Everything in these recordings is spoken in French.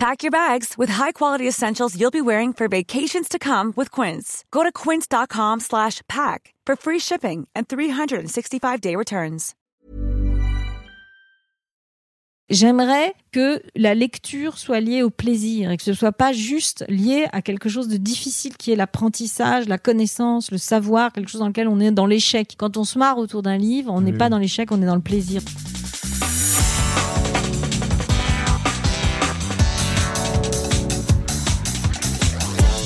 Pack your bags with high-quality essentials you'll be wearing for vacations to come with Quince. Go to quince.com slash pack for free shipping and 365-day returns. J'aimerais que la lecture soit liée au plaisir et que ce soit pas juste lié à quelque chose de difficile qui est l'apprentissage, la connaissance, le savoir, quelque chose dans lequel on est dans l'échec. Quand on se marre autour d'un livre, on n'est Oui. pas dans l'échec, on est dans le plaisir.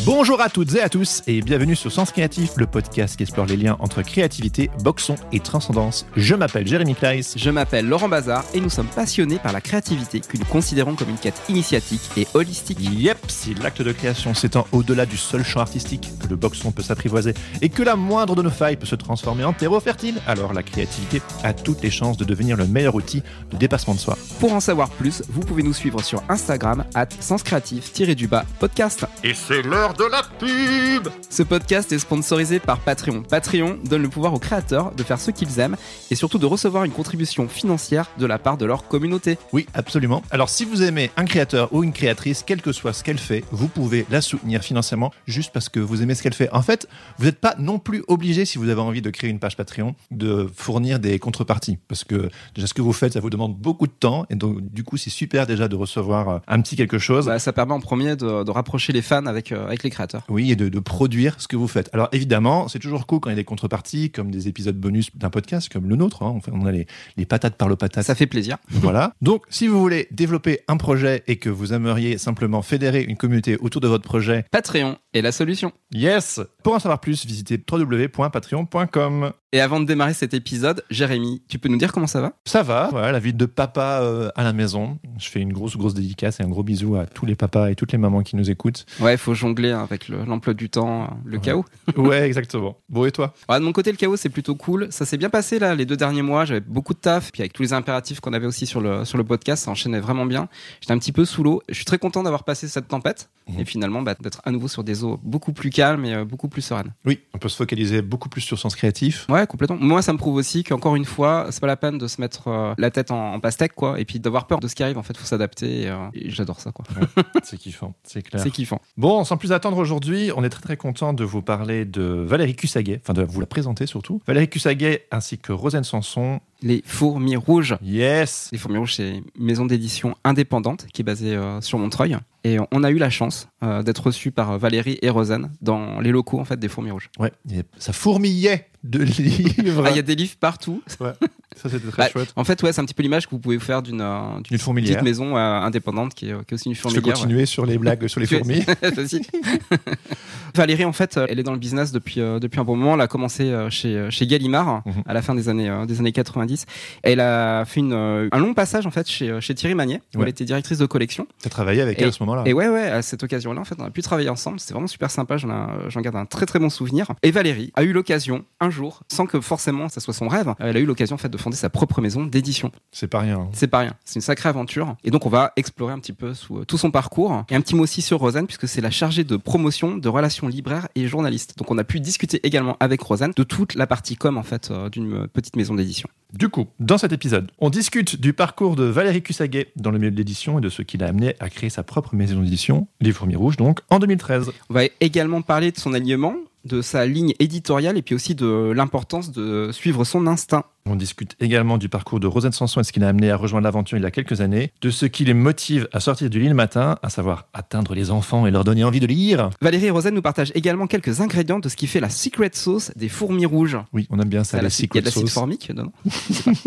Bonjour à toutes et à tous et bienvenue sur Sens Créatif, le podcast qui explore les liens entre créativité, boxon et transcendance. Je m'appelle Jérémy Kleiss. Je m'appelle Laurent Bazar et nous sommes passionnés par la créativité que nous considérons comme une quête initiatique et holistique. Yep, si l'acte de création s'étend au-delà du seul champ artistique, que le boxon peut s'apprivoiser et que la moindre de nos failles peut se transformer en terreau fertile, alors la créativité a toutes les chances de devenir le meilleur outil de dépassement de soi. Pour en savoir plus, vous pouvez nous suivre sur Instagram at senscreatif-du-bas podcast. Et c'est l'heure de la pub Ce podcast est sponsorisé par Patreon. Patreon donne le pouvoir aux créateurs de faire ce qu'ils aiment et surtout de recevoir une contribution financière de la part de leur communauté. Oui, absolument. Alors si vous aimez un créateur ou une créatrice, quel que soit ce qu'elle fait, vous pouvez la soutenir financièrement juste parce que vous aimez ce qu'elle fait. En fait, vous n'êtes pas non plus obligé, si vous avez envie de créer une page Patreon, de fournir des contreparties. Parce que déjà ce que vous faites, ça vous demande beaucoup de temps. Et donc du coup, c'est super déjà de recevoir euh, un petit quelque chose. Bah, ça permet en premier de, de rapprocher les fans avec, euh, avec les créateurs. Oui, et de, de produire ce que vous faites. Alors évidemment, c'est toujours cool quand il y a des contreparties, comme des épisodes bonus d'un podcast, comme le nôtre. hein. On, a les, les patates par le patate. Ça fait plaisir. Voilà. Donc, si vous voulez développer un projet et que vous aimeriez simplement fédérer une communauté autour de votre projet, Patreon est la solution. yes Pour en savoir plus, visitez www.patreon.com. Et avant de démarrer cet épisode, Jérémy, tu peux nous dire comment ça va? Ça va, voilà, la vie de papa euh, à la maison. Je fais une grosse, grosse dédicace et un gros bisou à tous les papas et toutes les mamans qui nous écoutent. Ouais, il faut jongler avec le- l'emploi du temps, euh, le Ouais. chaos. Ouais, exactement. Bon, et toi? Ouais, de mon côté, le chaos, c'est plutôt cool. Ça s'est bien passé là, les deux derniers mois. J'avais beaucoup de taf. Puis avec tous les impératifs qu'on avait aussi sur le, sur le podcast, ça enchaînait vraiment bien. J'étais un petit peu sous l'eau. Je suis très content d'avoir passé cette tempête. Mhm. Et finalement, bah, d'être à nouveau sur des eaux beaucoup plus calmes et euh, beaucoup plus sereines. Oui, on peut se focaliser beaucoup plus sur sens créatif. Ouais, complètement. Moi, ça me prouve aussi qu'encore une fois, c'est pas la peine de se mettre euh, la tête en, en pastèque, quoi. Et puis d'avoir peur de ce qui arrive. En fait, faut s'adapter. Et, euh, et j'adore ça, quoi. C'est kiffant, c'est clair. C'est kiffant. Bon, sans plus attendre aujourd'hui, on est très très content de vous parler de Valérie Cussaguet, enfin de vous la présenter surtout. Valérie Cussaguet ainsi que Rosane Sanson. Les fourmis rouges. Yes Les Fourmis Rouges, c'est une maison d'édition indépendante qui est basée euh, sur Montreuil. Et on a eu la chance euh, d'être reçus par euh, Valérie et Rosanne dans les locaux en fait des Fourmis Rouges. Ouais, ça fourmillait de livres. Ah, Il y a des livres partout. Ouais, ça c'était très Bah, chouette. en fait, ouais, c'est un petit peu l'image que vous pouvez vous faire d'une euh, d'une fourmilière. petite maison euh, indépendante qui est, qui est aussi une Je vais fourmilière. continuer sur les blagues sur les Tu es- fourmis. Vas-y. Valérie, en fait, euh, elle est dans le business depuis, euh, depuis un bon moment. Elle a commencé euh, chez, euh, chez Gallimard Mhm. à la fin des années, euh, des années 90. Elle a fait une, euh, un long passage en fait chez, euh, chez Thierry Magnier, où Ouais. elle était directrice de collection. T'as travaillé avec elle à ce moment-là. Et ouais, ouais, à cette occasion-là, en fait, on a pu travailler ensemble. C'était vraiment super sympa. J'en, garde un très très bon souvenir. Et Valérie a eu l'occasion, un jour, sans que forcément ça soit son rêve, euh, elle a eu l'occasion en fait de fonder sa propre maison d'édition. C'est pas rien. hein. C'est pas rien. C'est une sacrée aventure. Et donc, on va explorer un petit peu sous, euh, tout son parcours. Et un petit mot aussi sur Rosanne, puisque c'est la chargée de promotion de relations libraires et journalistes. Donc, on a pu discuter également avec Rosanne de toute la partie com, en fait, euh, d'une euh, petite maison d'édition. Du coup, dans cet épisode, on discute du parcours de Valérie Cussaguet dans le milieu de l'édition et de ce qui l'a amené à créer sa propre maison d'édition, Les Fourmis Rouges, donc en 2013. On va également parler de son alignement, de sa ligne éditoriale et puis aussi de l'importance de suivre son instinct. On discute également du parcours de Rosane Sanson et ce qui l'a amené à rejoindre l'aventure il y a quelques années, de ce qui les motive à sortir du lit le matin, à savoir atteindre les enfants et leur donner envie de lire. Valérie et Rosanne nous partagent également quelques ingrédients de ce qui fait la secret sauce des fourmis rouges. Oui, on aime bien ça, Il y a la il y a secret de l'acide sauce. formique dedans.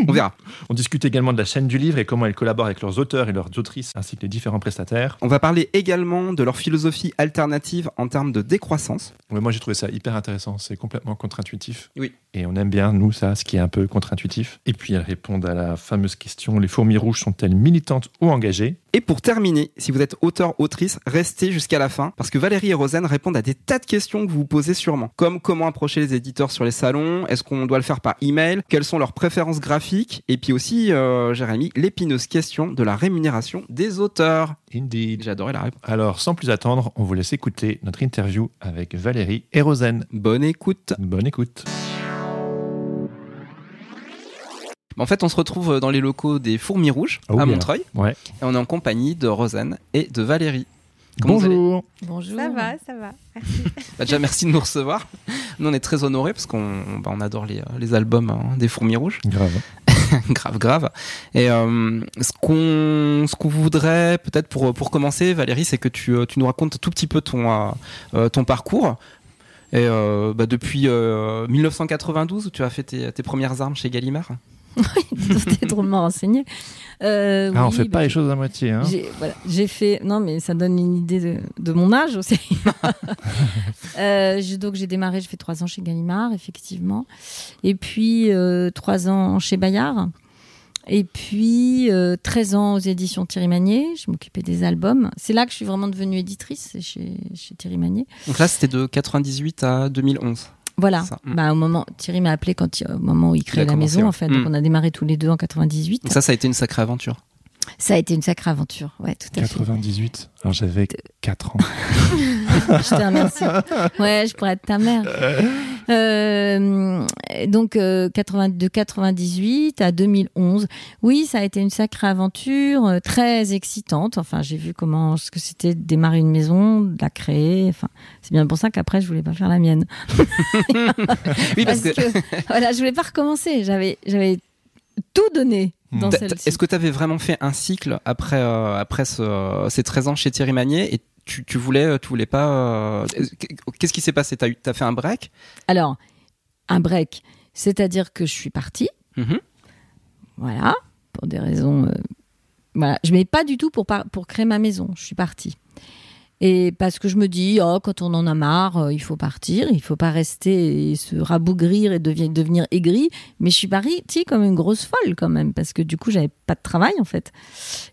On verra. On discute également de la chaîne du livre et comment elle collabore avec leurs auteurs et leurs autrices, ainsi que les différents prestataires. On va parler également de leur philosophie alternative en termes de décroissance. Ouais, moi, j'ai trouvé ça hyper intéressant. C'est complètement contre-intuitif. Oui. Et on aime bien, nous, ça, ce qui est un peu contre-intuitif. contre-intuitif. Et puis elles répondent à la fameuse question les fourmis rouges sont-elles militantes ou engagées? Et pour terminer, si vous êtes auteur, autrice, restez jusqu'à la fin parce que Valérie et Rosen répondent à des tas de questions que vous vous posez sûrement. Comme comment approcher les éditeurs sur les salons, est-ce qu'on doit le faire par email, quelles sont leurs préférences graphiques, et puis aussi, euh, Jérémy, l'épineuse question de la rémunération des auteurs. Indeed. J'ai adoré la réponse. Alors, sans plus attendre, on vous laisse écouter notre interview avec Valérie et Rosen. Bonne écoute. Bonne écoute. En fait, on se retrouve dans les locaux des Fourmis Rouges Oh à yeah. Montreuil, Ouais. et on est en compagnie de Rosen et de Valérie. Comment Bonjour. Bonjour. Ça va, ça va. Bah, déjà, merci de nous recevoir. Nous, on est très honorés parce qu'on bah, on adore les, les albums hein, des Fourmis Rouges. Grave. grave, grave. Et euh, ce qu'on ce qu'on voudrait peut-être pour pour commencer, Valérie, c'est que tu, euh, tu nous racontes un tout petit peu ton euh, euh, ton parcours. Et euh, bah, depuis euh, 1992 où tu as fait tes, tes premières armes chez Gallimard. T'es drôlement renseigné. Euh, Ah, on oui, fait bah, pas les choses à moitié. Hein. J'ai voilà, fait. Non, mais ça donne une idée de, de mon âge aussi. Euh, donc, j'ai démarré, j'ai fait trois ans chez Gallimard, effectivement. Et puis, euh, trois ans chez Bayard. Et puis, euh, 13 ans aux éditions Thierry Magnier. Je m'occupais des albums. C'est là que je suis vraiment devenue éditrice, c'est chez, chez Thierry Magnier. Donc là, c'était de 98 à 2011. Voilà. Ça, mm. Bah, au moment, Thierry m'a appelé quand, il- au moment où il Il créait la commencé, maison, ouais. en fait. Donc, Mm. on a démarré tous les deux en 98. Donc ça, ça a été une sacrée aventure. Ça a été une sacrée aventure. Ouais, tout à fait. 98. Alors j'avais 4 ans. je te remercie. Ouais, je pourrais être ta mère. Euh, donc, euh, 80 de 98 à 2011. Oui, ça a été une sacrée aventure, euh, très excitante. Enfin, j'ai vu comment ce que c'était de démarrer une maison, de la créer. Enfin, c'est bien pour ça qu'après, je voulais pas faire la mienne. Oui, parce, Parce que, que, voilà, je voulais pas recommencer. J'avais, j'avais tout donné dans. Est-ce que tu avais vraiment fait un cycle après, euh, après ce- ces 13 ans chez Thierry Magnier et tu, tu voulais, tu voulais pas. euh, Qu'est-ce qui s'est passé? T'as t'as fait un break? Alors, un break, c'est-à-dire que je suis partie. Mhm. Voilà, pour des raisons. euh, voilà, je mets pas du tout pour, pour créer ma maison. Je suis partie. Et parce que je me dis, oh, quand on en a marre, euh, il faut partir, il faut pas rester et se rabougrir et devi- devenir aigri. Mais je suis partie comme une grosse folle quand même, parce que du coup, j'avais pas de travail en fait.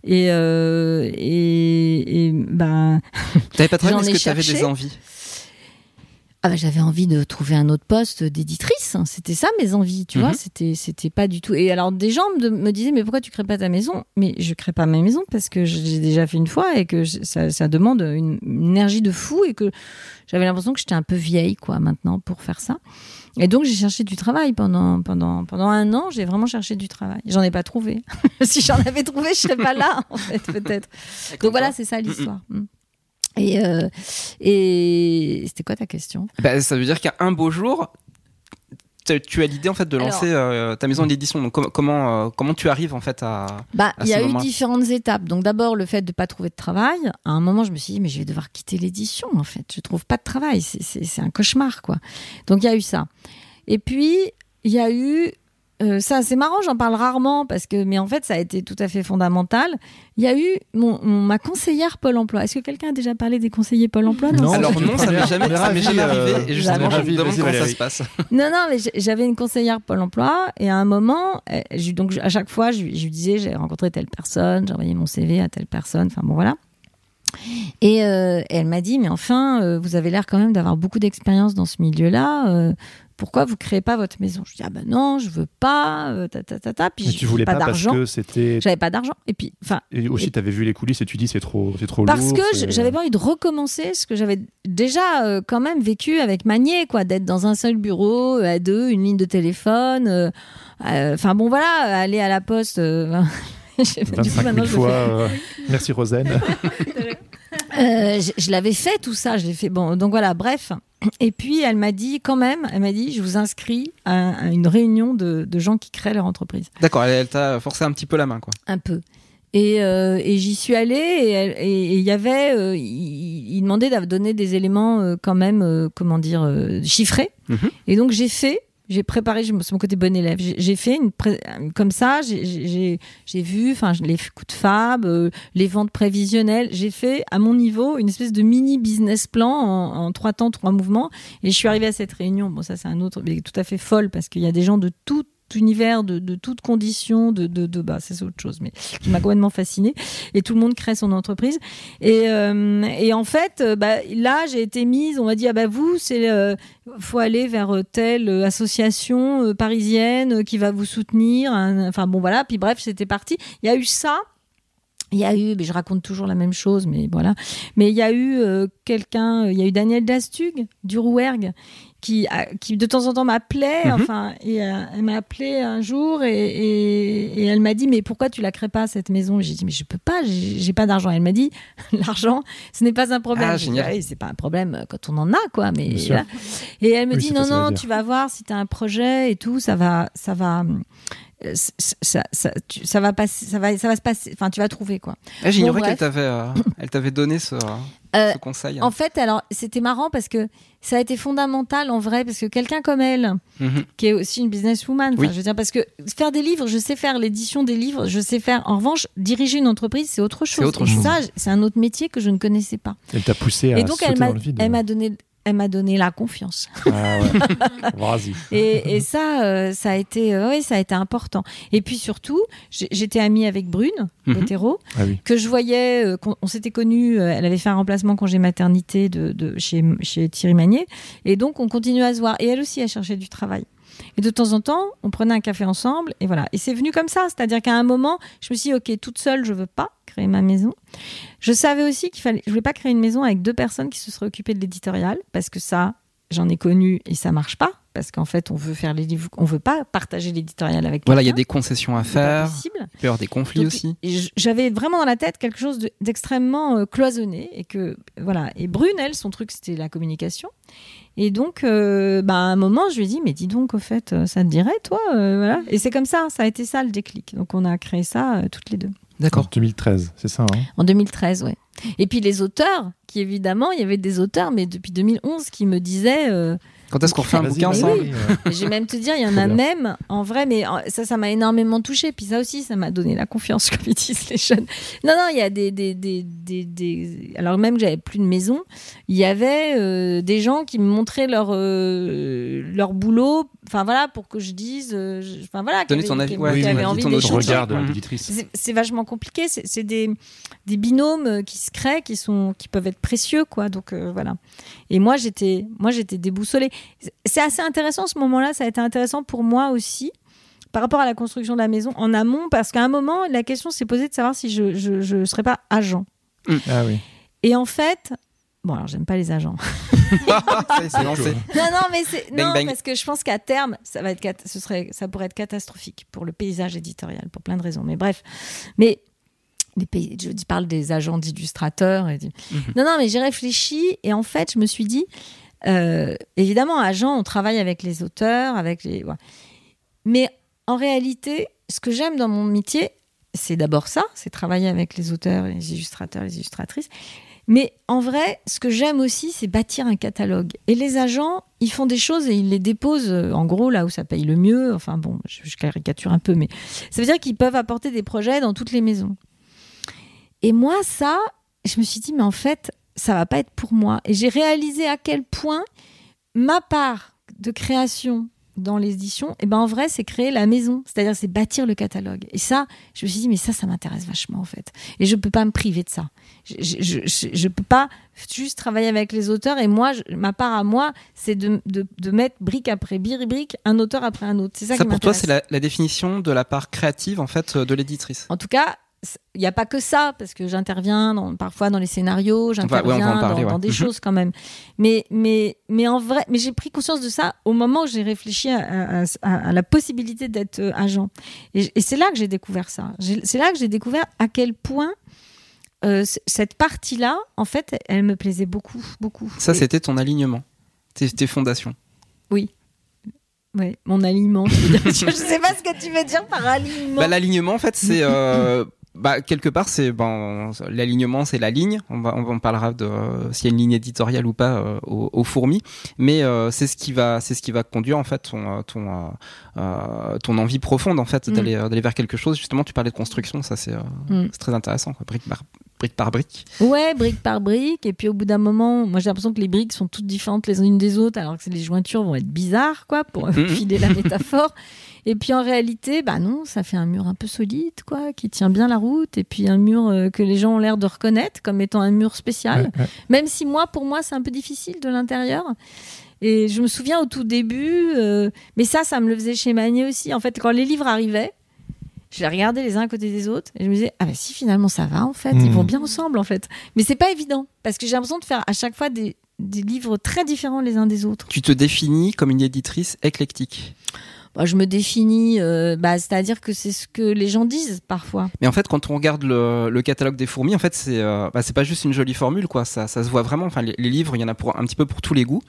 Et, euh, et, et ben, T'avais pas de travail, mais ai est-ce que t'avais des envies? Ah bah, j'avais envie de trouver un autre poste d'éditrice. hein. C'était ça mes envies, tu Mhm. vois. C'était c'était pas du tout. Et alors des gens me, disaient mais pourquoi tu crées pas ta maison? Mais je crée pas ma maison parce que j'ai déjà fait une fois et que ça, ça demande une, une énergie de fou et que j'avais l'impression que j'étais un peu vieille quoi maintenant pour faire ça. Et donc j'ai cherché du travail pendant pendant pendant un an. J'ai vraiment cherché du travail. J'en ai pas trouvé. si j'en avais trouvé, je serais pas là en fait peut-être. Donc voilà, c'est ça l'histoire. Mm. Et, euh, et c'était quoi ta question? Bah, Ça veut dire qu'un un beau jour, tu as l'idée en fait de Alors- lancer euh, ta maison d'édition. Donc com- comment, euh, comment tu arrives en fait à. Bah, il y a eu différentes étapes. Donc d'abord le fait de pas trouver de travail. À un moment, je me suis dit mais je vais devoir quitter l'édition en fait. Je trouve pas de travail. C'est un cauchemar quoi. Donc il y a eu ça. Et puis il y a eu euh, ça, c'est marrant, j'en parle rarement parce que, mais en fait, ça a été tout à fait fondamental. Il y a eu mon, mon- ma conseillère Pôle Emploi. Est-ce que quelqu'un a déjà parlé des conseillers Pôle Emploi dans Non, Alors non, ça m'est jamais, ça jamais arrivé. euh, Et justement, je me demande comment ça se passe. Non, non, mais j'avais une conseillère Pôle emploi et à un moment, euh, je- donc à chaque fois, je, lui- je lui disais j'ai rencontré telle personne, j'ai envoyé mon CV à telle personne, enfin bon voilà. Et, euh, elle m'a dit mais enfin, euh, vous avez l'air quand même d'avoir beaucoup d'expérience dans ce milieu-là. euh, pourquoi vous créez pas votre maison? Je dis ah ben non, je veux pas. euh, ta, ta, ta, ta. Puis Mais tu voulais pas, parce d'argent. que c'était. J'avais pas d'argent. Et puis, enfin, Et aussi, tu avais vu les coulisses et tu dis c'est trop, c'est trop parce lourd. que j'avais pas envie de recommencer ce que j'avais déjà euh, quand même vécu avec Magnier, quoi, d'être dans un seul bureau, euh, à deux, une ligne de téléphone. euh, euh, Enfin bon, voilà, aller à la poste. euh, je sais pas, du coup, 25 maintenant, 000 je le fois. fais. euh, Merci Rosen. Euh, je je l'avais fait tout ça, je l'ai fait. Bon, donc voilà, bref. Et puis elle m'a dit quand même, elle m'a dit, je vous inscris à, à une réunion de, de gens qui créent leur entreprise. D'accord, elle, elle t'a forcé un petit peu la main, quoi. Un peu. Et, euh, et j'y suis allée et elle- et et il y avait, euh, il, il demandait de donner des éléments euh, quand même, euh, comment dire, euh, chiffrés. Mhm. Et donc j'ai fait, j'ai préparé, c'est mon côté bon élève, j'ai fait une comme ça, j'ai- vu, enfin les coups de fab, euh, les ventes prévisionnelles, j'ai fait à mon niveau une espèce de mini business plan en, en trois temps, trois mouvements. Et je suis arrivée à cette réunion. Bon, ça c'est un autre, mais tout à fait folle parce qu'il y a des gens de tout univers de, toutes conditions, de, de, de bah, c'est autre chose, mais qui m'a complètement fascinée. Et tout le monde crée son entreprise. Et, euh, et en fait, euh, bah, là, j'ai été mise, on m'a dit, ah bah vous, c'est, euh, faut aller vers telle association parisienne qui va vous soutenir. Enfin bon, voilà. Puis bref, c'était parti. Il y a eu ça. Il y a eu, mais je raconte toujours la même chose, mais voilà. Mais il y a eu quelqu'un, il y a eu Daniel Dastug du Rouergue qui, a- qui de temps en temps m'appelait, Mhm. enfin, et euh, elle m'a appelé un jour et, et, et elle m'a dit mais pourquoi tu la crées pas cette maison? J'ai dit mais je peux pas, j'ai pas d'argent. Elle m'a dit l'argent, ce n'est pas un problème. Ah, génial. Oui, c'est pas un problème quand on en a quoi, mais. Et elle me Oui, dit non non, tu vas voir si tu as un projet et tout, ça va ça va euh, ça, ça, ça, tu- ça va passer ça va ça va se passer enfin tu vas trouver quoi. Ah, J'ignorais Bon, qu'elle t'avait euh, elle t'avait donné ce, Euh, ce conseil. En fait, alors c'était marrant parce que ça a été fondamental en vrai parce que quelqu'un comme elle Mhm. qui est aussi une businesswoman. Oui. Je veux dire, parce que faire des livres, je sais faire l'édition des livres, je sais faire. En revanche, diriger une entreprise, c'est autre chose. autre Et chose. ça, c'est un autre métier que je ne connaissais pas. Elle t'a poussé à Et donc, sauter elle m'a, dans le vide. elle m'a donné, elle m'a donné la confiance. Ah ouais. Vas-y. Et, et ça, euh, ça a été, euh, oui, ça a été important. Et puis surtout, j'étais amie avec Brune Ah oui. que je voyais, euh, qu'on- on, s'était connus, euh, elle avait fait un remplacement congé maternité de, de chez, chez Thierry Magnier, et donc on continuait à se voir. Et elle aussi, elle cherchait du travail. Et de temps en temps, on prenait un café ensemble, et voilà. Et c'est venu comme ça, c'est-à-dire qu'à un moment, je me suis dit, ok, toute seule, je veux pas créer ma maison. Je savais aussi qu'il fallait, je voulais pas créer une maison avec deux personnes qui se seraient occupées de l'éditorial, parce que ça, j'en ai connu et ça marche pas, parce qu'en fait, on veut faire les livres, on veut pas partager l'éditorial avec Voilà, il y a des concessions à faire, il peut y avoir des conflits Donc, aussi. J'avais vraiment dans la tête quelque chose de- d'extrêmement euh, cloisonné et que voilà. Et Brune, elle, son truc c'était la communication. Et donc, euh, bah, à un moment, je lui ai dit, mais dis donc, au fait, euh, ça te dirait, toi, euh, voilà. Et c'est comme ça, ça a été ça le déclic. Donc, on a créé ça toutes les deux En D'accord. 2013, c'est ça. Hein? En 2013, ouais. Et puis les auteurs, qui évidemment, il y avait des auteurs, mais depuis 2011, qui me disaient. euh, Quand est-ce qu'on refait un bouquin ensemble. Et je vais même te dire, il y en a même en vrai, mais en- ça, ça m'a énormément touché. Puis ça aussi, ça m'a donné la confiance, comme ils disent les jeunes. Non, non, il y a des, des, des, des, des- alors même que j'avais plus de maison, il y avait euh, des gens qui me montraient leur euh, leur boulot. Enfin voilà, pour que je dise, euh, enfin voilà, Donner ton avis, ouais, oui, envie des choses. L'éditrice. C'est- vachement compliqué. C'est des, des binômes euh, qui se créent, qui sont, qui peuvent être précieux, quoi. Donc euh, voilà. Et moi, j'étais, moi, j'étais déboussolée. C'est assez intéressant ce moment-là. Ça a été intéressant pour moi aussi par rapport à la construction de la maison en amont, parce qu'à un moment, la question s'est posée de savoir si je, je, je serais pas agent. Ah oui. Et en fait, bon, alors j'aime pas les agents. C'est. Non, non, mais c'est non bang. parce que je pense qu'à terme, ça va être cat- ce serait, ça pourrait être catastrophique pour le paysage éditorial pour plein de raisons. Mais bref, mais les pays, je dis- parle des agents d'illustrateurs. Et Mhm. Non, non, mais j'ai réfléchi et en fait, je me suis dit, euh, évidemment, agent, on travaille avec les auteurs, avec les, mais en réalité, ce que j'aime dans mon métier, c'est d'abord ça, c'est travailler avec les auteurs, les illustrateurs, les illustratrices. Mais en vrai, ce que j'aime aussi, c'est bâtir un catalogue. Et les agents, ils font des choses et ils les déposent, euh, en gros, là où ça paye le mieux. Enfin bon, je, caricature un peu, mais ça veut dire qu'ils peuvent apporter des projets dans toutes les maisons. Et moi, ça, je me suis dit, mais en fait, ça va pas être pour moi. Et j'ai réalisé à quel point ma part de création dans les éditions, et ben en vrai, c'est créer la maison, c'est-à-dire c'est bâtir le catalogue. Et ça, je me suis dit, mais ça, ça m'intéresse vachement en fait. Et je peux pas me priver de ça. Je, je peux pas juste travailler avec les auteurs. Et moi, je- ma part à moi, c'est de, de, de mettre brique après brique, un auteur après un autre. C'est ça, Ça qui pour toi, c'est la, la définition de la part créative en fait de l'éditrice. En tout cas, il n'y a pas que ça, parce que j'interviens dans- parfois dans les scénarios, ouais, j'interviens parler, dans, ouais. dans des Mhm. choses quand même. Mais, mais, mais en vrai, mais j'ai pris conscience de ça au moment où j'ai réfléchi à, à- à- à la possibilité d'être euh, agent. Et, et c'est là que j'ai découvert ça. C'est là que j'ai découvert à quel point euh, cette partie-là, en fait, elle me plaisait beaucoup, beaucoup. Ça, Et- c'était ton alignement, tes, tes fondations. ouais, mon alignement. je ne sais pas ce que tu veux dire par alignement. Bah, l'alignement, en fait, c'est euh, bah, quelque part, c'est bon, l'alignement, c'est la ligne. On va, on en parlera de euh, s'il y a une ligne éditoriale ou pas euh, aux, aux fourmis, mais euh, c'est ce qui va, c'est ce qui va conduire en fait ton, euh, ton, euh, ton envie profonde en fait Mm. d'aller, d'aller vers quelque chose. Justement, tu parlais de construction, ça c'est, euh, Mm. c'est très intéressant. Quoi. Brique par brique par brique. Ouais, brique par brique. Et puis au bout d'un moment, moi j'ai l'impression que les briques sont toutes différentes les unes des autres, alors que les jointures vont être bizarres, quoi, pour Mhm. filer la métaphore. Et puis en réalité, bah non, ça fait un mur un peu solide, quoi, qui tient bien la route. Et puis un mur euh, que les gens ont l'air de reconnaître comme étant un mur spécial. Ouais, ouais. Même si moi, pour moi, c'est un peu difficile de l'intérieur. Et je me souviens au tout début, euh, mais ça, ça me le faisait chez Magné aussi. En fait, quand les livres arrivaient, je les regardais les uns à côté des autres et je me disais, ah bah si, finalement, ça va, en fait. Ils Mhm. vont bien ensemble, en fait. Mais c'est pas évident parce que j'ai l'impression de faire à chaque fois des, des livres très différents les uns des autres. Tu te définis comme une éditrice éclectique. Bah, je me définis, euh, bah, c'est-à-dire que c'est ce que les gens disent parfois. Mais en fait, quand on regarde le, le catalogue des fourmis, en fait, c'est euh, bah, c'est pas juste une jolie formule, quoi. Ça, ça se voit vraiment. Enfin, les, les livres, il y en a pour un petit peu pour tous les goûts.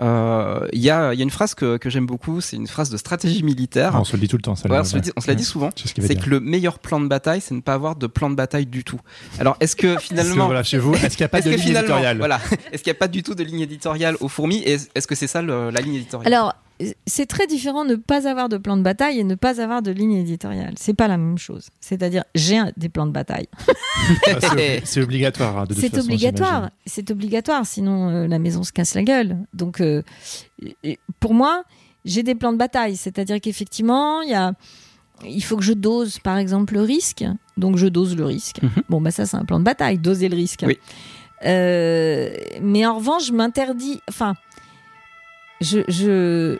Euh, Il y, a, il y a une phrase que, que j'aime beaucoup. C'est une phrase de stratégie militaire. On se le dit tout le temps, ça. Ouais, on se dit- on se l'a dit souvent. C'est ce que le meilleur plan de bataille, c'est ne pas avoir de plan de bataille du tout. Alors, est-ce que finalement, voilà, chez vous, est-ce qu'il n'y a pas est-ce de ligne éditoriale voilà, est-ce qu'il n'y a pas du tout de ligne éditoriale aux fourmis? Est-ce que c'est ça le- la ligne éditoriale? Alors, c'est très différent ne pas avoir de plan de bataille et ne pas avoir de ligne éditoriale. C'est pas la même chose. C'est-à-dire, j'ai des plans de bataille. Ah, c'est- obligatoire. hein, de C'est obligatoire. C'est obligatoire, sinon euh, la maison se casse la gueule. Donc, euh, pour moi, j'ai des plans de bataille. C'est-à-dire qu'effectivement, il y a, il faut que je dose, par exemple, le risque. Donc, je dose le risque. Mhm. Bon, bah ça, c'est un plan de bataille, doser le risque. Oui. Euh, mais en revanche, je m'interdis. Enfin, je, je,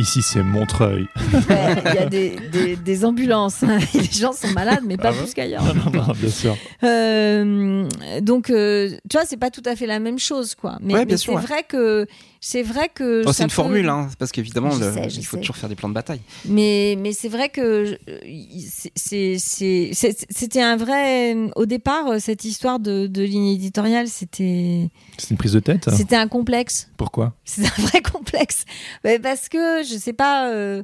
Ici, c'est Montreuil. Il y a des, des- des ambulances. les gens sont malades, mais pas Ah plus qu'ailleurs. Non, non, non, bien sûr. Euh, donc, euh, tu vois, c'est pas tout à fait la même chose, quoi. Mais, Ouais, c'est vrai que c'est vrai que. Oh, C'est une peut- formule, hein, parce qu'évidemment, il faut sais. toujours faire des plans de bataille. Mais mais c'est vrai que c'était un vrai. Au départ, euh, cette histoire de, de ligne éditoriale, c'était C'est une prise de tête c'était un complexe. Pourquoi? C'est un vrai complexe. Mais parce que je sais pas. euh,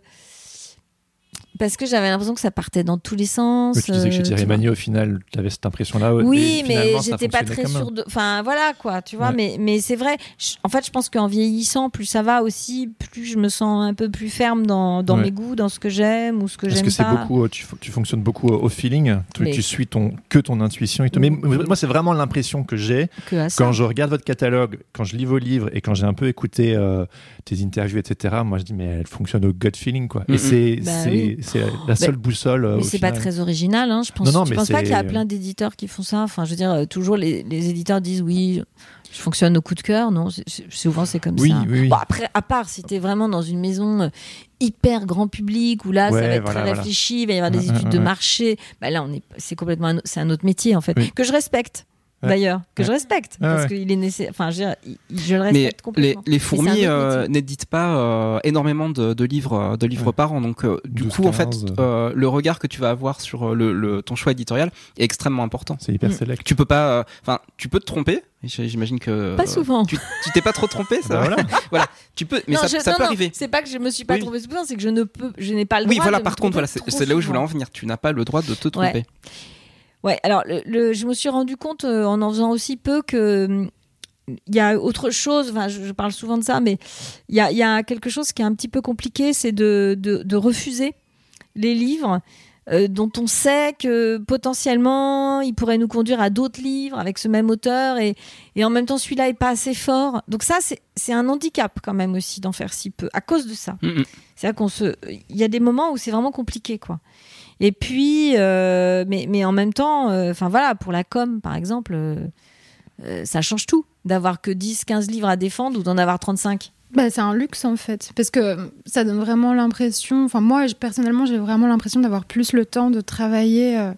parce que j'avais l'impression que ça partait dans tous les sens. Mais Tu disais que chez euh, Thierry. Magnier, au final, tu avais cette impression-là. Oui, mais j'étais pas très sûre de. Enfin, voilà, quoi, tu vois. Ouais. Mais, mais c'est vrai. je- En fait, je pense qu'en vieillissant, plus ça va aussi, plus je me sens un peu plus ferme dans, dans Ouais. mes goûts, dans ce que j'aime ou ce que j'aime que c'est pas. beaucoup, euh, tu, fonctionnes beaucoup au au feeling tu, Mais- tu suis ton, que ton intuition et. Mais moi, c'est vraiment l'impression que j'ai quand je regarde votre catalogue, quand je lis vos livres et quand j'ai un peu écouté euh, tes interviews, etc. Moi, je dis, mais elle fonctionne au gut feeling, quoi. Et c'est Bah c'est- la seule boussole. euh, Mais c'est pas très original, hein, je pense. Non, non, mais penses pas qu'il y a plein d'éditeurs qui font ça? Enfin, je veux dire, euh, toujours les, les éditeurs disent oui, je fonctionne au coup de cœur. Non, souvent c'est comme Oui, ça. oui, oui. Bon, après, à part si t'es vraiment dans une maison euh, hyper grand public où là ça va être voilà, très voilà. réfléchi, il va y avoir des Ouais, études ouais, de ouais. marché. Bah là, on est, c'est complètement, un, c'est un autre métier en fait que je respecte. Ouais. D'ailleurs, que je respecte Ouais, parce ouais. qu'il est nécessaire. Enfin, je, le respecte les, complètement. les un fourmis euh, n'éditent pas euh, énormément de, de livres, de livres Ouais. par an. Donc, euh, du 12, coup, en fait, 15, euh, le regard que tu vas avoir sur euh, le, le- ton choix éditorial est extrêmement important. C'est hyper Mm. select. Tu peux pas, euh, enfin, tu peux te tromper. J'imagine que Pas euh, souvent. Tu tu t'es pas trop trompé, ça. Bah voilà. voilà, tu peux, mais non, ça, je- ça non, peut non, arriver. C'est pas que je me suis pas Oui. trompée souvent, c'est que je ne peux, je n'ai pas le droit. Oui, voilà. de Par me contre, voilà, c'est là où je voulais en venir. Tu n'as pas le droit de te Ouais. tromper. Ouais, alors le, le- je me suis rendu compte euh, en en faisant aussi peu que il y a autre chose, enfin, je, parle souvent de ça, mais il y a, il y a quelque chose qui est un petit peu compliqué, c'est de, de, de refuser les livres euh, dont on sait que potentiellement ils pourraient nous conduire à d'autres livres avec ce même auteur et, et en même temps celui-là est pas assez fort. Donc ça, c'est un handicap quand même aussi d'en faire si peu à cause de ça. Mm, mm. C'est-à-dire qu'on se, il y a des moments où c'est vraiment compliqué, quoi. Et puis, euh, mais, mais en même temps, euh, enfin voilà, pour la com, par exemple, euh, ça change tout d'avoir que 10, 15 livres à défendre ou d'en avoir 35. Bah, c'est un luxe en fait, parce que ça donne vraiment l'impression, enfin moi personnellement j'ai vraiment l'impression d'avoir plus le temps de travailler euh,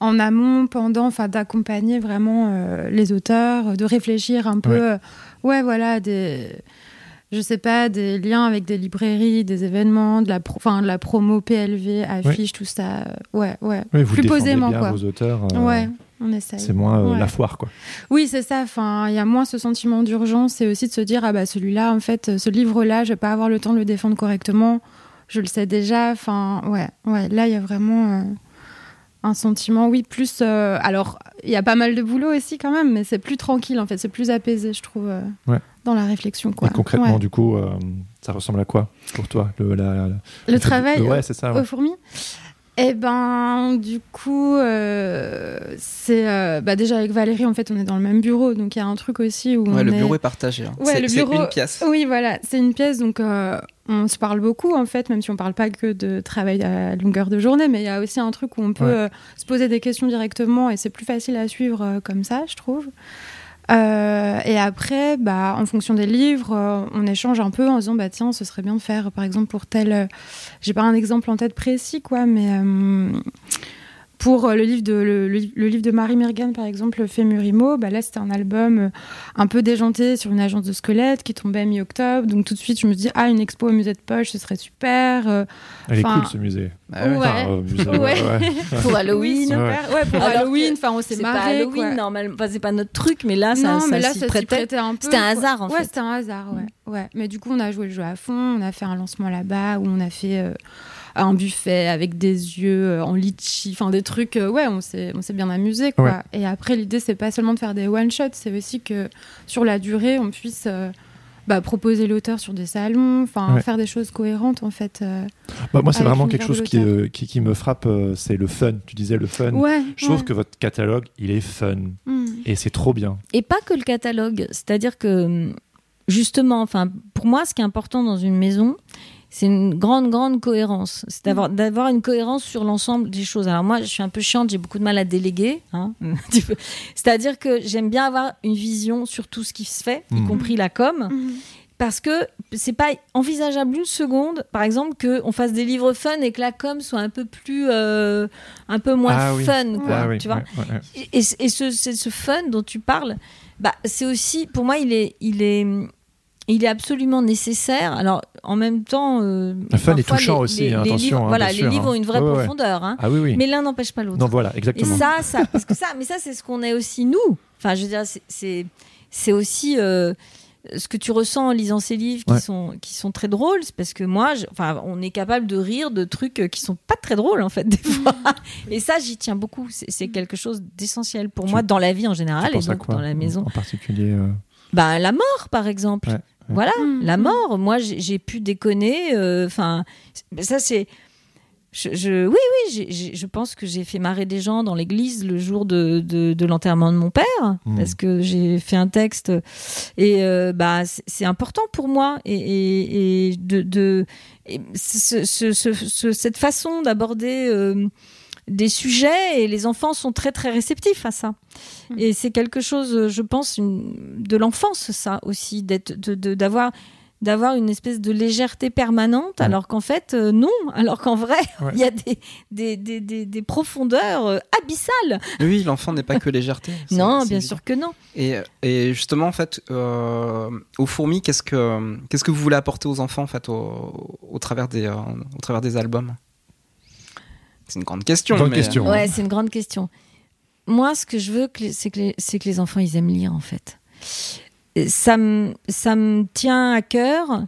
en amont, pendant, enfin d'accompagner vraiment euh, les auteurs, de réfléchir un peu, Ouais. euh, ouais voilà, des, je sais pas, des liens avec des librairies, des événements, de la, pro- enfin, de la promo PLV, affiches, tout ça, ouais, ouais, Oui, vous plus posément bien quoi. vos auteurs. euh, Ouais, on essaye. C'est moins euh, Ouais. la foire, quoi. Oui, c'est ça. Enfin, il y a moins ce sentiment d'urgence et aussi de se dire ah bah celui-là, en fait, ce livre-là, je vais pas avoir le temps de le défendre correctement. Je le sais déjà. Enfin, ouais, ouais. Là, il y a vraiment euh, un sentiment, oui, plus. euh, alors, il y a pas mal de boulot aussi quand même, mais c'est plus tranquille en fait. C'est plus apaisé, je trouve, euh, Ouais. dans la réflexion, quoi. Et concrètement, Ouais. du coup, euh, ça ressemble à quoi pour toi le, la- la- le travail Ouais, c'est ça. aux fourmis. Eh ben, du coup, euh, c'est euh, bah déjà avec Valérie, en fait, on est dans le même bureau, donc il y a un truc aussi où Ouais, on le est- bureau est partagé. hein. Ouais, c'est une pièce. Oui, voilà, c'est une pièce, donc euh, on se parle beaucoup en fait, même si on parle pas que de travail à longueur de journée, mais il y a aussi un truc où on peut Ouais. se poser des questions directement et c'est plus facile à suivre comme ça, je trouve. Euh, et après, bah, en fonction des livres, euh, on échange un peu en disant bah tiens, ce serait bien de faire, par exemple pour tel, euh, j'ai pas un exemple en tête précis quoi, mais pour euh, le livre de le, le- le livre de Marie Mergan par exemple, Le Fémurimo, bah là c'était un album euh, un peu déjanté sur une agence de squelettes qui tombait à mi-octobre, donc tout de suite je me dis ah une expo au musée de poche, ce serait super. euh, Elle est Enfin, cool ce musée. Bah ouais. ouais. Enfin, euh, musée, ouais, Ouais. ouais. Pour Halloween. super. Ouais, pour Alors Halloween, enfin on s'est C'est pas marré. Halloween, quoi. normalement. Enfin, c'est pas notre truc, mais là, ça, non, ça mais là, ça prêtait. prêtait un peu. C'était un hasard, en ouais, fait. c'était un hasard, ouais. ouais. Mais du coup, on a joué le jeu à fond, on a fait un lancement là-bas, où on a fait euh, un buffet avec des yeux euh, en litchi, enfin des trucs, euh, ouais, on s'est on s'est bien amusé, quoi. Ouais. Et après, l'idée, c'est pas seulement de faire des one-shots, c'est aussi que sur la durée, on puisse euh, bah, proposer l'auteur sur des salons, enfin Ouais. faire des choses cohérentes, en fait. euh. Bah, moi, c'est vraiment quelque chose qui, euh, qui, qui me frappe, euh, c'est le fun. Tu disais le fun. Ouais. Je trouve ouais. que votre catalogue, il est fun. Mm. Et c'est trop bien. Et pas que le catalogue. C'est-à-dire que, justement, enfin, pour moi, ce qui est important dans une maison, c'est une grande, grande cohérence. C'est d'avoir, d'avoir une cohérence sur l'ensemble des choses. Alors moi, je suis un peu chiante, j'ai beaucoup de mal à déléguer. hein. C'est-à-dire que j'aime bien avoir une vision sur tout ce qui se fait, y Mhm. compris la com. Mhm. Parce que c'est pas envisageable une seconde, par exemple, qu'on fasse des livres fun et que la com soit un peu plus, euh, un peu moins Ah oui. fun, quoi. Ah oui, tu vois. ouais, ouais, ouais. Et, et ce, c'est ce fun dont tu parles, bah, c'est aussi, pour moi, il est, il est, il est absolument nécessaire. Alors, en même temps, euh, Le fun est touchant les- aussi, les- hein, les attention, livres- hein, voilà, les sûr, livres hein. ont une vraie Ouais, ouais, ouais. profondeur, hein. Ah oui, oui. mais l'un n'empêche pas l'autre. Non, voilà, Et exactement. ça, ça, parce que ça, mais ça, c'est ce qu'on est aussi nous. Enfin, je veux dire, c'est- aussi euh, ce que tu ressens en lisant ces livres qui Ouais. sont qui sont très drôles. C'est parce que moi, je- enfin, on est capable de rire de trucs euh, qui sont pas très drôles en fait des fois. Et ça, j'y tiens beaucoup. C'est, quelque chose d'essentiel pour Tu- moi dans la vie en général et donc dans la maison. En particulier. euh, Bah, la mort, par exemple. Ouais. Voilà, Mm, la mm. mort. Moi, j'ai pu déconner. euh, Enfin, ça, c'est. Je, je- oui, oui, je pense que j'ai fait marrer des gens dans l'église le jour de, de, de l'enterrement de mon père, Mm. parce que j'ai fait un texte. Et euh, bah, c'est c'est important pour moi. Et, et, et de. de et ce- ce- ce- ce- cette façon d'aborder. euh, des sujets et les enfants sont très très réceptifs à ça. Mm. Et c'est quelque chose, je pense, une- de l'enfance, ça aussi, d'être, de, de- d'avoir, d'avoir une espèce de légèreté permanente, Ouais. alors qu'en fait, euh, non. Alors qu'en vrai, Ouais. il y a des, des, des, des, des profondeurs euh, abyssales. Oui, l'enfant n'est pas que légèreté. Non, bien évident. sûr que non. Et, et justement, en fait, euh, aux fourmis, qu'est-ce que qu'est-ce que vous voulez apporter aux enfants, en fait, au, au travers des euh, au travers des albums? C'est une grande question. Grande mais- question. Ouais, c'est une grande question. Moi, ce que je veux, c'est que, les- c'est que les enfants, ils aiment lire, en fait. Ça me, ça me tient à cœur.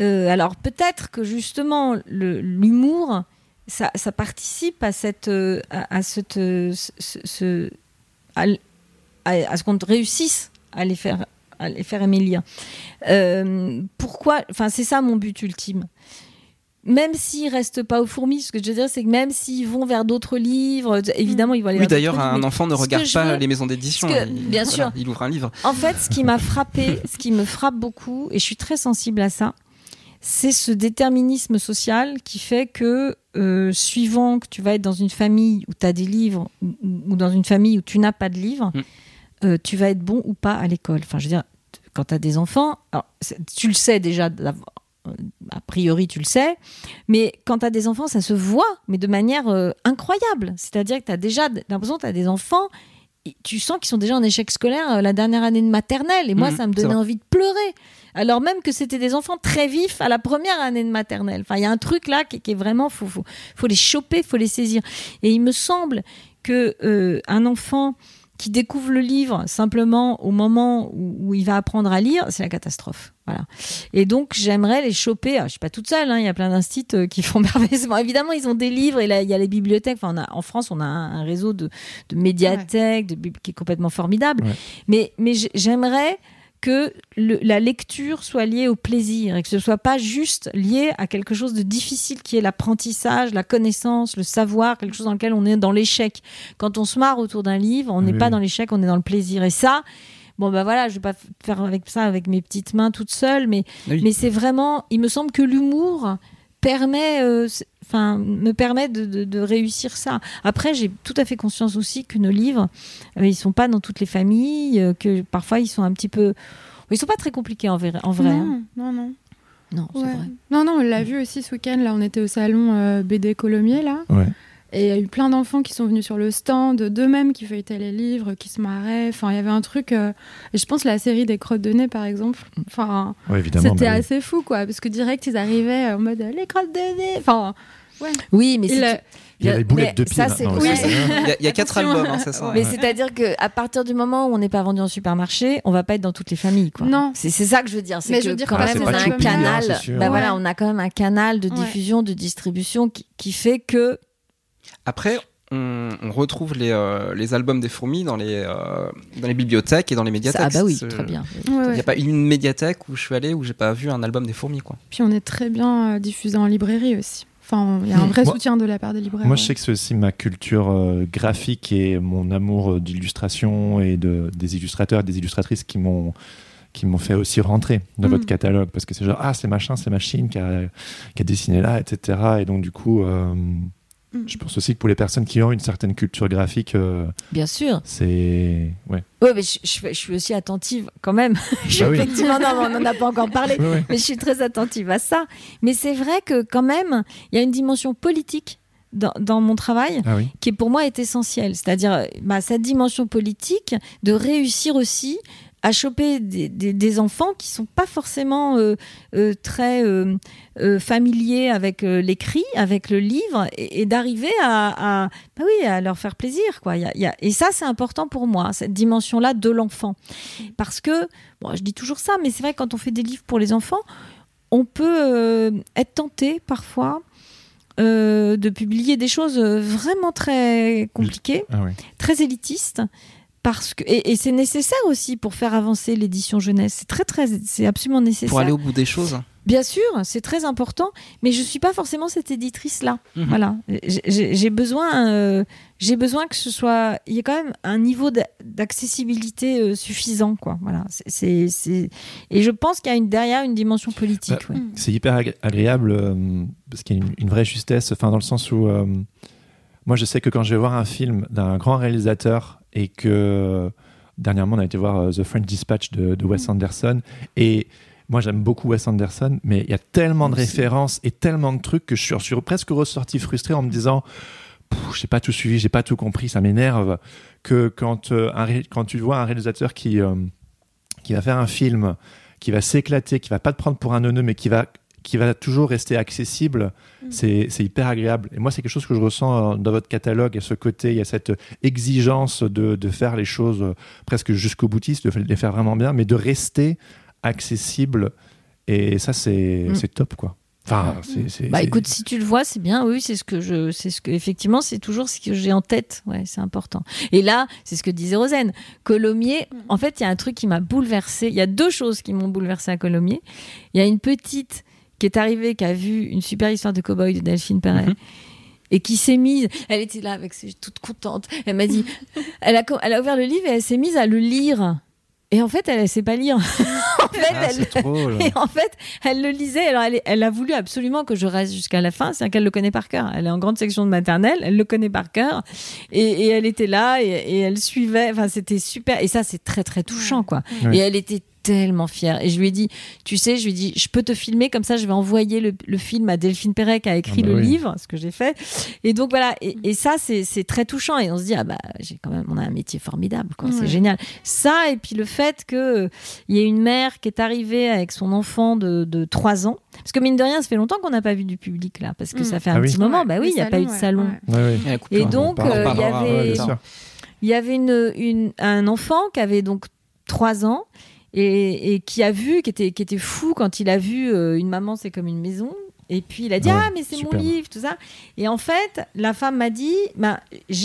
Euh, alors, peut-être que justement, l'humour, ça, ça participe à cette, euh, à, à cette, euh, ce, à, ce qu'on réussisse à les faire, à les faire aimer lire. Euh, pourquoi Enfin, c'est ça mon but ultime même s'ils restent pas aux fourmis, ce que je veux dire, c'est que même s'ils vont vers d'autres livres, évidemment, ils vont aller Oui, d'ailleurs, un enfant ne regarde pas veux- les maisons d'édition. bien voilà, sûr. il ouvre un livre. En fait, ce qui m'a frappé, ce qui me frappe beaucoup, et je suis très sensible à ça, c'est ce déterminisme social qui fait que, euh, suivant que tu vas être dans une famille où tu as des livres ou, ou dans une famille où tu n'as pas de livres, Mm. euh, tu vas être bon ou pas à l'école. Enfin, je veux dire, quand tu as des enfants, alors, tu le sais déjà, a priori tu le sais, mais quand tu as des enfants, ça se voit, mais de manière euh, incroyable. C'est-à-dire que tu as déjà l'impression que tu as des enfants et tu sens qu'ils sont déjà en échec scolaire euh, la dernière année de maternelle. Et moi, Mhm, ça me donnait envie de pleurer. Alors même que c'était des enfants très vifs à la première année de maternelle. Enfin, il y a un truc là qui, qui est vraiment, faut, faut, faut les choper, faut les saisir. Et il me semble que euh, un enfant qui découvre le livre simplement au moment où, où il va apprendre à lire, c'est la catastrophe. Voilà. Et donc j'aimerais les choper. Alors, je suis pas toute seule, hein, il y a plein d'instits euh, qui font merveilleusement. Évidemment, ils ont des livres et là il y a les bibliothèques. Enfin, on a, en France, on a un, un réseau de, de médiathèques, de qui est complètement formidable. Ouais. Mais, mais j'aimerais que le- la lecture soit liée au plaisir et que ce soit pas juste lié à quelque chose de difficile qui est l'apprentissage, la connaissance, le savoir, quelque chose dans lequel on est dans l'échec. Quand on se marre autour d'un livre, on n'est Oui. pas dans l'échec, on est dans le plaisir. Et ça, bon bah voilà, je vais pas faire avec ça avec mes petites mains toute seule, mais Oui. mais c'est vraiment, il me semble que l'humour permet, euh, enfin, me permet de, de- de réussir ça. Après, j'ai tout à fait conscience aussi que nos livres, euh, ils sont pas dans toutes les familles, euh, que parfois ils sont un petit peu, ils sont pas très compliqués en vrai. En vrai hein. non, non, non. Non, c'est Ouais. vrai. Non, non, on l'a vu aussi ce week-end. Là, on était au salon euh, BD Colomiers, là. Ouais. Et il y a eu plein d'enfants qui sont venus sur le stand, d'eux-mêmes qui feuilletaient les livres, qui se marraient. Enfin, il y avait un truc. euh, Et je pense la série des crottes de nez, par exemple. Enfin, Ouais, évidemment. c'était bah oui. assez fou, quoi. Parce que direct, ils arrivaient en mode euh, les crottes de nez. Enfin, Oui, mais il c'est- a- Il y a les boulettes de pied oui. Il y a, il y a quatre albums, hein, ça Mais c'est-à-dire qu'à partir du moment où on n'est pas vendu en supermarché, on va pas être dans toutes les familles. Quoi. Non. C'est ça que je veux dire. C'est Mais que je veux dire quand même, c'est on a un hein, canal. bah voilà, on a quand même un canal de Ouais. diffusion, de distribution qui, qui fait que. Après, on, on retrouve les, euh, les albums des fourmis dans les, euh, dans les bibliothèques et dans les médiathèques. Ah bah oui, très bien. Ouais, Il ouais. n'y a pas une médiathèque où je suis allé où j'ai pas vu un album des fourmis, quoi. Puis on est très bien euh, diffusé en librairie aussi. Enfin, il y a un vrai Moi- soutien de la part des libraires. Moi, je sais que c'est aussi ma culture euh, graphique et mon amour euh, d'illustration et de, des illustrateurs et des illustratrices qui m'ont qui m'ont fait aussi rentrer dans Mm. votre catalogue parce que c'est genre ah c'est machin c'est machine qui a, qui a dessiné là etc et donc du coup euh, Mm. je pense aussi que pour les personnes qui ont une certaine culture graphique euh, Bien sûr. c'est ouais Oui, mais je, je- je suis aussi attentive quand même. Je Bah oui. Effectivement, non, on n'en a pas encore parlé. Mais je suis très attentive à ça. Mais c'est vrai que quand même, il y a une dimension politique dans, dans mon travail ah oui qui pour moi est essentielle. C'est-à-dire bah, cette dimension politique de réussir aussi à choper des, des- des enfants qui sont pas forcément euh, euh, très euh, familiers avec l'écrit, avec le livre, et, et d'arriver à, à- bah oui, à leur faire plaisir. Quoi. Il y a- il y a- et ça, c'est important pour moi, cette dimension-là de l'enfant. Parce que, bon, je dis toujours ça, mais c'est vrai que quand on fait des livres pour les enfants, on peut être tenté parfois de publier des choses vraiment très compliquées, ah oui très élitistes. Parce que, et, et c'est nécessaire aussi pour faire avancer l'édition jeunesse. C'est très, très, c'est absolument nécessaire. Pour aller au bout des choses. Bien sûr, c'est très important, mais je suis pas forcément cette éditrice-là. Mhm. Voilà, J'ai- besoin, euh, j'ai besoin que ce soit, il y a quand même un niveau d'a- d'accessibilité euh, suffisant, quoi. Voilà, C'est- et je pense qu'il y a une, derrière une dimension politique. Bah, ouais. c'est hyper agré- agréable euh, parce qu'il y a une, une vraie justesse, enfin dans le sens où euh, moi je sais que quand je vais voir un film d'un grand réalisateur et que dernièrement on a été voir euh, The French Dispatch de, de Wes Anderson. Et moi j'aime beaucoup Wes Anderson mais il y a tellement de références et tellement de trucs que je suis, je suis presque ressorti frustré en me disant j'ai pas tout suivi, j'ai pas tout compris, ça m'énerve. Que quand, euh, un ré- quand tu vois un réalisateur qui, euh, qui va faire un film qui va s'éclater, qui va pas te prendre pour un neuneu, mais qui va, qui va toujours rester accessible, c'est c'est hyper agréable. Et moi, c'est quelque chose que je ressens euh, dans votre catalogue, à ce côté, il y a cette exigence de, de faire les choses euh, presque jusqu'au boutiste, de les faire vraiment bien, mais de rester accessible. Et ça, c'est Mm. top, quoi. Enfin, c'est- Bah écoute, si tu le vois, c'est bien. Oui, c'est ce que je, c'est ce que effectivement, c'est toujours ce que j'ai en tête. Ouais, c'est important. Et là, c'est ce que disait Rosen. Colomiers, en fait, il y a un truc qui m'a bouleversée. Il y a deux choses qui m'ont bouleversée à Colomiers. Il y a une petite qui est arrivée, qui a vu une super histoire de cowboy de Delphine Perret. Mhm. Et qui s'est mise, elle était là avec ses toute contente. Elle m'a dit, elle a, elle ouvert le livre et elle s'est mise à le lire. Et en fait, elle ne sait pas lire. en fait, Ah, elle, c'est drôle. et en fait, elle le lisait. Alors, elle, elle a voulu absolument que je reste jusqu'à la fin. C'est qu'elle le connaît par cœur. Elle est en grande section de maternelle. Elle le connaît par cœur. Et, et elle était là et, et elle suivait. Enfin, c'était super. Et ça, c'est très, très touchant, quoi. Et elle était tellement fière. Et je lui ai dit, tu sais, je lui ai dit, je peux te filmer comme ça, je vais envoyer le, le film à Delphine Perret qui a écrit Ah bah le oui. livre, ce que j'ai fait. Et donc voilà, et, et ça, c'est c'est très touchant. Et on se dit, ah bah, j'ai quand même, on a un métier formidable, quoi. C'est Ouais. génial. Ça, et puis le fait que euh, il y ait une mère qui est arrivée avec son enfant de, de 3 ans. Parce que mine de rien, ça fait longtemps qu'on n'a pas vu du public là, parce que Mm. ça fait un Ah oui. petit moment. Ouais, bah oui, il n'y a pas eu de salon. ouais, ouais. Ouais, ouais. Et donc, On euh, il y avait, Ouais, bien sûr. il y avait une, une- un enfant qui avait donc 3 ans et, et qui a vu, qui était, qui était fou quand il a vu euh, une maman, c'est comme une maison. Et puis il a dit Ouais, ah mais c'est mon livre tout ça. Et en fait la femme m'a dit bah,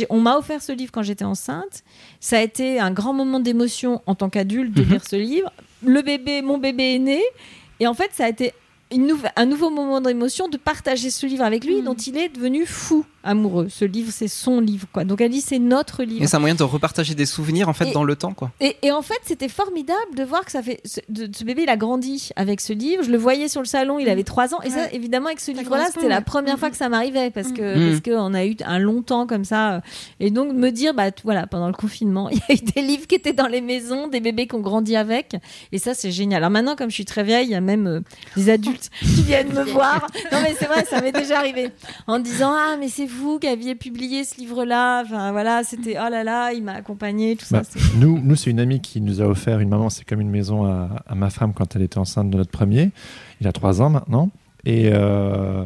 on m'a offert ce livre quand j'étais enceinte. Ça a été un grand moment d'émotion en tant qu'adulte de Mhm. lire ce livre. Le bébé mon bébé est né et en fait ça a été une un nouveau moment d'émotion de partager ce livre avec lui Mhm. dont il est devenu fou amoureux. Ce livre c'est son livre quoi. Donc elle dit c'est notre livre. Et c'est un moyen de repartager des souvenirs en fait Et- dans le temps quoi. Et, et en fait, c'était formidable de voir que ça fait. Ce, de- ce bébé, il a grandi avec ce livre. Je le voyais sur le salon, il avait trois ans. Et ça, évidemment, avec ce livre-là, c'était la première fois que ça m'arrivait parce que Mhm. parce qu'on a eu un long temps comme ça. Et donc, me dire, bah voilà, pendant le confinement, il y a eu des livres qui étaient dans les maisons, des bébés qui ont grandi avec. Et ça, c'est génial. Alors maintenant, comme je suis très vieille, il y a même euh, des adultes qui viennent me voir. Non, mais c'est vrai, ça m'est déjà arrivé. En disant, ah, mais c'est vous qui aviez publié ce livre-là. Enfin, voilà, c'était, oh là là, il m'a accompagné, tout ça. Bah, Nous, nous c'est une amie qui nous a offert une maman, c'est comme une maison à, à ma femme quand elle était enceinte de notre premier. Il a trois ans maintenant. Et euh,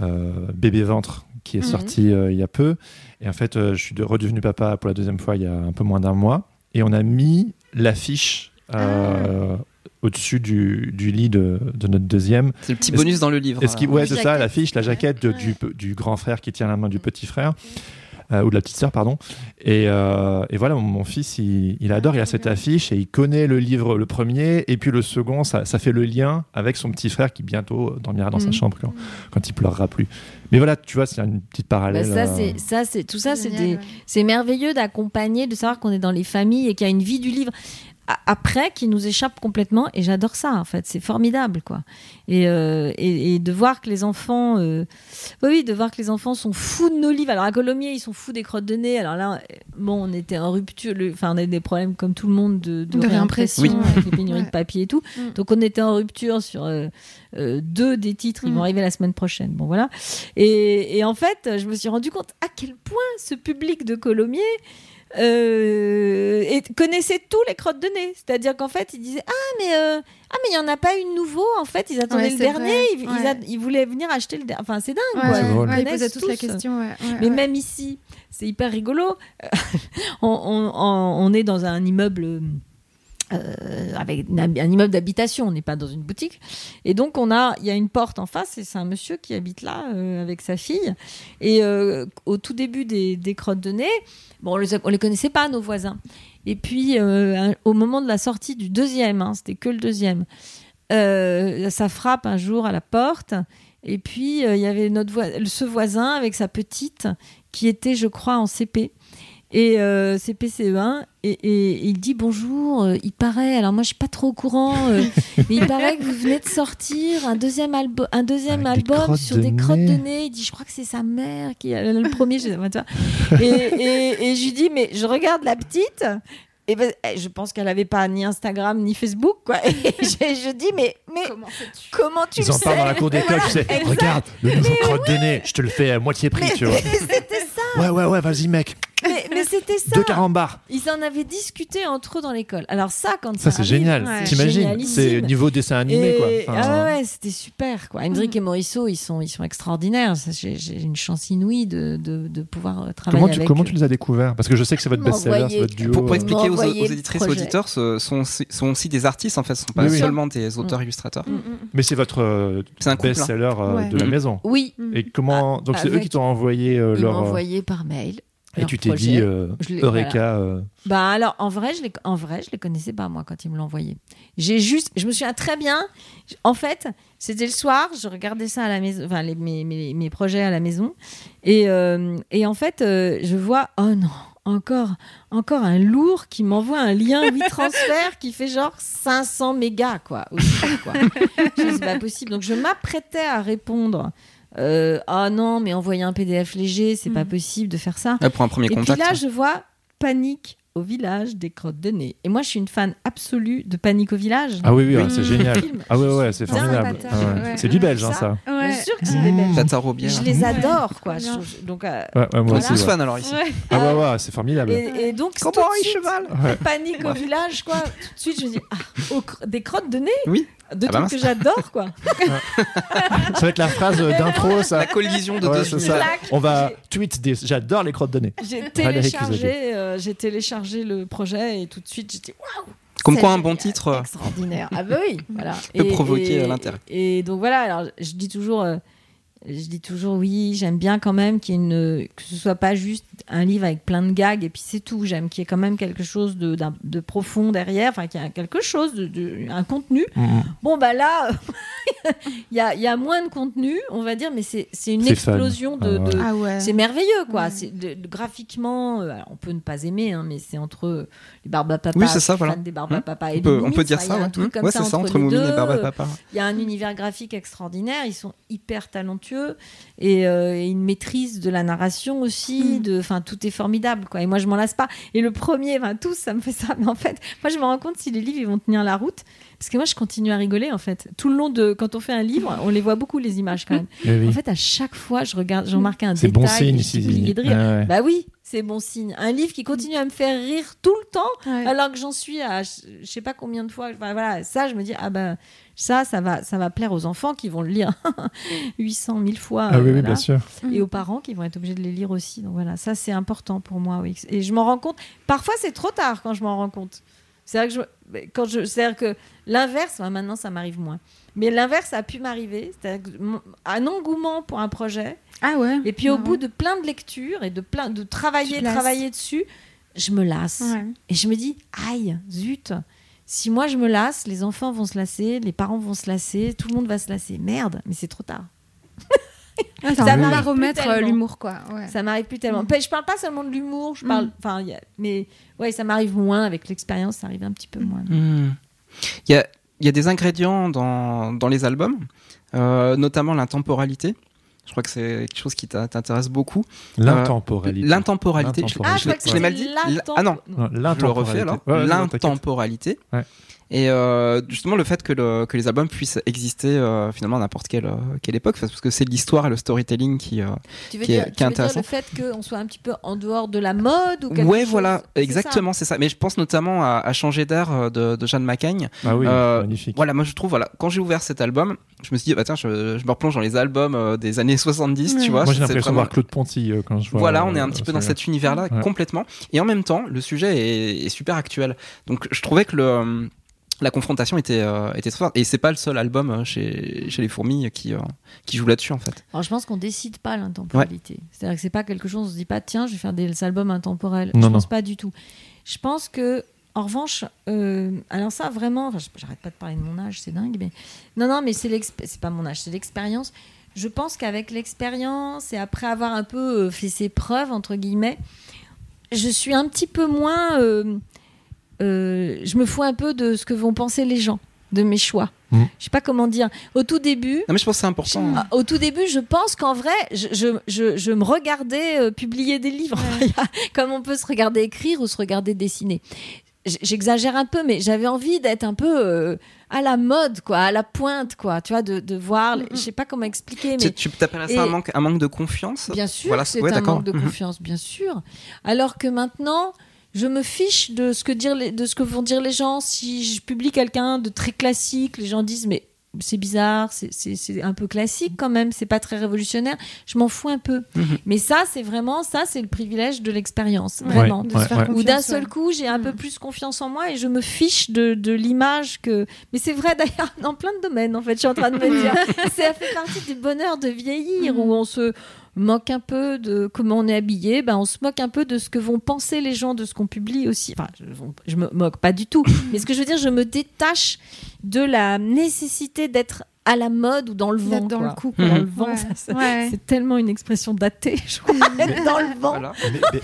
euh, Bébé Ventre, qui est Mhm. sorti euh, il y a peu. Et en fait, je suis de- redevenu papa pour la deuxième fois il y a un peu moins d'un mois. Et on a mis l'affiche euh, au-dessus du, du lit de, de notre deuxième. C'est le petit Est-ce- bonus dans le livre. Est-ce hein. ouais, c'est ça, l'affiche, la jaquette de- du, du grand frère qui tient la main du petit frère. euh, ou de la petite sœur, pardon. Et, euh, et voilà, mon, mon fils, il, il adore, il a cette affiche et il connaît le livre, le premier, et puis le second, ça, ça fait le lien avec son petit frère qui bientôt dormira dans sa Mhm. chambre quand, quand il pleurera plus. Mais voilà, tu vois, c'est une petite Bah, parallèle. ça, euh, c'est ça, c'est tout ça, c'est des, ouais. c'est merveilleux d'accompagner, de savoir qu'on est dans les familles et qu'il y a une vie du livre après qui nous échappe complètement. Et j'adore ça, en fait, c'est formidable, quoi. Et, euh, et, et de voir que les enfants, euh, oui, oui, de voir que les enfants sont fous de nos livres. Alors à Colomiers, ils sont fous des crottes de nez. Alors là, bon, on était en rupture, le- enfin, on a des problèmes comme tout le monde de, de, De réimpression réimpression, avec les pénuries de papier et tout. Mm. Donc on était en rupture sur euh, deux des titres. Ils vont Mm. arriver la semaine prochaine. Bon voilà. Et, et en fait, je me suis rendu compte à quel point ce public de Colomiers euh, et connaissait tous les crottes de nez. C'est-à-dire qu'en fait, ils disaient ah mais euh, ah mais il y en a pas une nouveau. En fait, ils attendaient Ouais, le dernier. Ils, ils Ouais. a- ils voulaient venir acheter le dernier. Enfin, c'est dingue. Ouais, quoi. C'est Ils posaient tous la tous. question. Ouais, ouais, Mais ouais. même ici, c'est hyper rigolo. on, on- on- on est dans un immeuble. Euh, avec un, immeuble d'habitation, on n'est pas dans une boutique. Et donc, on a, il y a une porte en face, et c'est un monsieur qui habite là euh, avec sa fille. Et euh, au tout début des, des crottes de nez, bon, on les, on les connaissait pas, nos voisins. Et puis, au moment de la sortie du deuxième, hein, c'était que le deuxième, ça frappe un jour à la porte. Et puis, il y avait notre voi- ce voisin avec sa petite qui était, je crois, en CP. Et euh, CP-CE1, et, et il dit bonjour, euh, il paraît, alors moi je suis pas trop au courant, euh, mais il paraît que vous venez de sortir un deuxième, albo- un deuxième Avec album sur de des crottes de nez. Il dit je crois que c'est sa mère qui a le premier. Je, et, et, et je lui dis mais je regarde la petite, et ben, eh, je pense qu'elle avait pas ni Instagram ni Facebook quoi. Et je, je dis mais, mais Comment comment tu Ils le en parlent sais dans la cour d'école, tu sais. Regarde, le nouveau crotte de nez, je te le fais à moitié prix, tu vois. C'était ça, Ouais, ouais, ouais, vas-y, mec. mais, mais c'était ça. Deux carambars. Ils en avaient discuté entre eux dans l'école. Alors ça, quand Ça, ça, c'est génial. ouais. T'imagines. C'est niveau dessin animé, Et- quoi. Enfin, ah ouais, ouais, c'était super quoi. Hendrik et Morisseau, ils sont, ils sont extraordinaires. J'ai une chance inouïe de, de, de pouvoir euh, travailler Comment tu, avec comment eux. tu les as découverts? Parce que je sais que c'est votre best-seller, c'est votre duo. Pour, pour euh, expliquer aux, éditrices et auditeurs, ce sont, aussi- sont aussi des artistes en fait, ce sont pas Oui, oui. seulement des auteurs-illustrateurs. Mm, Mais c'est votre euh, hein. best-seller Ouais. de la maison. Oui, Et comment Donc c'est eux qui t'ont envoyé ils leur. Envoyé par mail. Et tu t'es dit euh, Eureka. euh, Bah alors en vrai, je les, en vrai, je les connaissais pas moi quand ils me l'ont envoyé. J'ai juste, je me souviens très bien. En fait, c'était le soir, je regardais ça à la maison, enfin les- mes, mes, mes projets à la maison, et, euh, et en fait, je vois, oh non, encore, encore un lourd qui m'envoie un lien WeTransfer qui fait genre 500 mégas quoi. aussi, c'est pas possible. Donc je m'apprêtais à répondre. Euh, ah non, mais envoyer un PDF léger, c'est pas Mm. possible de faire ça. Ouais, pour un premier Et contact. puis là, je vois Panique au village des crottes de nez. Et moi, je suis une fan absolue de Panique au village. Ah oui, oui, c'est génial. Ah ouais, ouais, c'est Bien formidable. Ah ouais. ouais. C'est du belge, hein, Ça. ça. Bien Ouais. sûr que c'est des Ouais. Belges. Je les adore, quoi. Bien. Je- donc, euh, Ouais, ouais, moi On est Voilà. tous aussi. ouais. fans alors ici. ouais. Ah ouais, ouais, c'est formidable. Et, et donc, Comment tout de suite, cheval Ouais. Panique au village, quoi. Tout de suite, je me dis, ah, cr- des crottes de nez Oui. De Ah bah trucs que j'adore, quoi. Ça va être la phrase euh, d'intro, ça. La collision de Ouais, deux ça. On va tweet des. J'adore les crottes de nez. J'ai téléchargé, euh, j'ai téléchargé le projet et tout de suite, j'étais waouh Comme quoi, un bon titre, euh, Extraordinaire. Ah bah oui, voilà. peut provoquer, l'intérêt. Et donc voilà, alors je dis toujours. euh, je dis toujours oui, j'aime bien quand même qu'il y ait une, que ce soit pas juste un livre avec plein de gags et puis c'est tout. J'aime qu'il y ait quand même quelque chose de, de profond derrière, enfin qu'il y a quelque chose, de, de- un contenu. Mhm. Bon bah là, il y, a, il y a moins de contenu, on va dire, mais c'est, c'est une C'est fun. explosion de, Ah ouais. de- Ah ouais. c'est merveilleux, quoi. Ouais. C'est graphiquement, euh, alors, on peut ne pas aimer, hein, mais c'est entre les Barbapapa. Oui, c'est ça, voilà. fan des Barbapapa et on peut, on peut dire ça. Il y a un Ouais, truc comme Ouais, ça c'est ça, entre, entre les Moumine deux. et Barbapapa. Il y a un univers graphique extraordinaire. Ils sont hyper talentueux et, euh, et une maîtrise de la narration aussi. Mm. De, enfin, tout est formidable, quoi. Et moi, je m'en lasse pas. Et le premier, enfin, tous, ça me fait ça. Mais en fait, moi, je me rends compte si les livres ils vont tenir la route, parce que moi, je continue à rigoler en fait. Tout le long de, quand on fait un livre, on les voit beaucoup les images quand même. Oui, oui. En fait, à chaque fois, je regarde, je remarque un c'est détail. bon signe si. Ouais, ouais. Bah oui, c'est bon signe. Un livre qui continue à me faire rire tout le temps, Ouais. alors que j'en suis à je sais pas combien de fois. Enfin, voilà, ça, je me dis ah ben ça, ça va, ça va plaire aux enfants qui vont le lire 800 000 fois. Ah euh, oui, oui, voilà. bien sûr. Et aux parents qui vont être obligés de les lire aussi. Donc voilà, ça c'est important pour moi. Oui. Et je m'en rends compte. Parfois c'est trop tard quand je m'en rends compte. C'est vrai que je, quand je, c'est-à-dire que l'inverse, maintenant ça m'arrive moins. Mais l'inverse a pu m'arriver, c'est-à-dire un engouement pour un projet, Ah ouais. et puis au Ouais. bout de plein de lectures et de plein de travailler, travailler dessus, je me lasse. Ouais. Et je me dis, aïe, zut, si moi je me lasse, les enfants vont se lasser, les parents vont se lasser, tout le monde va se lasser. Merde, mais c'est trop tard. Ça m'arrive remettre euh, l'humour, quoi. Ouais. Ça m'arrive plus tellement. Mm. Ben, Je parle pas seulement de l'humour, je parle, Mm. enfin, y a- mais ouais, ça m'arrive moins avec l'expérience, ça arrive un petit peu moins. Hmm. Il y a, il y a des ingrédients dans, dans les albums, euh, notamment l'intemporalité. Je crois que c'est quelque chose qui t'intéresse beaucoup. L'intemporalité. L'intemporalité. Je, Ah, je je l'ai- mal dit. Ah non, Non, je le refais alors. Ouais. L'intemporalité. Ouais. Et euh, justement le fait que, le- que les albums puissent exister euh, finalement à n'importe quelle, euh, quelle époque, parce que c'est l'histoire et le storytelling qui. euh, Tu veux Qui est- dire, qui est tu veux dire intéressant. le fait qu'on soit un petit peu en dehors de la mode ou quelque Ouais, chose? voilà, exactement, c'est ça. Mais je pense notamment à, à Changer d'air euh, de, de Jeanne Macaigne. Ah oui, Euh, magnifique. Voilà, moi je trouve, voilà, quand j'ai ouvert cet album, je me suis dit, bah tiens, je, je me replonge dans les albums euh, des années 70, Ouais. tu vois. Moi, j'ai l'impression de voir Claude Ponty euh, quand je vois. Voilà, on est euh, un petit peu dans cet univers-là Ouais. complètement. Et en même temps, le sujet est, est super actuel. Donc je trouvais que le, euh, la confrontation était, euh, était très forte. Et c'est pas le seul album euh, chez, chez les fourmis qui, euh, qui joue là-dessus en fait. Alors je pense qu'on décide pas l'intemporalité. C'est-à-dire que c'est pas quelque chose, on se dit pas tiens, je vais faire des albums intemporels. Non, je non. pense pas du tout. Je pense que en revanche, euh, alors ça vraiment, j'arrête pas de parler de mon âge, c'est dingue, mais non non, mais c'est l'exp- c'est pas mon âge, c'est l'expérience. Je pense qu'avec l'expérience et après avoir un peu fait ses preuves entre guillemets, je suis un petit peu moins, euh, je me fous un peu de ce que vont penser les gens, de mes choix. Mhm. Je sais pas comment dire. Au tout début, Non mais je pense que c'est important. Au tout début, je pense qu'en vrai, je, je, je, je me regardais euh, publier des livres, comme on peut se regarder écrire ou se regarder dessiner. J'exagère un peu, mais j'avais envie d'être un peu euh, à la mode, quoi, à la pointe, quoi, tu vois, de, de voir. les- Je sais pas comment expliquer, mais Tu, tu t'appelles ça un manque, un manque de confiance? Bien sûr, Voilà, c'est ouais, un manque de Mhm. confiance, bien sûr. Alors que maintenant, je me fiche de ce que dire les- de ce que vont dire les gens. Si je publie quelqu'un de très classique, les gens disent mais c'est bizarre, c'est- c'est c'est un peu classique quand même, c'est pas très révolutionnaire. Je m'en fous un peu. Mhm. Mais ça, c'est vraiment ça, c'est le privilège de l'expérience, Ouais, vraiment. ouais. Ou d'un seul coup, j'ai un peu Mm. plus confiance en moi et je me fiche de, de l'image que. Mais c'est vrai d'ailleurs dans plein de domaines, en fait, je suis en train de me dire. Ça fait partie du bonheur de vieillir Mm. où on se moque un peu de comment on est habillé, ben on se moque un peu de ce que vont penser les gens de ce qu'on publie aussi. Enfin, je, je me moque pas du tout, mais ce que je veux dire, je me détache de la nécessité d'être à la mode ou dans le vent. Dans quoi. le coup, Dans le vent, Ouais. ça, ça- Ouais. c'est tellement une expression datée, je crois. être dans le vent. Voilà. Bé-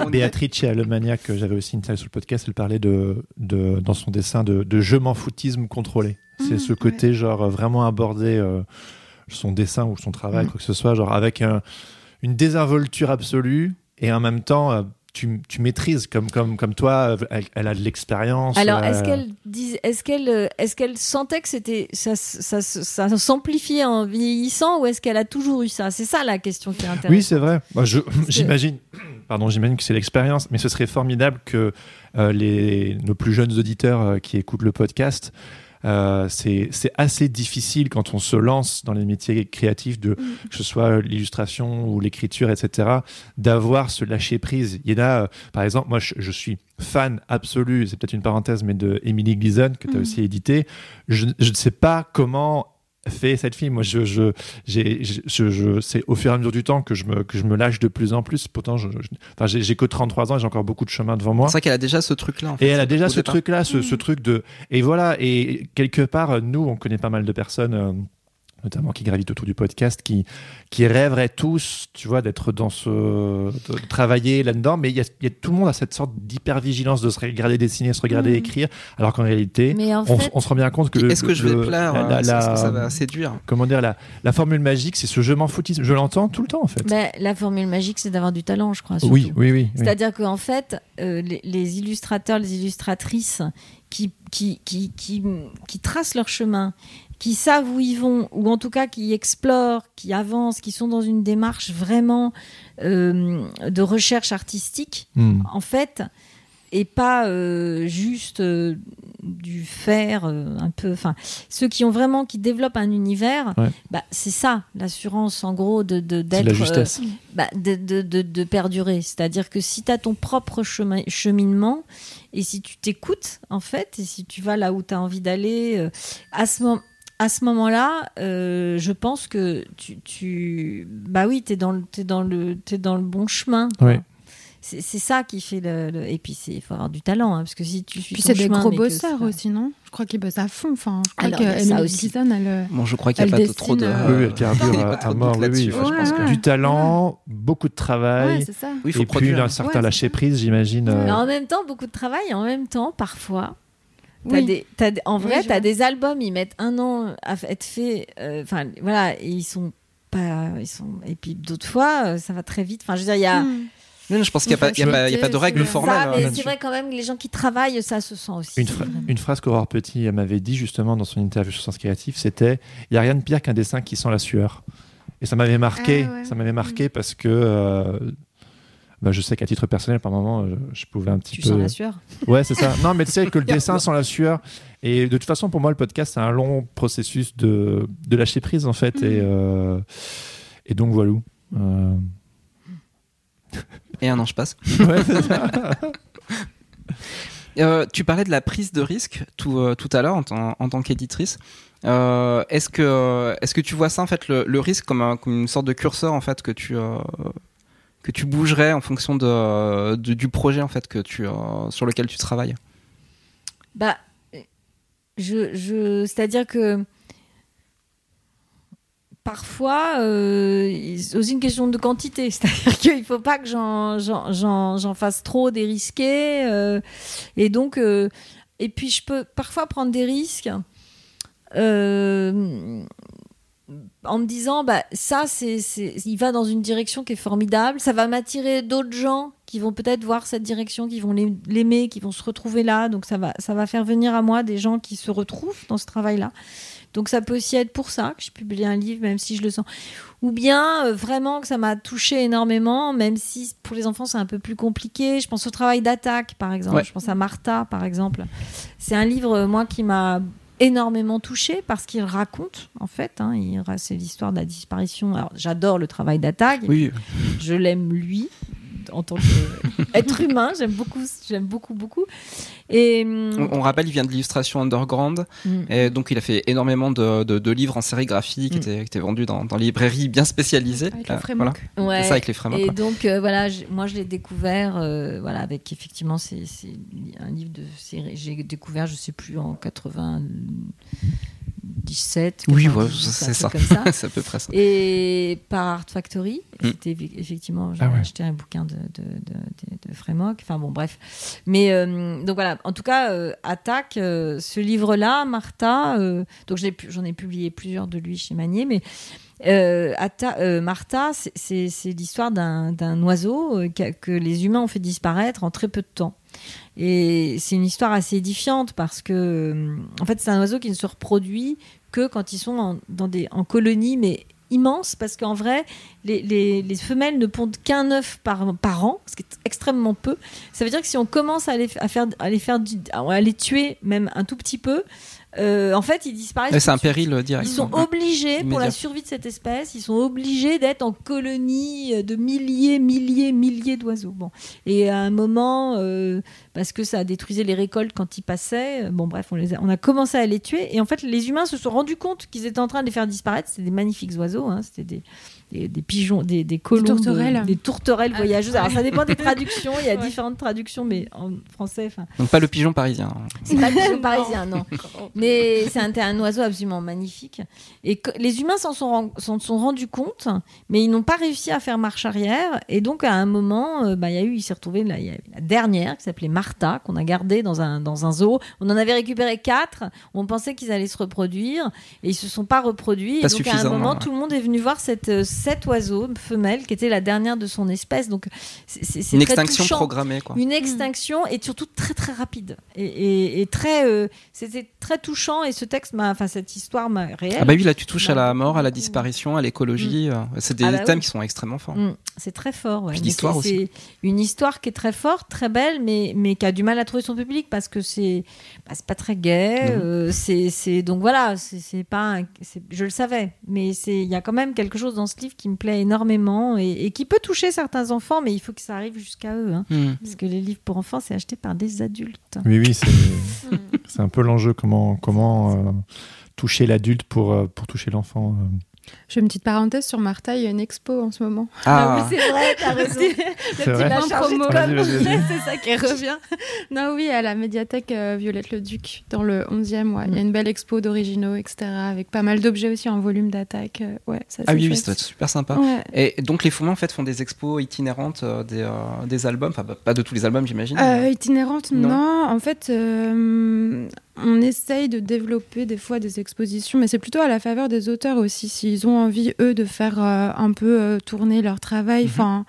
Bé-. Béatrice Allemania, que j'avais aussi interviewé sur le podcast, elle parlait de, de, dans son dessin de, de je m'en foutisme contrôlé. C'est Mmh, ce côté, genre, vraiment aborder euh, son dessin ou son travail, Mmh. quoi que ce soit, genre, avec un- une désinvolture absolue et en même temps, euh, tu, tu maîtrises, comme, comme, comme toi, elle, elle a de l'expérience. Alors, euh, est-ce qu'elle dis- est-ce qu'elle, euh, est-ce qu'elle sentait que c'était ça, ça, ça, ça s'amplifiait en vieillissant ou est-ce qu'elle a toujours eu ça? C'est ça la question qui est intéressante. Oui, c'est vrai. Moi, je- j'imagine, pardon, j'imagine que c'est l'expérience, mais ce serait formidable que euh, les, nos plus jeunes auditeurs euh, qui écoutent le podcast euh, c'est assez difficile quand on se lance dans les métiers créatifs, de, que ce soit l'illustration ou l'écriture, etc., d'avoir ce lâcher prise. Il y en a, euh, par exemple, moi je, je suis fan absolu, c'est peut-être une parenthèse, mais de Emily Gleason, que tu as Mhm. aussi édité. Je, je ne sais pas comment fait cette fille. Moi, je, je, j'ai, je, je- c'est au fur et à mesure du temps que je me, que je me lâche de plus en plus. Pourtant, je, je- enfin, j'ai, j'ai que 33 ans et j'ai encore beaucoup de chemin devant moi. C'est vrai qu'elle a déjà ce truc-là. en Et elle a déjà ce départ. truc-là, ce, ce truc de. Et voilà, et quelque part, nous, on connaît pas mal de personnes, euh, notamment qui gravitent autour du podcast, qui, qui rêveraient tous, tu vois, d'être dans ce. de travailler là-dedans, mais il y a, il y a- tout le monde a cette sorte d'hypervigilance de se regarder dessiner, se regarder Mhm. écrire, alors qu'en réalité, Mais en on, fait, on se rend bien compte que. Est-ce que je vais plaire la- la- que ça va séduire Comment dire, la, la formule magique, c'est ce je m'en foutisme. Je l'entends tout le temps, en fait. ben, la formule magique, c'est d'avoir du talent, je crois. surtout. oui, oui, oui. oui. C'est-à-dire qu'en fait, euh, les, les illustrateurs, les illustratrices qui, qui, qui, qui, qui tracent leur chemin, qui savent où ils vont, ou en tout cas qui explorent, qui avancent, qui sont dans une démarche vraiment euh, de recherche artistique, Hmm. en fait, et pas euh, juste euh, du faire un peu. Enfin, ceux qui ont vraiment, qui développent un univers, Ouais. bah, c'est ça l'assurance, en gros, de d'être de la justesse. bah, de, de, de, de perdurer. C'est-à-dire que si tu as ton propre chemin, cheminement et si tu t'écoutes, en fait, et si tu vas là où tu as envie d'aller, à ce moment. À ce moment-là, euh, je pense que tu, tu... bah oui, t'es dans le, t'es dans le, t'es dans le bon chemin. quoi. Ouais. C'est c'est ça qui fait le, le- et puis c'est il faut avoir du talent hein, parce que si tu suis Puis ton c'est des gros que bosseurs aussi, non? Je crois qu'ils bossent à fond. Enfin, je crois Alors, a ça aussi. Gleason, elle. euh, Bon, je crois qu'il n'y a pas trop de. Oui, euh, oui, elle carbure il y a à, à mort. Oui, oui. je ouais, pense que du talent, beaucoup de travail. Ça. Oui, il faut et puis un certain lâcher prise, j'imagine. euh, Mais en même temps, beaucoup de travail, et en même temps, parfois. T'as Oui. des, t'as des- en Oui, vrai, je tu as vois. des albums, ils mettent un an à être faits. euh, Enfin, voilà, et ils sont pas. Ils sont, et puis d'autres fois, euh, ça va très vite. Enfin, je veux dire, il y a. Hmm. Non, non, je pense qu'il n'y a, a, pas- il y a pas de règles Ça, formelles. ça, hein, c'est vrai quand même que les gens qui travaillent, ça se sent aussi. Une, phra- une phrase qu'Aurore Petit m'avait dit justement dans son interview sur Sens Créatif, c'était il n'y a rien de pire qu'un dessin qui sent la sueur. Et ça m'avait marqué, Ah ouais. ça m'avait marqué parce que euh, bah, je sais qu'à titre personnel, par moment, euh, je pouvais un petit Tu peu. sens la sueur. Ouais, c'est ça. Non, mais tu sais que le dessin sent la sueur. Et de toute façon, pour moi, le podcast, c'est un long processus de, de lâcher prise en fait. Et, euh, et donc voilà. Euh, Et un an, je passe. ouais, c'est ça. Euh, tu parlais de la prise de risque tout, euh, tout à l'heure en, tant- en tant qu'éditrice. Euh, est-ce que est-ce que tu vois ça en fait le, le risque comme, un- comme une sorte de curseur en fait que tu euh, que tu bougerais en fonction de, de- du projet en fait que tu euh, sur lequel tu travailles Bah, je, c'est-à-dire que parfois, euh, c'est aussi une question de quantité. C'est-à-dire qu'il faut pas que j'en, fasse trop des risqués. euh, et donc, euh, et puis je peux parfois prendre des risques. euh, en me disant bah ça c'est c'est il va dans une direction qui est formidable. Ça va m'attirer d'autres gens qui vont peut-être voir cette direction qui vont l'aim- l'aimer qui vont se retrouver là. Donc ça va ça va faire venir à moi des gens qui se retrouvent dans ce travail là donc ça peut aussi être pour ça que je publie un livre même si je le sens. Ou bien euh, vraiment que ça m'a touché énormément même si pour les enfants c'est un peu plus compliqué. Je pense au travail d'attaque par exemple. Ouais. je pense à Martha par exemple. C'est un livre euh, moi qui m'a énormément touché parce qu'il raconte en fait hein, il c'est l'histoire de la disparition. Alors j'adore le travail d'attaque Oui. je l'aime lui en tant qu'être humain j'aime beaucoup j'aime beaucoup beaucoup et hum, On, on rappelle, il vient de l'illustration underground hum, et donc il a fait énormément de, de- de livres en sérigraphie qui, Mm. étaient, qui étaient vendus dans, dans les librairies bien spécialisées. Avec Euh, le framework. voilà. ouais. C'est ça avec les frameworks. Et quoi. donc euh, voilà, moi je l'ai découvert, euh, voilà, avec effectivement c'est un livre de série. J'ai découvert, je sais plus en 97. Oui, 98, ouais, c'est ça. C'est à peu près ça. Et par Art Factory, Mm. c'était effectivement, j'ai Ah ouais. acheté un bouquin de, de, de, de, de Frémoc. Enfin bon, bref. Mais euh, donc voilà, en tout cas, euh, Attaque, euh, ce livre-là, Martha, euh, donc j'en ai publié plusieurs de lui chez Manier, mais euh, euh, Martha, c'est- l'histoire d'un oiseau euh, que les humains ont fait disparaître en très peu de temps. Et c'est une histoire assez édifiante parce que, euh, en fait, c'est un oiseau qui ne se reproduit que quand ils sont en, dans des, en colonie, mais immense parce qu'en vrai, les, les- les femelles ne pondent qu'un œuf par, an, ce qui est extrêmement peu. Ça veut dire que si on commence à les, faire, à les tuer même un tout petit peu, euh, en fait, ils disparaissent. C'est un péril euh, direct. Ils sont obligés, pour la survie de cette espèce, ils sont obligés d'être en colonie de milliers, milliers, milliers d'oiseaux. Bon. Et à un moment, euh, parce que ça a détruisé les récoltes quand ils passaient, bon bref, on, les a, on a commencé à les tuer. Et en fait, les humains se sont rendus compte qu'ils étaient en train de les faire disparaître. C'était des magnifiques oiseaux, hein, c'était des, des, des pigeons, des, des colombes, tourterelles. des tourterelles Ah, voyageuses. Alors ça dépend des traductions, il y a Ouais. différentes traductions, mais en français, enfin, Donc pas le pigeon parisien. c'est pas le pigeon parisien, non. Mais c'est un, un oiseau absolument magnifique. Et que- les humains s'en sont, rendus compte, mais ils n'ont pas réussi à faire marche arrière. Et donc, à un moment, euh, bah, il y a eu, il s'est retrouvé, là, il y a eu la dernière qui s'appelait Martha, qu'on a gardée dans un, dans un zoo. On en avait récupéré quatre. On pensait qu'ils allaient se reproduire. Et ils se sont pas reproduits. Pas et donc, à un moment, ouais. tout le monde est venu voir cette, euh, cet oiseau femelle qui était la dernière de son espèce. Donc, c'est Une très extinction touchant programmée, quoi. une extinction et surtout très très rapide et, et- et très euh, c'était très touchant et ce texte m'a enfin cette histoire m'a réelle Ah bah oui, là tu touches à la mort, à la disparition, à l'écologie. euh, C'est des Ah bah thèmes oui. qui sont extrêmement forts. Mm, c'est très fort ouais. Puis l'histoire c'est- aussi. une histoire qui est très forte très belle mais mais qui a du mal à trouver son public parce que c'est bah, c'est pas très gai Non. euh, c'est c'est donc voilà c'est c'est pas je le savais mais c'est il y a quand même quelque chose dans ce livre qui me plaît énormément et, et qui peut toucher certains enfants mais il faut que ça arrive jusqu'à eux hein. Mm. parce que les livres pour enfants c'est acheté par des adultes Oui, oui, c'est c'est un peu l'enjeu, comment, comment euh, toucher l'adulte pour, euh, pour toucher l'enfant. euh. Je fais une petite parenthèse sur Martha, il y a une expo en ce moment. Ah, c'est vrai, t'as raison. C'est vrai la point chargée de promo. c'est ça qui revient. Non, oui, à la médiathèque euh, Violette-le-Duc, dans le 11e. Ouais. Il y a une belle expo d'originaux, etc. Avec pas mal d'objets aussi en volume d'attaque. euh, ouais, ça, ah c'est oui, oui, chouette. ça doit être super sympa. Ouais. Et donc les Fourmis en fait font des expos itinérantes euh, des, euh, des albums, enfin bah, pas de tous les albums j'imagine. Euh, itinérante, Non. non. En fait, euh, on essaye de développer des fois des expositions, mais c'est plutôt à la faveur des auteurs aussi, s'ils ont envie, eux, de faire euh, un peu euh, tourner leur travail. Mhm.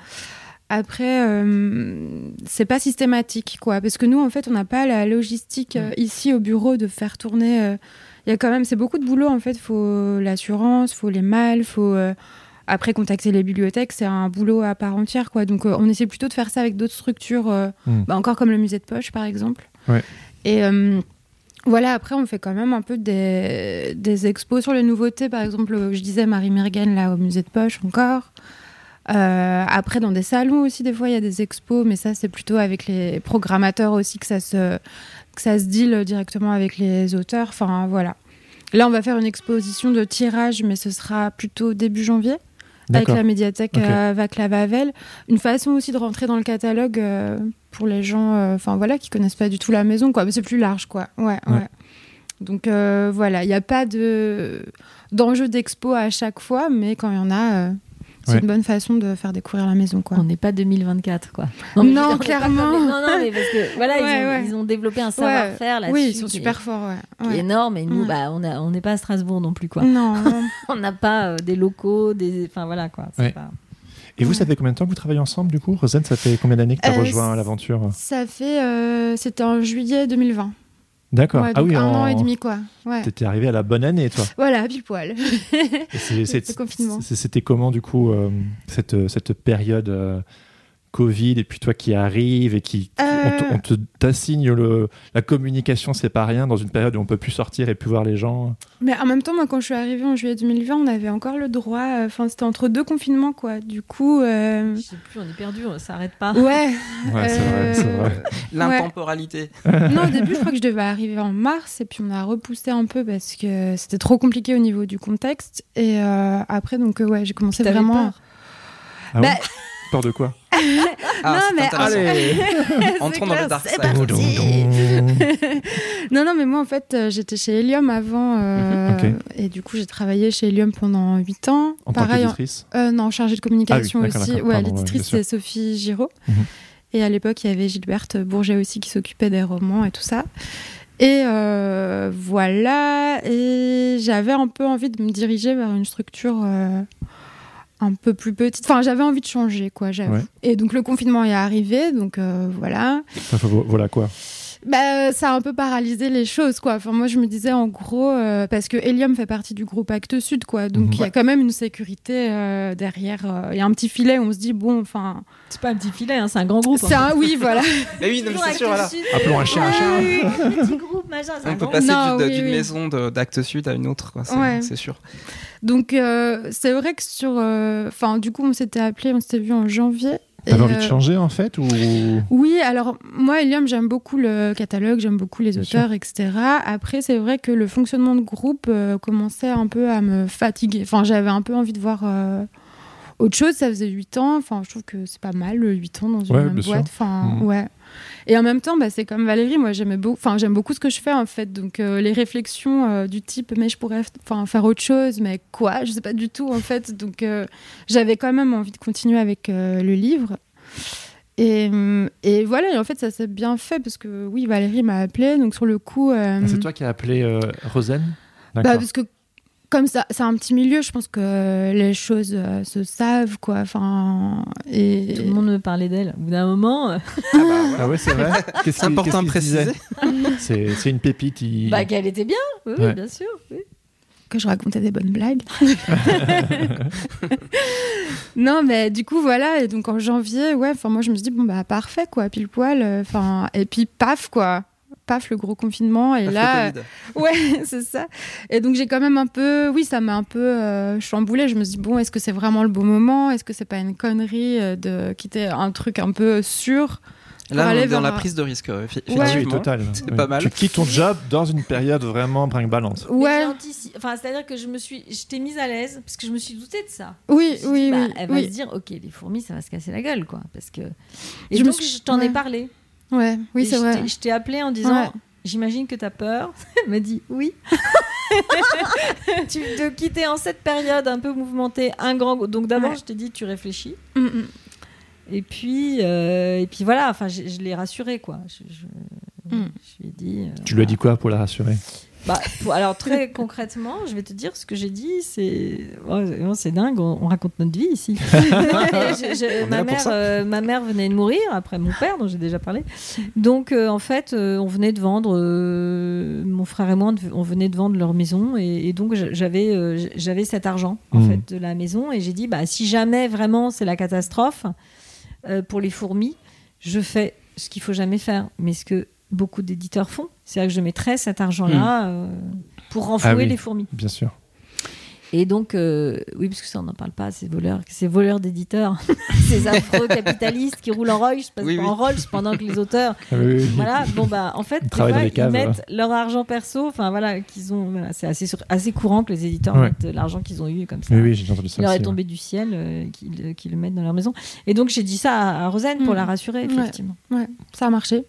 Après, euh, c'est pas systématique, quoi, parce que nous, en fait, on n'a pas la logistique euh, ici au bureau de faire tourner. Il y a quand même, c'est beaucoup de boulot, en fait. Faut l'assurance, faut les malles, faut après contacter les bibliothèques. C'est un boulot à part entière, quoi. Donc, on essaie plutôt de faire ça avec d'autres structures, Mm. bah, encore comme le musée de poche, par exemple. Ouais. Et voilà, après, on fait quand même un peu des, expos sur les nouveautés. Par exemple, je disais Marie Mergen, là, au musée de poche, encore. Euh, après, dans des salons aussi, des fois, il y a des expos, mais ça, c'est plutôt avec les programmateurs aussi que ça se, que ça se deal directement avec les auteurs. Enfin, voilà. Là, on va faire une exposition de tirage, mais ce sera plutôt début janvier avec la médiathèque Ok. euh, Vaclav-Havel. Une façon aussi de rentrer dans le catalogue euh, pour les gens euh, enfin voilà, qui connaissent pas du tout la maison, quoi. Mais c'est plus large, quoi. Ouais, Ouais. ouais. Donc voilà, il n'y a pas de d'enjeu d'expo à chaque fois, mais quand il y en a, c'est Ouais. une bonne façon de faire découvrir la maison, quoi. On n'est pas 2024, quoi. Non, dire, n'est clairement. les- Non, non, mais parce que voilà, ils, ont, ouais. ils ont développé un savoir-faire là-dessus. oui, ils sont super forts, ouais. qui est énorme. Et nous, Ouais. bah, on a- on n'est pas à Strasbourg non plus, quoi. Non. On n'a pas euh, des locaux, des. Enfin voilà, quoi. C'est Ouais. pas- Et vous, ça fait combien de temps que vous travaillez ensemble, du coup Rosane, ça fait combien d'années que tu as Euh, rejoint l'aventure? ça fait, euh, c'était en juillet 2020. D'accord. Ouais, ah oui, un en- an et demi, quoi. Ouais. T'étais arrivé à la bonne année, toi. Voilà, pile poil. C'était comment, du coup, euh, cette, cette période euh, Covid, et puis toi qui arrives et qui. Euh. On t'assigne le, la communication, c'est pas rien, dans une période où on peut plus sortir et plus voir les gens. Mais en même temps, moi, quand je suis arrivée en juillet 2020, on avait encore le droit. euh, Enfin, c'était entre deux confinements, quoi. Du coup, euh, Je sais plus, on est perdu, on s'arrête pas. ouais. Ouais, c'est vrai, c'est euh, vrai. L'intemporalité. non, au début, je crois que je devais arriver en mars, et puis on a repoussé un peu parce que c'était trop compliqué au niveau du contexte. Et euh, après, donc, euh, ouais, j'ai commencé vraiment. peur? Ah Bah, ouais Peur de quoi Ah, Non, c'est mais- intéressant. Entrons dans le dark side. parti. non, non, mais moi, en fait, euh, j'étais chez Helium avant. euh. Et du coup, j'ai travaillé chez Helium pendant 8 ans. En tant Pareil, en- qu'éditrice euh, non, chargée de communication Ah oui, aussi. Ouais, l'éditrice, c'est Sophie Giraud. Mhm. Et à l'époque, il y avait Gilberte Bourget aussi qui s'occupait des romans et tout ça. Et euh, voilà. Et j'avais un peu envie de me diriger vers une structure euh, un peu plus petite. Enfin, j'avais envie de changer, quoi, j'avoue. Ouais. Et donc, le confinement est arrivé. Donc, euh, voilà. Enfin, vo- Voilà quoi. Bah, ça a un peu paralysé les choses, quoi. Enfin, moi, je me disais, en gros, euh, parce que Helium fait partie du groupe Actes Sud, quoi. Donc, il y a quand même une sécurité euh, derrière. euh, Il y a un petit filet où on se dit, bon, enfin. C'est pas un petit filet, hein, c'est un grand groupe. C'est un. Oui, voilà. Mais oui, c'est sûr, voilà. Appelons un chien un chat. Oui, petit groupe, machin, un On peut grand passer d'une oui, d'une oui. maison d'Actes Sud à une autre, quoi. C'est Ouais. sûr. Donc, euh, c'est vrai que sur. euh, Enfin, du coup, on s'était appelé, on s'était vu en janvier. T'avais envie de euh, changer en fait ou? Oui, alors moi, Helium, j'aime beaucoup le catalogue, j'aime beaucoup les Bien auteurs, etc. Après, c'est vrai que le fonctionnement de groupe euh, commençait un peu à me fatiguer. Enfin, j'avais un peu envie de voir euh, autre chose. Ça faisait 8 ans. Enfin, je trouve que c'est pas mal, 8 ans dans une Ouais, même boîte. Enfin, Mhm. ouais. Et en même temps, bah, c'est comme Valérie, moi, enfin, j'aime beaucoup ce que je fais, en fait. Donc, euh, les réflexions euh, du type, mais je pourrais faire autre chose, mais quoi? Je sais pas du tout, en fait. Donc, euh, j'avais quand même envie de continuer avec le livre. Et, et voilà, et en fait, ça s'est bien fait parce que oui, Valérie m'a appelé. Donc, sur le coup. Ah, C'est toi qui as appelé Rosen bah, parce que comme ça, c'est un petit milieu, je pense que les choses euh, se savent, quoi. Enfin, et Tout le monde me parlait d'elle. Au bout d'un moment, euh, Ah bah. Ah ouais, c'est vrai. C'est important de préciser. C'est une pépite. qui- bah, qu'elle était bien. Oui, Ouais. bien sûr. oui. que je racontais des bonnes blagues. non, mais du coup, voilà. Et donc en janvier, ouais, enfin moi je me suis dit bon bah parfait quoi, pile poil. euh, Enfin et puis paf quoi. Paf, le gros confinement. Et Paf, là, Covid. Ouais, c'est ça. Et donc j'ai quand même un peu, oui, ça m'a un peu euh, chamboulée. Je me suis dit, bon, est-ce que c'est vraiment le bon moment? Est-ce que c'est pas une connerie euh, de quitter un truc un peu sûr Là, on aller est dans vers la prise de risque, euh, oui, effectivement. total. C'est pas mal. Tu quittes ton job dans une période vraiment brinque-balance. Mais Ouais, Enfin, c'est-à-dire que je me suis, je t'ai mise à l'aise parce que je me suis doutée de ça. oui, Je me suis oui, dit, bah, oui. Elle va oui. se dire, ok, les fourmis, ça va se casser la gueule, quoi, parce que. Et Je me donc, suis- je t'en ai parlé. Ouais, oui, c'est vrai. Je t'ai appelé en disant, Ouais. j'imagine que t'as peur. Elle m'a dit oui. tu de quitter en cette période un peu mouvementée, un grand. Donc d'abord, Ouais. je t'ai dit, tu réfléchis. Mm, mm. Et puis, euh, et puis voilà. Enfin, je, je l'ai rassurée, quoi. Je, je- Mm. je lui ai dit. euh, Tu lui as dit quoi pour la rassurer? Bah, pour- alors très concrètement, je vais te dire ce que j'ai dit. C'est oh, c'est- dingue. On, on raconte notre vie ici. Je- je- ma mère, euh, ma mère venait de mourir après mon père, dont j'ai déjà parlé. Donc euh, en fait, euh, on venait de vendre. euh, mon frère et moi, on venait de vendre leur maison et, et donc j'avais euh, j'avais cet argent en fait de la maison et j'ai dit bah si jamais vraiment c'est la catastrophe euh, pour les fourmis, je fais ce qu'il faut jamais faire, mais ce que beaucoup d'éditeurs font, c'est-à-dire que je mettrais cet argent-là euh, pour renflouer Ah oui. les fourmis. Bien sûr. Et donc, euh, oui, parce que ça, on n'en parle pas, ces voleurs, ces voleurs d'éditeurs, ces affreux capitalistes qui roulent en Rolls, parce Oui, en oui. Rolls pendant que les auteurs, oui, oui. voilà, bon bah, en fait, Ils ils caves, mettent leur argent perso, enfin voilà, qu'ils ont, voilà, c'est assez, sur- assez courant que les éditeurs Ouais. mettent l'argent qu'ils ont eu comme ça. Oui, oui, j'ai entendu ça. Il leur est tombé du ciel, euh, qu'ils le mettent dans leur maison. Et donc, j'ai dit ça à, à Rosanne pour Mm. la rassurer, Ouais. effectivement. Ouais, ça a marché.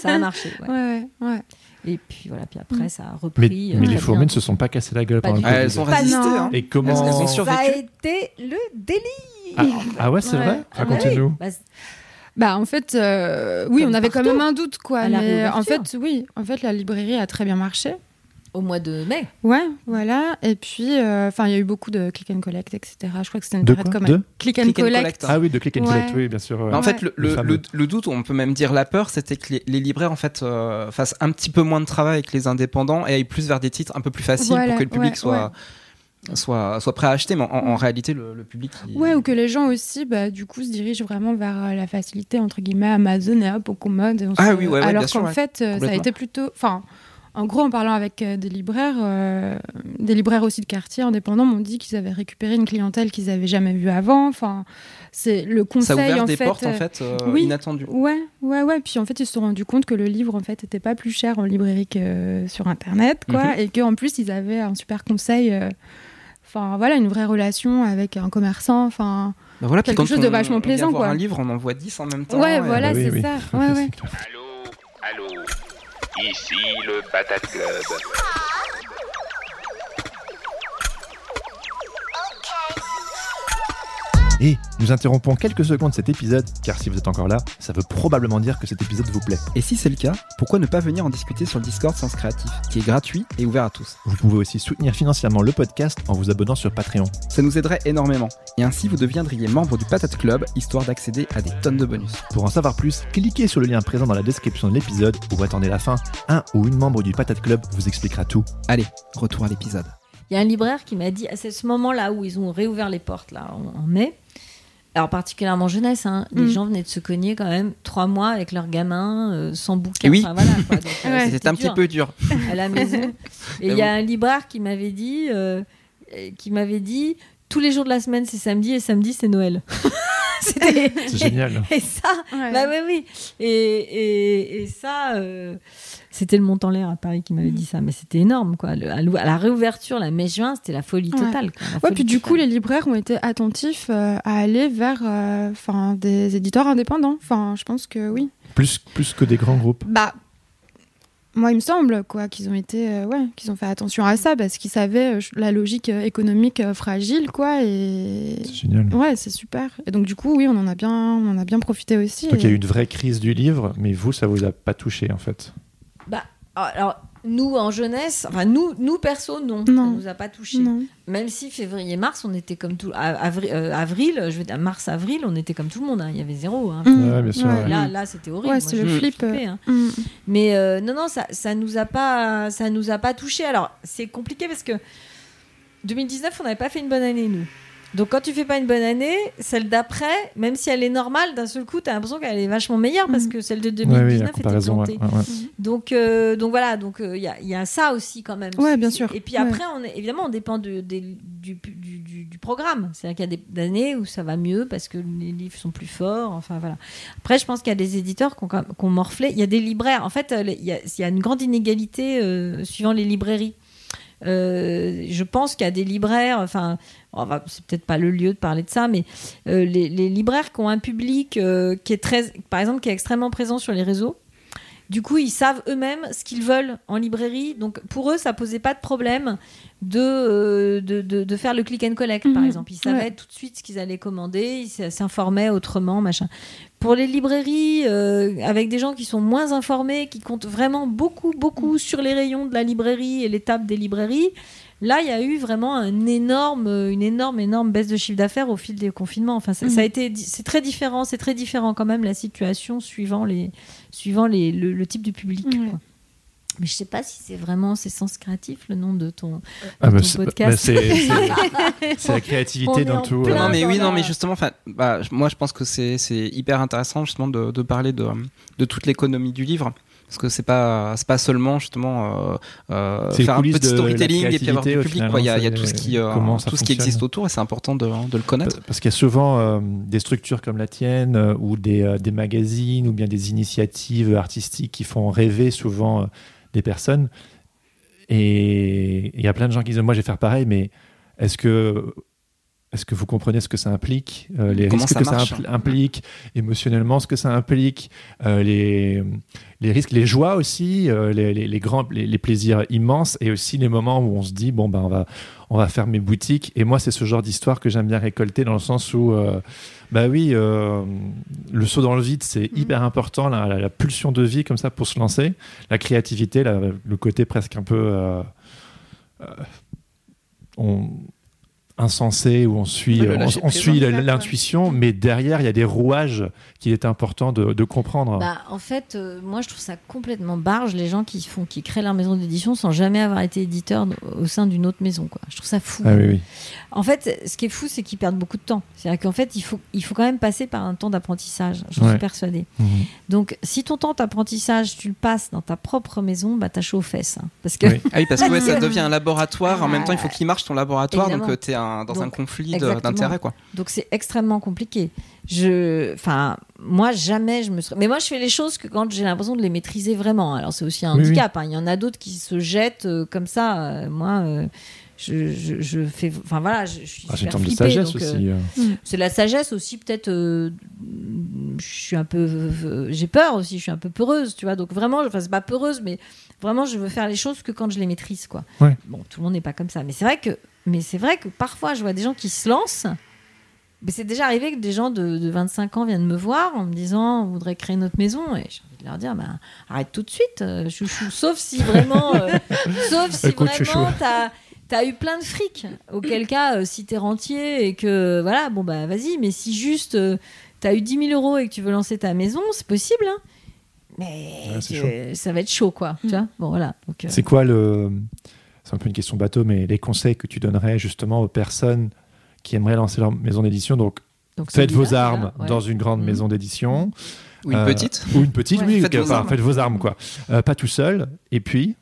Ça a marché, ouais. Ouais, ouais, ouais. Et puis voilà, puis après, ça a Mais, repris. euh, mais les fourmis ne se sont pas cassées la gueule pendant le Covid. elles sont résistées. hein. Et comment Ça a été le délire. ah, ah ouais, c'est Ouais. vrai Ah Racontez-nous. Bah, Bah en fait, euh, oui, Comme on avait quand même un doute, quoi. Mais en réouverture. fait, oui, en fait, la librairie a très bien marché. Au mois de mai. Ouais, voilà. Et puis, euh, enfin, il y a eu beaucoup de click and collect, etc. Je crois que c'était une De période comme De click and Click and collect. Ah oui, de click and Ouais. collect, oui, bien sûr. en fait, Ouais. le, Le le, fameux. le- le doute, on peut même dire la peur, c'était que les, les libraires en fait euh, fassent un petit peu moins de travail avec les indépendants et aillent plus vers des titres un peu plus faciles Voilà, pour que le public ouais, soit, soit soit prêt à acheter. Mais en, en réalité, le, le public. il- Ouais, ou que les gens aussi, bah, du coup, se dirigent vraiment vers euh, la facilité, entre guillemets, Amazon et hop, au commode. Ah se- oui, ouais, ouais, Alors qu'en ouais. fait, ça a été plutôt. Enfin, en gros, en parlant avec euh, des libraires, euh, des libraires aussi de quartier indépendants m'ont dit qu'ils avaient récupéré une clientèle qu'ils avaient jamais vue avant. Enfin, c'est le conseil, ça a ouvert en des fait. portes en euh, fait euh, oui. inattendues. Ouais, ouais, ouais. Puis en fait, ils se sont rendus compte que le livre, en fait, était pas plus cher en librairie que sur Internet, quoi. Mhm. Et qu'en plus, ils avaient un super conseil. euh, Enfin, voilà, une vraie relation avec un commerçant. Enfin, Bah voilà, Quelque chose de vachement plaisant, voir quoi. un livre, on en voit 10 en même temps. ouais, et- voilà, bah oui, c'est oui. ça. Ouais, ouais. Allô, allô, ici le Patate Club. Et nous interrompons quelques secondes cet épisode, car si vous êtes encore là, ça veut probablement dire que cet épisode vous plaît. Et si c'est le cas, pourquoi ne pas venir en discuter sur le Discord Sens Créatif, qui est gratuit et ouvert à tous Vous pouvez aussi soutenir financièrement le podcast en vous abonnant sur Patreon. Ça nous aiderait énormément. Et ainsi, vous deviendriez membre du Patate Club, histoire d'accéder à des tonnes de bonus. Pour en savoir plus, cliquez sur le lien présent dans la description de l'épisode ou attendez la fin. Un ou une membre du Patate Club vous expliquera tout. Allez, retour à l'épisode. Il y a un libraire qui m'a dit, à ce moment-là où ils ont réouvert les portes, là, en, en mai, alors particulièrement jeunesse, hein, les Mm. gens venaient de se cogner quand même trois mois avec leurs gamins, euh, sans bouquin. Et oui. Enfin, voilà, Ouais. C'était un petit peu dur. à la maison. Et il y a un libraire qui m'avait dit, euh, qui m'avait dit, tous les jours de la semaine c'est samedi et samedi c'est Noël. C'était C'est génial. et ça, Ouais. bah oui, oui. Et, et, et ça, euh, c'était le montant l'air à Paris qui m'avait dit ça, mais c'était énorme, quoi. Le- à, la réouverture, la mai-juin, c'était la folie Ouais. totale. Quoi, la Ouais, folie puis du coup, les libraires ont été attentifs euh, à aller vers euh, des éditeurs indépendants. Enfin, je pense que oui. Plus, plus que des grands groupes. Bah, moi, il me semble quoi qu'ils ont été, euh, ouais, qu'ils ont fait attention à ça parce qu'ils savaient euh, la logique euh, économique euh, fragile, quoi. Et C'est génial. ouais, c'est super. Et donc du coup, oui, on en a bien, on en a bien profité aussi. Donc il y a eu une vraie crise du livre, mais vous, ça vous a pas touché en fait. Bah, alors, nous, en jeunesse, enfin, nous, nous perso, non. Non. Ça nous a pas touché. Non. Même si février-mars, on était comme tout. Avril, euh, avril, je veux dire, mars-avril, on était comme tout le monde. hein. Il y avait zéro. hein. Mm. Ouais, bien sûr, ouais. Là, là c'était horrible. Ouais, Moi, c'est je flip, flippais, hein. Mm. Mais euh, non, non, ça, ça nous a pas, ça nous a pas touché. Alors, c'est compliqué parce que 2019, on n'avait pas fait une bonne année nous. Donc, quand tu fais pas une bonne année, celle d'après, même si elle est normale, d'un seul coup, tu as l'impression qu'elle est vachement meilleure parce Mhm. que celle de Ouais, 2019 oui, la était comparaison. ouais, plantée. ouais, ouais. Donc, euh, donc voilà, donc il y, a, y a ça aussi quand même. Ouais, bien sûr. Et puis Ouais. après, on est, évidemment, on dépend de- du, du, du- du programme. C'est-à-dire qu'il y a des années où ça va mieux parce que les livres sont plus forts. Enfin voilà. Après, je pense qu'il y a des éditeurs qui ont, morflé. Il y a des libraires. En fait, euh, il y a, il y a une grande inégalité euh, suivant les librairies. Euh, je pense qu'il y a des libraires, enfin, on va- c'est peut-être pas le lieu de parler de ça, mais euh, les, les libraires qui ont un public euh, qui est très, par exemple, qui est extrêmement présent sur les réseaux. Du coup, ils savent eux-mêmes ce qu'ils veulent en librairie. Donc, pour eux, ça posait pas de problème de, euh, de, de, de faire le click and collect, par Mhm. exemple. Ils savaient Ouais. tout de suite ce qu'ils allaient commander, ils s'informaient autrement, machin. Pour les librairies, euh, avec des gens qui sont moins informés, qui comptent vraiment beaucoup, beaucoup sur les rayons de la librairie et les tables des librairies, là, il y a eu vraiment un énorme, une énorme, énorme baisse de chiffre d'affaires au fil des confinements. Enfin, ça, Mhm. ça a été, c'est très différent, c'est très différent quand même la situation suivant les, suivant les, le, le type de public. Ouais. quoi. Mais je sais pas si c'est vraiment c'est Sens Créatif le nom de ton. Ah, bah, podcast. bah, c'est- c'est- c'est la créativité dans tout. euh, non mais oui, non mais justement, enfin, bah, moi je pense que c'est c'est hyper intéressant justement de, de parler de, de toute l'économie du livre. Parce que c'est pas c'est pas seulement justement euh, euh, faire un petit de storytelling et puis avoir du public. final, quoi. Il y a, hein, il y a c'est tout ce qui euh, tout ce qui existe autour et c'est important de, de le connaître. Parce qu'il y a souvent euh, des structures comme la tienne ou des, des magazines ou bien des initiatives artistiques qui font rêver souvent des personnes. Et il y a plein de gens qui disent Moi, je vais faire pareil, mais est-ce que. Est-ce que vous comprenez ce que ça implique, euh, les Comment risques ça que marche ça impl- implique, émotionnellement ce que ça implique, euh, les, les risques, les joies aussi, euh, les, les- les grands, les, les plaisirs immenses, et aussi les moments où on se dit bon ben on va, on va faire mes boutiques. Et moi c'est ce genre d'histoire que j'aime bien récolter dans le sens où bah oui, le saut dans le vide c'est hyper important, la, la- la pulsion de vie comme ça pour se lancer, la créativité, la- le côté presque un peu on- insensé où on suit, le on, suit l'intuition, mais derrière il y a des rouages qu'il est important de, de comprendre. Bah, en fait, euh, moi, je trouve ça complètement barge les gens qui font, qui créent leur maison d'édition sans jamais avoir été éditeur au sein d'une autre maison. Quoi. Je trouve ça fou. ah oui, oui. En fait, ce qui est fou, c'est qu'ils perdent beaucoup de temps. C'est-à-dire qu'en fait, il faut, il faut quand même passer par un temps d'apprentissage. Je Ouais. suis persuadée. Mhm. Donc, si ton temps d'apprentissage, tu le passes dans ta propre maison, bah, t'as chaud aux fesses. hein. Parce que Oui. Ah oui, parce que ouais, ça devient un laboratoire. En même temps, il faut qu'il marche ton laboratoire, évidemment. donc tu es dans un conflit d'intérêts. quoi. Donc c'est extrêmement compliqué. Je, enfin, moi jamais je me serais. Mais moi je fais les choses que quand j'ai l'impression de les maîtriser vraiment. Alors c'est aussi un Oui, handicap. hein. Il y en a d'autres qui se jettent euh, comme ça. Euh, moi, euh, je, je, je fais. Enfin voilà, je, je suis Ah, super forme de flippée, sagesse donc, euh, aussi. euh. c'est la sagesse aussi peut-être. euh, je suis un peu. euh, j'ai peur aussi. Je suis un peu peureuse, tu vois. Donc vraiment, enfin c'est pas peureuse, mais vraiment je veux faire les choses que quand je les maîtrise, quoi. Ouais. Bon, tout le monde n'est pas comme ça, mais c'est vrai que. Mais c'est vrai que parfois je vois des gens qui se lancent Mais c'est déjà arrivé que des gens de, de 25 ans viennent me voir en me disant on voudrait créer notre maison et j'ai envie de leur dire bah, arrête tout de suite euh, chouchou sauf si vraiment euh, sauf si Écoute, vraiment t'as T'as eu plein de fric, auquel cas, euh, si t'es rentier et que, voilà, bon bah vas-y, mais si juste euh, t'as eu 10 000 euros et que tu veux lancer ta maison, c'est possible, hein. Mais Ouais, ça va être chaud, quoi. Tu vois bon, voilà. Euh, C'est quoi le. C'est un peu une question bateau, mais les conseils que tu donnerais justement aux personnes qui aimeraient lancer leur maison d'édition Donc, donc faites vos armes ouais. dans une grande Mhm. maison d'édition. Ou une Euh, petite. Ou une petite, Ouais. oui. Faites vos enfin, armes. faites vos armes, quoi. Euh, pas tout seul. Et puis.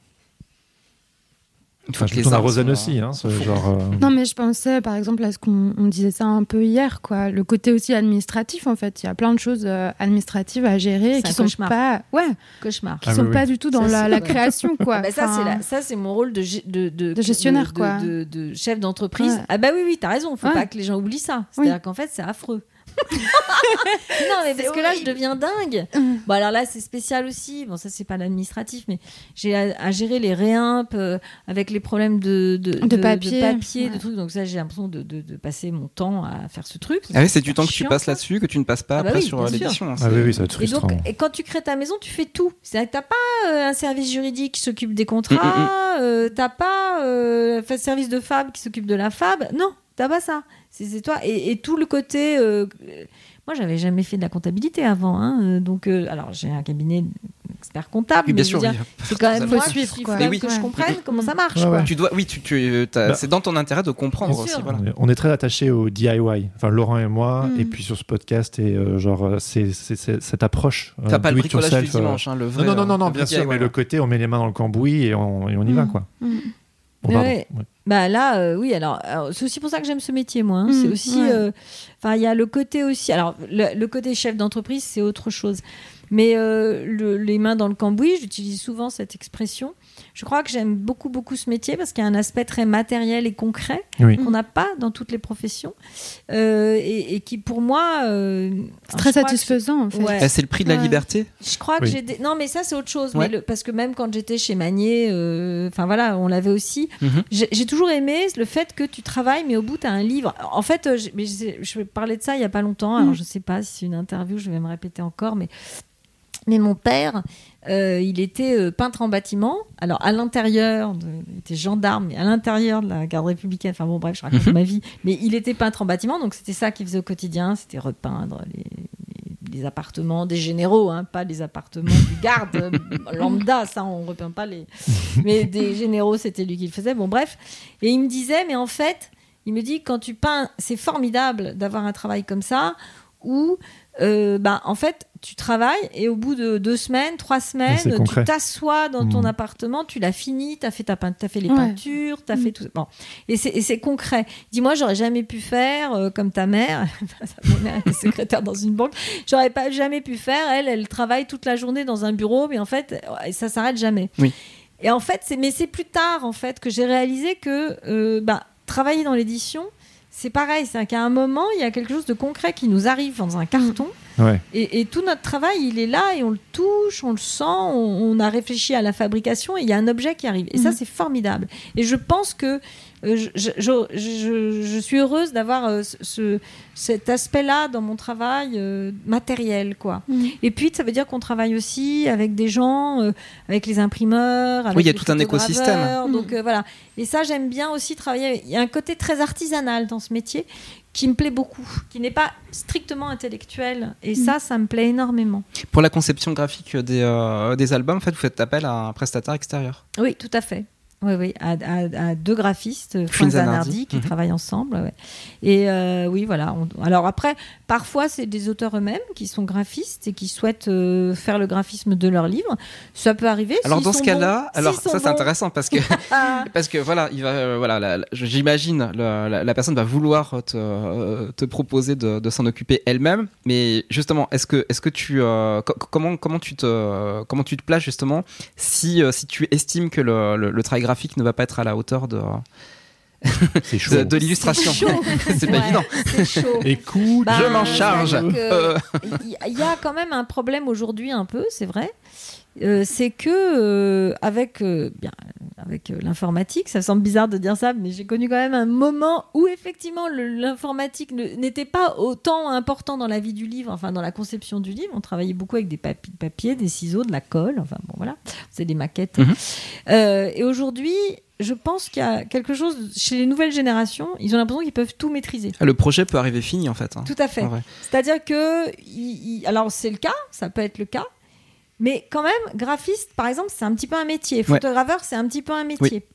Enfin, je tourne à Rosanne aussi, hein, ce fous. genre. euh, Non, mais je pensais, par exemple, à ce qu'on on disait ça un peu hier, quoi. Le côté aussi administratif, en fait. Il y a plein de choses euh, administratives à gérer et qui sont cauchemar. pas, ouais, Cauchemar. qui Ah sont oui, pas du tout dans Ça, la, création, quoi. Ah bah ça, Enfin, c'est la- ça, c'est mon rôle de, gé- de, de, De gestionnaire, de- quoi. De, de chef d'entreprise. Ouais. Ah bah oui, oui, t'as raison. Faut Ouais. pas que les gens oublient ça. C'est-à-dire Oui. qu'en fait, c'est affreux. non, mais parce que là, je deviens dingue. Hum. Bon, alors là, c'est spécial aussi. Bon, ça, c'est pas l'administratif, mais j'ai à, à gérer les réimps euh, avec les problèmes de, de, De papier. papier, de Ouais. trucs. Donc, ça, j'ai l'impression de, de, de passer mon temps à faire ce truc. Ah oui, c'est du temps que tu passes là-dessus que tu ne passes pas Ah bah après oui, sur euh, l'édition. hein, Ah oui, oui, ça va être Et frustrant. donc, et quand tu crées ta maison, tu fais tout. C'est-à-dire que t'as pas euh, un service juridique qui s'occupe des contrats, euh, t'as pas euh, un service de fab qui s'occupe de la fab. Non, t'as pas ça. C'est c'est toi. Et, et tout le côté. euh, euh, moi, j'avais jamais fait de la comptabilité avant. hein, euh, donc, euh, alors, j'ai un cabinet d'expert comptable. Oui, mais bien je sûr. veux oui. dire, C'est quand même moi suivre, suis quoi. faut même oui. que je comprenne comment ça marche. Ouais, quoi. ouais. Tu dois, oui, tu, tu, t'as- Bah. c'est dans ton intérêt de comprendre aussi. Voilà. On est- On très attachés au DIY, enfin Laurent et moi, Mm. et puis sur ce podcast, et euh, genre, euh, c'est c'est- c'est cette approche. euh, T'as pas le bricolage du yourself, euh, dimanche, hein, le Non, vrai. non, non, euh, non, non, le bien sûr, mais le côté, on met les mains dans le cambouis et on, et on y va, Mm. quoi. Mm. Pardon. ouais. Bah là, euh, oui, alors, alors, c'est aussi pour ça que j'aime ce métier, moi. hein. Mm, c'est aussi. ouais. euh, Enfin, il y a le côté aussi. Alors, le, le côté chef d'entreprise, c'est autre chose. Mais euh, le- les mains dans le cambouis, j'utilise souvent cette expression. Je crois que j'aime beaucoup, beaucoup ce métier parce qu'il y a un aspect très matériel et concret Oui. qu'on n'a pas dans toutes les professions. Euh, et, et qui, pour moi. euh, C'est très je satisfaisant, en fait. Ouais. Eh, c'est le prix de la Ouais. liberté. je crois que j'ai des... non mais ça c'est autre chose Ouais. mais le- parce que même quand j'étais chez Magnier euh, enfin voilà on l'avait aussi Mhm. j'ai toujours aimé le fait que tu travailles mais au bout tu as un livre en fait j'ai- mais je, je parlais de ça il y a pas longtemps alors Mhm. je sais pas si c'est une interview je vais me répéter encore mais mais mon père, euh, il était euh, peintre en bâtiment. Alors à l'intérieur, de- il était gendarme, mais à l'intérieur de la garde républicaine. Enfin bon, bref, je raconte Mhm. ma vie. Mais il était peintre en bâtiment, donc c'était ça qu'il faisait au quotidien, c'était repeindre les, les- les appartements des généraux, hein, pas les appartements du garde lambda. Ça, on repeint pas les. Mais des généraux, c'était lui qui le faisait. Bon, bref. Et il me disait, mais en fait, il me dit quand tu peins, c'est formidable d'avoir un travail comme ça où euh, bah, en fait, tu travailles et au bout de deux semaines, trois semaines, c'est tu t'assois dans ton Mhm. appartement, tu l'as fini, tu as fait, ta peint- t'as fait les Ouais. peintures, tu as fait tout. Bon. Et c'est et c'est concret. Dis-moi, j'aurais jamais pu faire euh, comme ta mère. Mon mère était secrétaire dans une banque. J'aurais pas jamais pu faire. Elle, elle travaille toute la journée dans un bureau, mais en fait, ça s'arrête jamais. Oui. Et en fait, c'est mais c'est plus tard en fait que j'ai réalisé que euh, bah, travailler dans l'édition, c'est pareil. C'est qu'à un moment, il y a quelque chose de concret qui nous arrive dans un carton. Ouais. Et, et tout notre travail, il est là et on le touche, on le sent, on, on a réfléchi à la fabrication et il y a un objet qui arrive. Et ça, Mhm. c'est formidable. Et je pense que euh, je, je, je- je- je suis heureuse d'avoir euh, ce, ce- cet aspect-là dans mon travail euh, matériel, quoi. Mhm. Et puis, ça veut dire qu'on travaille aussi avec des gens, euh, avec les imprimeurs, avec Oui, il y a tout un écosystème. photograveurs. Donc euh, voilà. Et ça, j'aime bien aussi travailler. Il y a un côté très artisanal dans ce métier qui me plaît beaucoup, qui n'est pas strictement intellectuel. Et Mhm. ça, ça me plaît énormément. Pour la conception graphique des, euh, des albums, en fait, vous faites appel à un prestataire extérieur. Oui, tout à fait. Oui, oui, à, à- à deux graphistes, Frin Zanardi. Qui Mhm. travaillent ensemble. ouais. Et euh, oui, voilà. on- alors après, parfois, c'est des auteurs eux-mêmes qui sont graphistes et qui souhaitent euh, faire le graphisme de leur livre. Ça peut arriver. Alors dans ce cas-là, alors ça c'est intéressant parce que parce que voilà, il va euh, voilà, la- j'imagine la, la personne va vouloir te, te proposer de, de s'en occuper elle-même, mais justement, est-ce que est-ce que tu co- comment comment tu te comment tu te places justement si si tu estimes que le, le- le travail graphique ne va pas être à la hauteur de C'est chaud. de, de l'illustration, C'est chaud. c'est pas Ouais, évident. C'est chaud. Écoute, Bah, Je m'en charge. Euh. Il y a quand même un problème aujourd'hui, un peu, c'est vrai. Euh, c'est que euh, avec euh, bien, avec l'informatique. Ça semble bizarre de dire ça, mais j'ai connu quand même un moment où effectivement l'informatique n'était pas autant important dans la vie du livre, enfin dans la conception du livre. On travaillait beaucoup avec des papi- papiers, des ciseaux, de la colle, enfin bon voilà, c'est des maquettes. Mhm. Et aujourd'hui, je pense qu'il y a quelque chose chez les nouvelles générations, ils ont l'impression qu'ils peuvent tout maîtriser. Ah, Le projet peut arriver fini en fait. hein. Tout à fait. C'est-à-dire que, il- il- alors c'est le cas, ça peut être le cas, mais quand même, graphiste, par exemple, c'est un petit peu un métier. Ouais. Photograveur, c'est un petit peu un métier.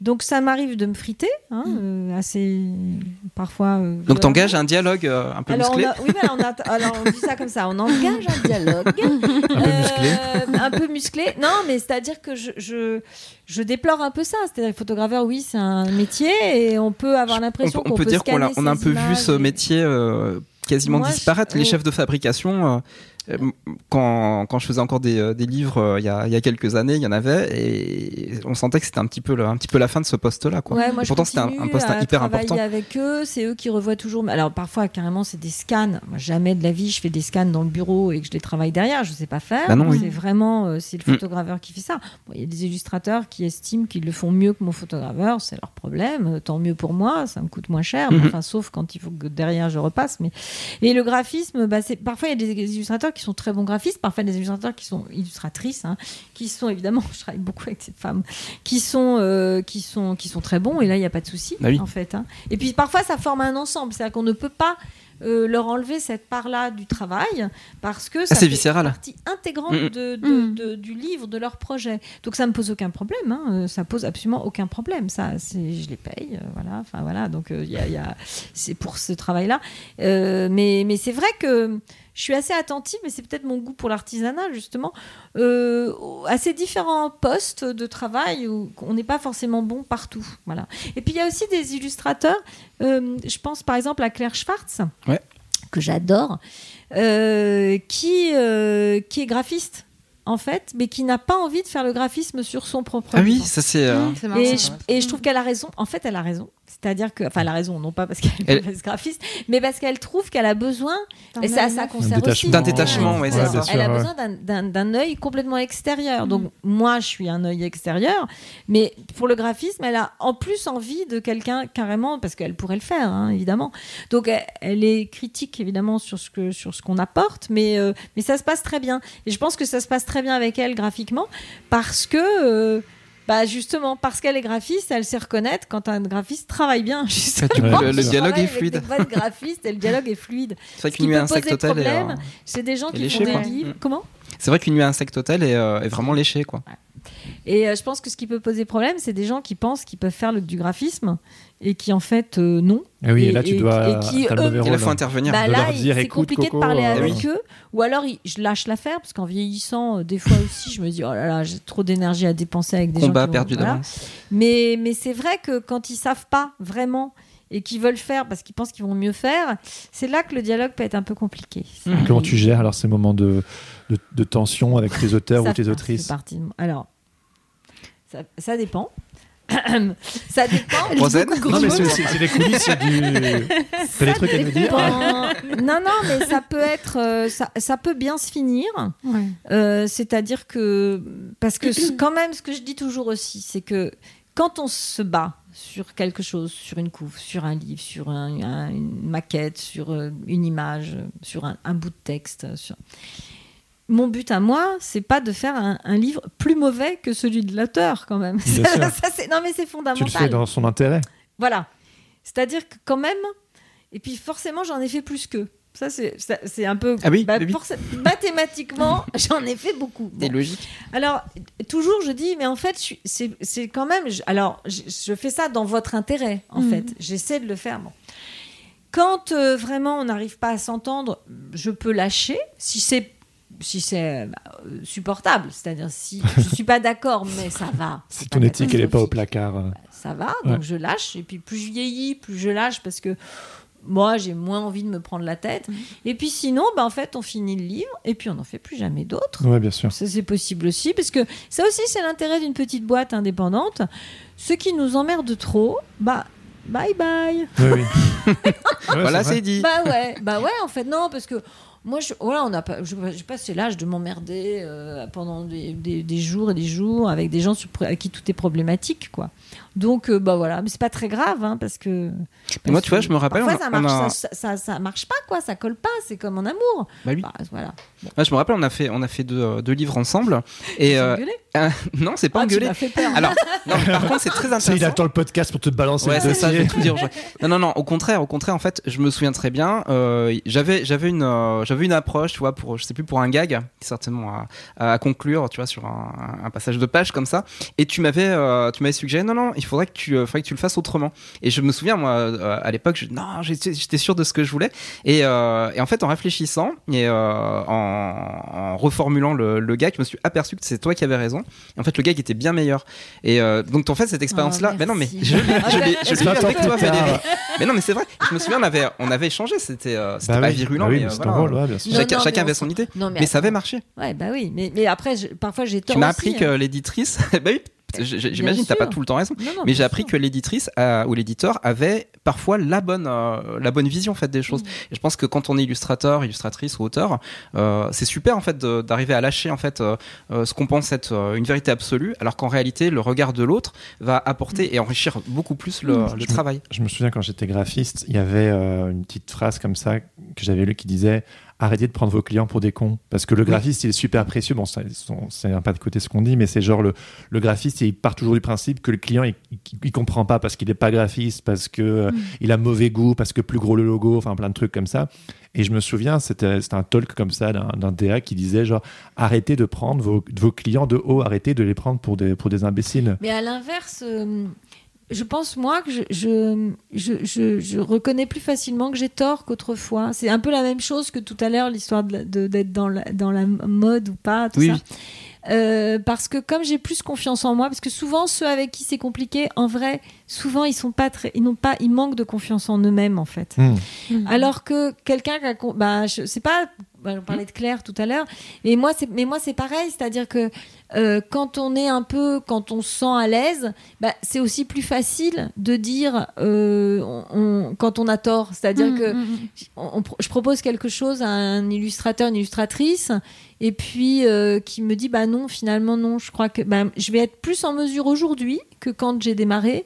Donc ça m'arrive de me friter, hein, euh, assez parfois. euh, Donc violemment. t'engages un dialogue euh, un peu alors, on musclé. a- oui, voilà, on a- alors on dit ça comme ça, on engage un dialogue. Un peu musclé. Un peu musclé. Non, mais c'est-à-dire que je, je, je déplore un peu ça. C'est-à-dire que photograveur, oui, c'est un métier et on peut avoir On, l'impression peut- qu'on on peut dire qu'on a, scanner on a un peu vu ce et- métier quasiment Moi, je- disparaître. Les chefs de fabrication, quand, quand je faisais encore des, euh, des livres euh, il y, a, il y a quelques années, il y en avait et on sentait que c'était un petit peu le- un petit peu la fin de ce poste-là. Quoi. Ouais, moi, Pourtant, c'était un, un poste à hyper important. avec eux, c'est eux qui revoient toujours. Alors parfois, carrément, c'est des scans. Moi, jamais de la vie, je fais des scans dans le bureau et que je les travaille derrière. Je sais pas faire. Bah non, oui. c'est vraiment, euh, c'est le Mm. photograveur qui fait ça. Bon, Il y a des illustrateurs qui estiment qu'ils le font mieux que mon photograveur. C'est leur problème. Euh, Tant mieux pour moi. Ça me coûte moins cher. Mhm. Enfin, sauf quand il faut que derrière je repasse. Mais et le graphisme, bah, c'est parfois il y a des illustrateurs qui sont très bons graphistes. Parfois des illustrateurs qui sont illustratrices, hein, qui sont évidemment. Je travaille beaucoup avec cette femme qui sont, euh, qui sont, qui sont très bons. Et là, il n'y a pas de souci, oui. en fait. hein. Et puis parfois, ça forme un ensemble. C'est-à-dire qu'on ne peut pas euh, leur enlever cette part-là du travail parce que ça c'est fait viscéral. partie intégrante Mm, mm. de, de- Mm. de- du livre, de leur projet. Donc ça me pose aucun problème. hein. Euh, Ça pose absolument aucun problème. Ça, c'est, je les paye. euh, voilà. Enfin voilà. Donc euh, il y a, il y a- c'est pour ce travail-là. Euh, mais, mais c'est vrai que je suis assez attentive, mais c'est peut-être mon goût pour l'artisanat, justement, euh, à ces différents postes de travail où on n'est pas forcément bon partout. Voilà. Et puis il y a aussi des illustrateurs, euh, je pense par exemple à Claire Schwartz, Ouais. que j'adore, euh, qui, euh, qui est graphiste. En fait, mais qui n'a pas envie de faire le graphisme sur son propre Ah oui, ça c'est. euh, Mmh, et je trouve qu'elle a raison. En fait, elle a raison. C'est-à-dire que, enfin, elle a raison, non pas parce qu'elle est Elle- graphiste, mais parce qu'elle trouve qu'elle a besoin, D'un et ça, ça concerne aussi. D'un détachement, ouais, c'est Ouais, ça. bien sûr, Elle a ouais. besoin d'un- œil complètement extérieur. Mm. Donc, moi, je suis un œil extérieur, mais pour le graphisme, elle a en plus envie de quelqu'un carrément, parce qu'elle pourrait le faire, hein, évidemment. Donc, elle, elle est critique, évidemment, sur ce que sur ce qu'on apporte, mais, euh, mais ça se passe très bien. Et je pense que ça se passe très bien avec elle graphiquement, parce que. euh, bah justement, parce qu'elle est graphiste, elle sait reconnaître quand un graphiste travaille bien. Justement, le- le dialogue est avec fluide. Des bonnes graphistes et le dialogue est fluide. C'est vrai qu'une nuit peut à Insect poser Hotel est, C'est des gens qui léché, font des quoi. livres. Mm. Comment? C'est vrai qu'une nuit à Insect Hotel est, euh, est vraiment léchée quoi. Et euh, je pense que ce qui peut poser problème, c'est des gens qui pensent qu'ils peuvent faire le- du graphisme et qui en fait euh, non. Ah oui, et Et- là, tu et- dois. et qui, eux, rôle. faut intervenir. Bah de là, il- c'est compliqué Coco, de parler euh, avec oui. eux. Ou alors, il- je lâche l'affaire parce qu'en vieillissant, euh, des fois aussi, je me dis oh là là, j'ai trop d'énergie à dépenser avec des Combat gens. qui vont- perdu voilà. d'avance. Mais, mais c'est vrai que quand ils savent pas vraiment et qu'ils veulent faire parce qu'ils pensent qu'ils vont mieux faire, c'est là que le dialogue peut être un peu compliqué. Comment tu gères alors ces moments de, de, de tension avec tes auteurs Ça ou tes autrices partie de. Alors, ça, ça dépend. ça dépend. Non, mais c'est des coulisses, c'est du. T'as des trucs à nous dire Dépend. Non, non, mais ça peut être, euh, ça, ça peut bien se finir. Ouais. Euh, C'est-à-dire que, parce que quand même, ce que je dis toujours aussi, c'est que quand on se bat sur quelque chose, sur une couve, sur un livre, sur un- un- une maquette, sur euh, une image, sur un, un bout de texte, euh, sur... mon but à moi, c'est pas de faire un, un livre plus mauvais que celui de l'auteur, quand même. Bien Ça, sûr. ça, c'est- non, mais c'est Tu fondamental. le fais dans son intérêt. Voilà. C'est-à-dire que quand même, et puis forcément, j'en ai fait plus qu'eux. Ça, c'est un peu. Ah oui, bah, oui, mathématiquement, j'en ai fait beaucoup. C'est Bon. logique. Alors, toujours, je dis, mais en fait, c'est quand même. je- alors, je, je fais ça dans votre intérêt, en Mhm. fait. J'essaie de le faire. Bon. Quand euh, vraiment on n'arrive pas à s'entendre, je peux lâcher. Si c'est si c'est bah, euh, supportable, c'est-à-dire si je suis pas d'accord, mais ça va. Si ton éthique, elle n'est pas au placard. euh. ça va, Ouais. donc je lâche. Et puis plus je vieillis, plus je lâche parce que moi, j'ai moins envie de me prendre la tête. Mhm. Et puis sinon, bah, en fait, on finit le livre et puis on n'en fait plus jamais d'autres. Ouais, bien sûr. Ça, c'est possible aussi, parce que ça aussi, c'est l'intérêt d'une petite boîte indépendante. Ce qui nous emmerde trop, bah, bye bye. Oui, oui. Ouais, Voilà, c'est dit. Bah ouais, bah ouais, en fait, non, parce que Moi, je, voilà, on a pas, je, passé l'âge de m'emmerder euh, pendant des, des- jours et des jours avec des gens avec qui tout est problématique, quoi. Donc, euh, bah voilà, mais c'est pas très grave, hein, parce que. Mais moi, parce tu vois, je me rappelle, Parfois, on a- ça, marche, on a- ça, ça, ça marche pas, quoi, ça colle pas, c'est comme en amour. Bah oui. Bah, voilà. Ouais, je me rappelle, on a fait, on a fait deux, euh, deux livres ensemble. Et euh, Engueulé euh, non, c'est pas Ah, tu engueulé. fait peur. Alors, non, par contre, c'est très Ça, il intéressant. attend le podcast pour te balancer Ouais, le c'est ça, je vais tout dire. Je- Non, non, non. Au contraire, au contraire, en fait, je me souviens très bien. euh, j'avais, j'avais une, euh, j'avais une approche, tu vois, pour, je sais plus, pour un gag, certainement à, à conclure, tu vois, sur un, un passage de page comme ça. Et tu m'avais, euh, tu m'avais suggéré, non, non, il faudrait que tu, euh, faudrait que tu le fasses autrement. Et je me souviens, moi, euh, à l'époque, je, non, j'étais, j'étais sûr de ce que je voulais. Et, euh, et en fait, en réfléchissant et euh, en, en reformulant le, le gag, je me suis aperçu que c'est toi qui avais raison. Et en fait, le gag était bien meilleur. Et euh, donc, en fait, cette expérience-là, Oh, mais non, mais je l'ai, je je avec toi. Valérie. Mais non, mais c'est vrai. Je me souviens, on avait, on avait échangé. C'était, euh, c'était Bah pas oui, virulent, bah oui, mais, mais c'est ton voilà. rôle, ouais, bien sûr. Non, Chacun, non, chacun mais avait on son idée. Non, Mais ça avait marché. Ouais, bah oui, mais, mais après, je- parfois j'ai tort. Tu m'as aussi, appris hein. que l'éditrice, bah oui, j'imagine, t'as sûr. pas tout le temps raison. Non, non, Mais j'ai appris sûr. que l'éditrice euh, ou l'éditeur avait parfois la bonne, euh, la bonne vision en fait des Mm. choses. Et je pense que quand on est illustrateur, illustratrice ou auteur, euh, c'est super en fait d'arriver à lâcher en fait euh, ce qu'on pense être euh, une vérité absolue, alors qu'en réalité le regard de l'autre va apporter Mm. et enrichir beaucoup plus le, le travail. Je me souviens quand j'étais graphiste, il y avait euh, une petite phrase comme ça que j'avais lue qui disait arrêtez de prendre vos clients pour des cons. Parce que le graphiste il est super précieux. Bon c'est un pas de côté ce qu'on dit mais c'est genre le, le graphiste il part toujours du principe que le client il, il, comprend pas parce qu'il n'est pas graphiste parce que euh, il a mauvais goût parce que plus gros le logo enfin plein de trucs comme ça. Et je me souviens c'était un talk comme ça d'un d'un DA qui disait genre arrêtez de prendre vos, vos clients de haut arrêtez de les prendre pour des pour des imbéciles. Mais à l'inverse, euh, je pense moi que je, je, je, je- je reconnais plus facilement que j'ai tort qu'autrefois. C'est un peu la même chose que tout à l'heure, l'histoire de la- de- d'être dans la, dans la mode ou pas, tout Oui, ça. oui. Euh, parce que comme j'ai plus confiance en moi, parce que souvent ceux avec qui c'est compliqué, en vrai, souvent ils sont pas très, ils n'ont pas, ils manquent de confiance en eux-mêmes en fait. Hmm. Alors que quelqu'un qui a, bah, je sais pas, on parlait de Claire tout à l'heure, et moi c'est, mais moi c'est pareil, c'est-à-dire que euh, quand on est un peu, quand on se sent à l'aise, bah, c'est aussi plus facile de dire euh, on- on- quand on a tort, c'est-à-dire Mm, que mm, mm. on- on- je propose quelque chose à un illustrateur, une illustratrice, et puis euh, qui me dit bah non, finalement non, je crois que bah, je vais être plus en mesure aujourd'hui que quand j'ai démarré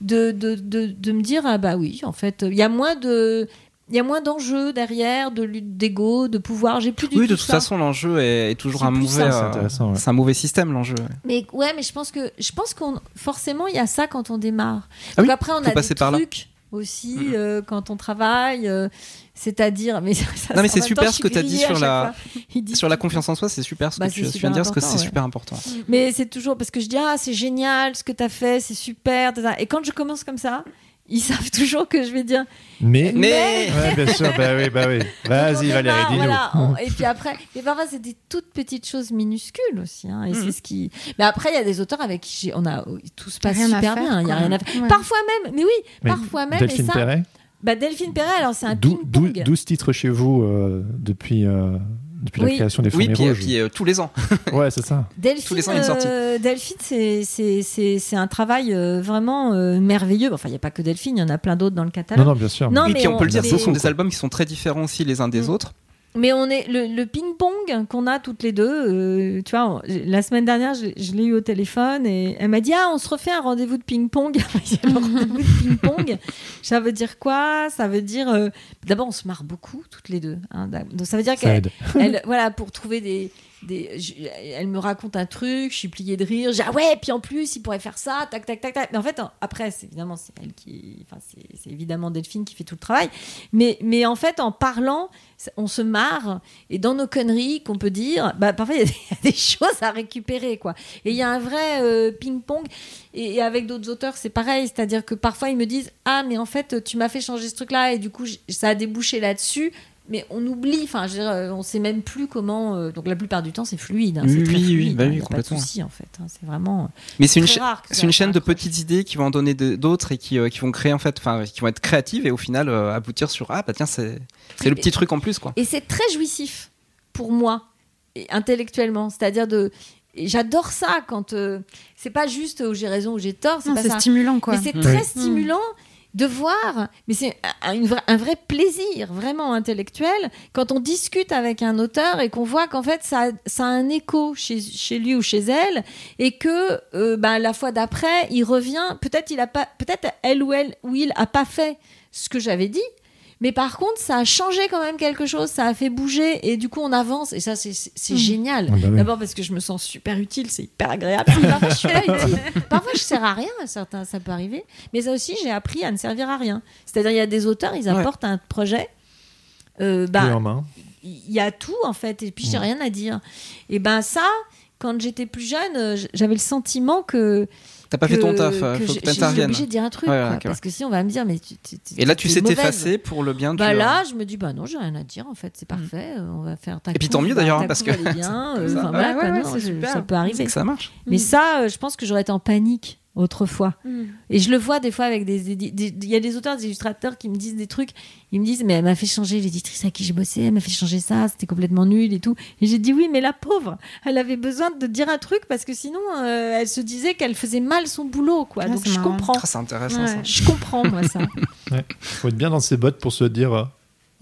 de, de, de, de me dire ah bah oui, en fait, il y a moins de y a moins d'enjeux derrière, de lutte d'ego, de pouvoir. J'ai plus du Oui, tout de toute ça. façon, l'enjeu est, est toujours un mauvais, c'est euh, ouais. c'est un mauvais système l'enjeu. ouais. Mais ouais, mais je pense que je pense qu'on forcément il y a ça quand on démarre. Ah Donc oui, après on a des par là. trucs aussi euh, quand on travaille, euh, c'est-à-dire mais ça- ça- Non, mais c'est super temps, ce que tu as dit sur la-. Il dit Sur la confiance en soi, c'est super ce Bah, que c'est tu, viens de dire, parce que important, c'est ouais. super important. Mais c'est toujours parce que je dis ah c'est génial ce que tu as fait, c'est super. Et quand je commence comme ça, ils savent toujours que je vais dire mais Mais Ouais, bien sûr, bah oui, bah oui. Vas-y, Valérie, dis-nous. voilà, Et puis après, mais parfois c'est des toutes petites choses minuscules aussi. hein, et Mhm. c'est ce qui. Mais après, il y a des auteurs avec qui on a tout se passe super faire, bien. Il y a rien à faire. Ouais. Parfois même, mais oui, Mais parfois même. Delphine et ça, Perret, bah, Delphine Perret, alors c'est un dou- dou- ping-pong. 12 titres chez vous euh, depuis, euh, depuis la Oui. création des Oui, Fourmis puis, Rouges. puis, euh, tous les ans. Ouais, c'est ça. Delphine, Tous les ans, il y a une sortie. euh, Delphine, c'est- c'est c'est- c'est un travail euh, vraiment euh, merveilleux. Enfin, il n'y a pas que Delphine, il y en a plein d'autres dans le Non, catalogue. non, bien sûr. Non, et mais puis on peut le dire, mais- ce sont des albums qui sont très différents aussi les uns des Mm. autres. Mais on est le, le ping-pong qu'on a toutes les deux. euh, tu vois, on- la semaine dernière, je, je l'ai eu au téléphone et elle m'a dit Ah, on se refait un rendez-vous de ping-pong. Rendez-vous de ping-pong. Ça veut dire quoi? Ça veut dire. euh, D'abord, on se marre beaucoup toutes les deux. hein. Donc, ça veut dire qu'elle. voilà, pour trouver des. Elle me raconte un truc, je suis pliée de rire. J'ai ah ouais, puis en plus, il pourrait faire ça, tac, tac, tac, tac. Mais en fait, en- après, c'est évidemment, c'est elle qui. Enfin, c'est évidemment Delphine qui fait tout le travail. Mais, mais en fait, en parlant, on se marre. Et dans nos conneries qu'on peut dire, bah, parfois, il y, a des- choses à récupérer, quoi. Et il y a un vrai euh, ping-pong. Et, et avec d'autres auteurs, c'est pareil. C'est-à-dire que parfois, ils me disent Ah, mais en fait, tu m'as fait changer ce truc-là. Et du coup, ça a débouché là-dessus. Mais on oublie, enfin, je veux dire, euh, on sait même plus comment. euh, donc la plupart du temps, c'est fluide. hein, Oui, c'est très oui, oui, fluide. bah hein, oui, y a pas de complètement. souci en fait. hein, c'est vraiment. Mais c'est une, cha- une chaîne de petites idées qui vont en donner d'autres et qui, euh, qui vont créer en fait, enfin, qui vont être créatives et au final euh, aboutir sur ah bah tiens c'est c'est le petit truc en plus quoi. Et c'est très jouissif pour moi, et intellectuellement. C'est-à-dire de. J'adore ça quand. euh, c'est pas juste où j'ai raison ou j'ai tort, c'est stimulant, quoi. Mais c'est Mm. très stimulant. De voir, mais c'est un, vrai plaisir vraiment intellectuel quand on discute avec un auteur et qu'on voit qu'en fait ça, a- un écho chez, chez lui ou chez elle et que euh, ben, la fois d'après il revient, peut-être il a pas, peut-être elle ou elle ou il a pas fait ce que j'avais dit. Mais par contre, ça a changé quand même quelque chose, ça a fait bouger et du coup on avance et ça c'est c'est génial. Ah bah oui. D'abord parce que je me sens super utile, c'est hyper agréable. Parfois je suis pas utile. Parfois je sers à rien, certains ça peut arriver. Mais ça aussi j'ai appris à ne servir à rien. C'est-à-dire il y a des auteurs, ils Ouais. apportent un projet. euh, bah, en main. il y a tout en fait et puis j'ai rien à dire. Et ben ça, quand j'étais plus jeune, euh, j'avais le sentiment que T'as pas fait ton taf, euh, que faut j'ai- que je suis t'interviennes. obligée de dire un truc Ouais, quoi, parce que sinon on va me dire mais tu, tu- tu- Et là, tu t'es sais t'effacer pour le bien. Bah euh, là, je me dis bah non, j'ai rien à dire en fait, c'est parfait, euh, on va faire ta Et puis tant mieux, bah, d'ailleurs, parce que bien, euh, ça. voilà, quoi, non, je- peut c'est arriver. que ça marche. Mais Mm. ça, euh, je pense que j'aurais été en panique autrefois. Mm. Et je le vois des fois avec des. Il y a des auteurs, des illustrateurs qui me disent des trucs. Ils me disent, mais elle m'a fait changer l'éditrice à qui j'ai bossé, elle m'a fait changer ça, c'était complètement nul et tout. Et j'ai dit, oui, mais la pauvre, elle avait besoin de dire un truc parce que sinon, euh, elle se disait qu'elle faisait mal son boulot, quoi. Ah, Donc je marrant. comprends. Ah, c'est intéressant Ouais. ça. Je comprends, moi, ça. faut être bien dans ses bottes pour se dire euh,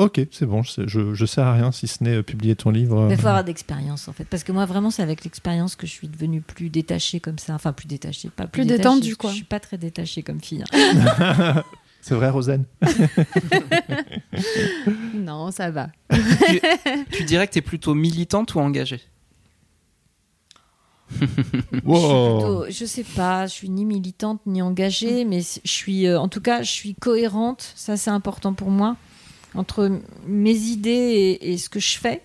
Ok, c'est bon, je, sais- je, je sers à rien si ce n'est euh, publier ton livre. Mais euh, il faut avoir d'expérience, en fait. Parce que moi, vraiment, c'est avec l'expérience que je suis devenue plus détachée comme ça. Enfin, plus détachée, pas plus, Plus détachée, détendue, quoi. Je suis pas très détachée comme fille. hein. C'est vrai, Rosanne Non, ça va. tu, tu dirais que t'es plutôt militante ou engagée? Je, plutôt- je sais pas, je suis ni militante ni engagée, mais je suis, euh, en tout cas, je suis cohérente. Ça, c'est important pour moi entre mes idées et, ce que je fais.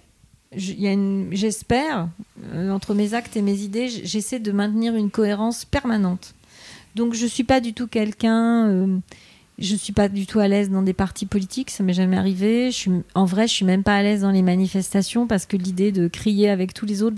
J'espère euh, entre mes actes et mes idées, j'essaie de maintenir une cohérence permanente. Donc, je suis pas du tout quelqu'un. euh, je suis pas du tout à l'aise dans des partis politiques, ça m'est jamais arrivé. En vrai, je suis même pas à l'aise dans les manifestations parce que l'idée de crier avec tous les autres,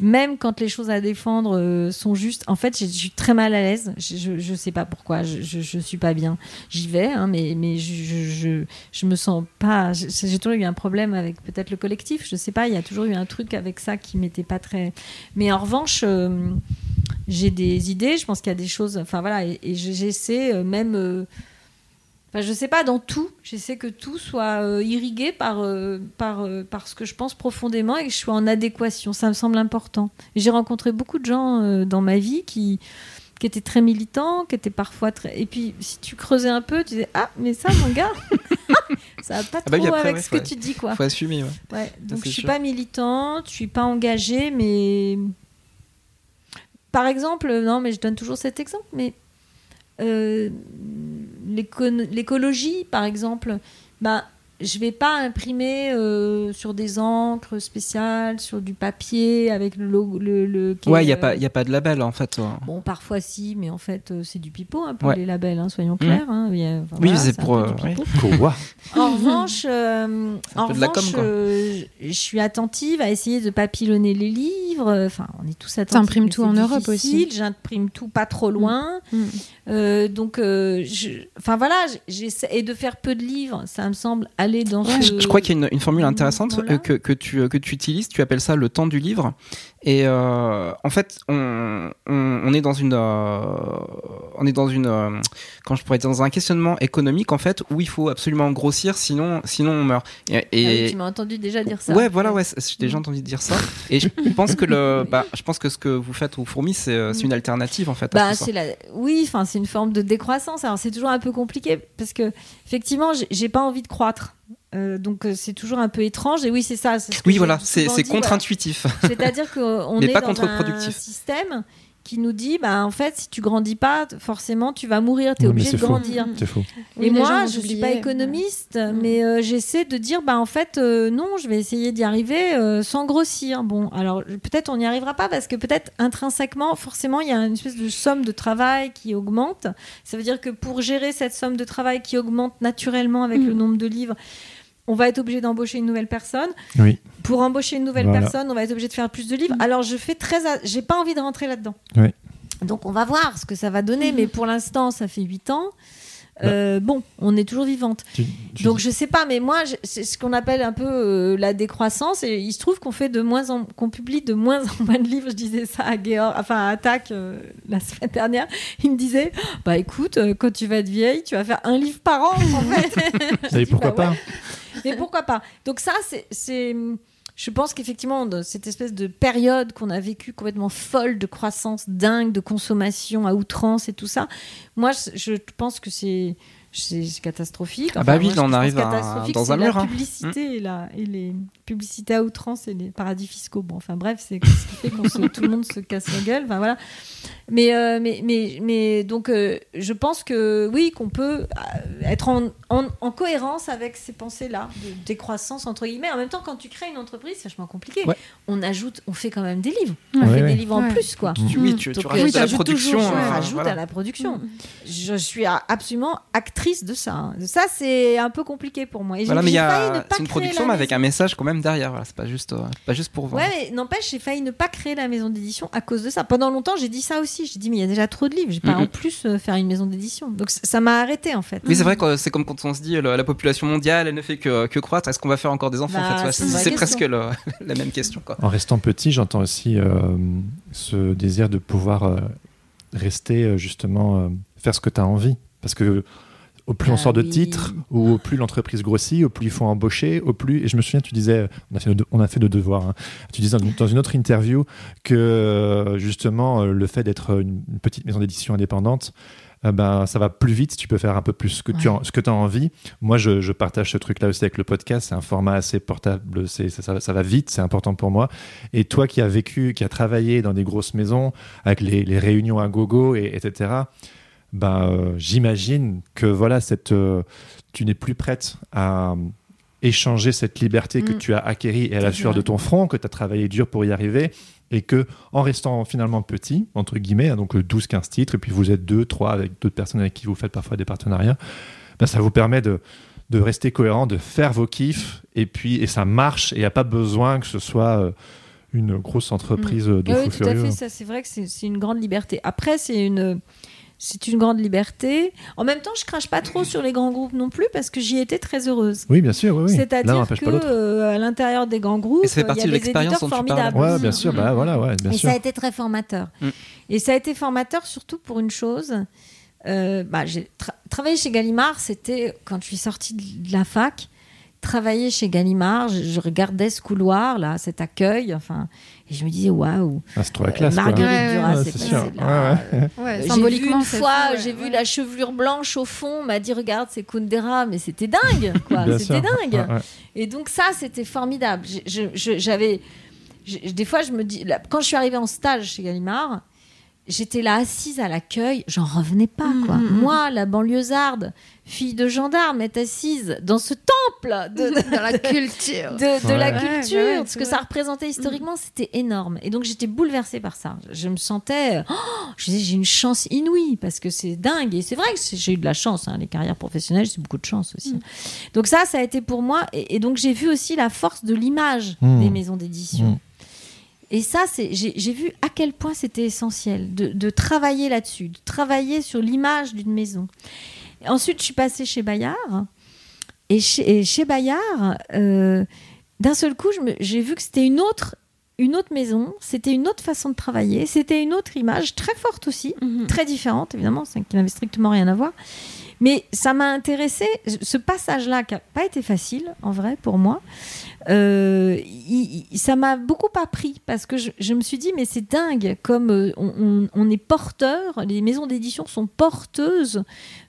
même quand les choses à défendre euh, sont justes, en fait, je suis très mal à l'aise. Je, je sais pas pourquoi, je, je, je suis pas bien. J'y vais, hein, mais, je, je, me sens pas. J'ai toujours eu un problème avec peut-être le collectif, je sais pas, il y a toujours eu un truc avec ça qui m'était pas très. Mais en revanche, euh, j'ai des idées, je pense qu'il y a des choses. Enfin voilà, et, et je- j'essaie euh, même. Enfin, je sais pas, dans tout, j'essaie que tout soit euh, irrigué par, euh, par, euh, par ce que je pense profondément et que je sois en adéquation. Ça me semble important. J'ai rencontré beaucoup de gens dans ma vie qui, qui étaient très militants, qui étaient parfois très. Et puis, si tu creusais un peu, tu disais Ah, mais ça, mon gars, ça va pas Ah bah trop après, avec ouais, ce que ouais. tu dis, quoi. Faut assumer. Ouais. Ouais, donc je suis sûr. pas militante, je suis pas engagée, mais par exemple, non, mais je donne toujours cet exemple, mais l'écologie, par exemple, bah, je vais pas imprimer euh, sur des encres spéciales, sur du papier avec le logo. Le, le- qui Ouais, il y a euh, a pas de label en fait. Bon, parfois si, mais en fait, euh, c'est du pipeau un peu Ouais. les labels, hein, soyons clairs. hein, a- enfin, Oui, voilà, c'est un pour, peu euh, oui. En revanche, euh, en revanche, euh, je suis attentive à essayer de papillonner les livres. Enfin, on est tous attentifs. T'imprimes tout en Europe aussi. J'imprime tout pas trop loin. Mm. Euh, donc, euh, je- enfin voilà, j'essaie et de faire peu de livres. Ça me semble aller dans Je, ce. je crois qu'il y a une, une formule intéressante euh, que, que, tu, euh, que tu utilises, tu appelles ça le temps du livre. Et euh, en fait, on, on, on est dans une, euh, on est dans une, euh, quand je pourrais dire, dans un questionnement économique en fait où il faut absolument grossir, sinon, sinon on meurt. Et, Ah oui, tu m'as entendu déjà dire ça. Ouais, voilà, ouais, j'ai déjà entendu dire ça. Et je pense que le, bah, je pense que ce que vous faites au fourmi, c'est euh, c'est une alternative en fait. Bah, c'est la... Oui, enfin, c'est une forme de décroissance. Alors, c'est toujours un peu compliqué parce que, effectivement, j'ai pas envie de croître. Euh, donc, euh, c'est toujours un peu étrange. Et oui, c'est ça. ce Oui, voilà, c'est voilà. contre-intuitif. C'est-à-dire qu'on est pas dans un système qui nous dit, bah, en fait, si tu grandis pas, forcément, tu vas mourir, tu es obligé de faux. grandir. C'est faux. Et moi, je suis pas économiste, mais euh, j'essaie de dire, bah en fait, euh, non, je vais essayer d'y arriver euh, sans grossir. Bon, alors peut-être on n'y arrivera pas parce que peut-être intrinsèquement, forcément, il y a une espèce de somme de travail qui augmente. Ça veut dire que pour gérer cette somme de travail qui augmente naturellement avec Mm. le nombre de livres, on va être obligé d'embaucher une nouvelle personne. Oui. Pour embaucher une nouvelle Voilà. personne, on va être obligé de faire plus de livres. Alors je fais très, a- j'ai pas envie de rentrer là-dedans. Oui. Donc on va voir ce que ça va donner, mais pour l'instant, ça fait 8 ans. euh, bon, on est toujours vivante. Tu- tu Donc dis- je sais pas, mais moi c'est ce qu'on appelle un peu euh, la décroissance et il se trouve qu'on fait de moins en qu'on publie de moins en moins de livres. Je disais ça à Georg, enfin à Attac euh, la semaine dernière. Il me disait bah écoute, euh, quand tu vas être vieille, tu vas faire un livre par an en fait. Vous savez pourquoi bah pas? ouais. Mais pourquoi pas? Donc ça c'est je pense qu'effectivement, cette espèce de période qu'on a vécue complètement folle de croissance dingue, de consommation à outrance et tout ça, moi, je pense que c'est catastrophique. Ah bah oui, là, on arrive à- dans un mur, La hein. publicité et, la- et les publicités à outrance et les paradis fiscaux. Bon, enfin bref, c'est ce qui fait qu'on se- tout le monde se casse la gueule. Enfin voilà. Mais, euh, mais, mais, mais donc, euh, je pense que oui, qu'on peut euh, être en, en, en cohérence avec ces pensées-là, de décroissance, entre guillemets. En même temps, quand tu crées une entreprise, c'est vachement compliqué. Ouais. On ajoute, on fait quand même des livres. Ouais. On fait Ouais, des ouais. livres en plus, quoi. Tu- oui, tu, tu Donc, euh, rajoutes oui, à la production. toujours, euh, rajoute voilà. à la production. Je suis a- absolument actrice de ça. hein. Ça, c'est un peu compliqué pour moi. Et Voilà, mais il y a une production, mais avec un message quand même derrière. Voilà, c'est pas juste, euh, pas juste pour vendre. Ouais, mais n'empêche, j'ai failli ne pas créer la maison d'édition à cause de ça. Pendant longtemps, j'ai dit ça aussi. J'ai dit, mais il y a déjà trop de livres. J'ai pas Mhm. en plus euh, faire une maison d'édition. Donc ça m'a arrêté en fait. Oui, c'est vrai que c'est comme quand on se dit la population mondiale, elle ne fait que, que croître. Est-ce qu'on va faire encore des enfants Bah, en fait Ouais, c'est presque le- la même question. Quoi. En restant petit, j'entends aussi euh, ce désir de pouvoir euh, rester justement euh, faire ce que tu as envie. Parce que au plus on Ah sort de oui. titres, ou au plus l'entreprise grossit, au plus il faut embaucher, au plus. Et je me souviens, tu disais, on a fait, nos- on a fait de devoirs. hein. Tu disais dans, une autre interview que justement euh, le fait d'être une, petite maison d'édition indépendante. euh, ben, ça va plus vite tu peux faire un peu plus ce que tu ce que as envie. Moi, je, je partage ce truc-là aussi avec le podcast. C'est un format assez portable. C'est, ça, ça va- ça va vite. C'est important pour moi. Et toi qui as vécu, qui as travaillé dans des grosses maisons avec les, les réunions à gogo, et, etc., euh, j'imagine que voilà, cette, euh, tu n'es plus prête à euh, échanger cette liberté que Mm. tu as acquérie et à la sueur de ton front, que tu as travaillé dur pour y arriver, et que en restant finalement petit, entre guillemets, hein, donc 12-15 titres, et puis vous êtes deux, trois avec d'autres personnes avec qui vous faites parfois des partenariats, ben, ça vous permet de, de rester cohérent, de faire vos kiffs, et puis et ça marche, et il n'y a pas besoin que ce soit euh, une grosse entreprise de Oui, fous oui, tout à fait. Ça, c'est vrai que c'est une grande liberté. Après, c'est une. C'est une grande liberté. En même temps, je crache pas trop sur les grands groupes non plus parce que j'y étais très heureuse. Oui, bien sûr, oui, C'est-à-dire que euh, à l'intérieur des grands groupes, fait il y partie a de des l'expérience éditeurs formidables. Ouais, bien sûr, bah voilà, ouais, bien Et sûr. ça a été très formateur. Mm. Et ça a été formateur surtout pour une chose. Euh, bah, j'ai tra- travaillé chez Gallimard, c'était quand je suis sortie de la fac. Travailler chez Gallimard, je, je regardais ce couloir là, cet accueil, enfin, et je me disais waouh, Ah, c'est trop la classe. Marguerite Duras c'est symboliquement, vu une fois, j'ai vu ouais. la chevelure blanche au fond, on m'a dit regarde c'est Kundera, mais c'était dingue, quoi, c'était sûr. dingue. Ouais, ouais. Et donc ça, c'était formidable. J'ai- je- je- J'avais, des fois, je me dis, là, quand je suis arrivée en stage chez Gallimard, j'étais là assise à l'accueil, j'en revenais pas, Mm, quoi. mm, mm. Moi, la banlieusarde, fille de gendarme, est assise dans ce temple de, de- dans la culture. de, de la culture, Ouais, ouais, ce que ça représentait historiquement, c'était énorme. Et donc j'étais bouleversée par ça. Je me sentais, oh, je disais, j'ai une chance inouïe parce que c'est dingue. Et c'est vrai que j'ai eu de la chance. hein. Les carrières professionnelles, c'est beaucoup de chance aussi. Donc ça, ça a été pour moi. Et, et donc j'ai vu aussi la force de l'image Mm. des maisons d'édition. Et ça, c'est, j'ai, vu à quel point c'était essentiel de, de travailler là-dessus, de travailler sur l'image d'une maison. Ensuite, je suis passée chez Bayard. Et chez, et chez Bayard, euh, d'un seul coup, j'ai vu que c'était une autre, une autre maison, c'était une autre façon de travailler, c'était une autre image, très forte aussi, Mhm. très différente, évidemment, qui n'avait strictement rien à voir. Mais ça m'a intéressé, ce passage-là, qui n'a pas été facile, en vrai, pour moi, euh, ça m'a beaucoup appris parce que je, me suis dit, mais c'est dingue, comme euh, on est porteur, les maisons d'édition sont porteuses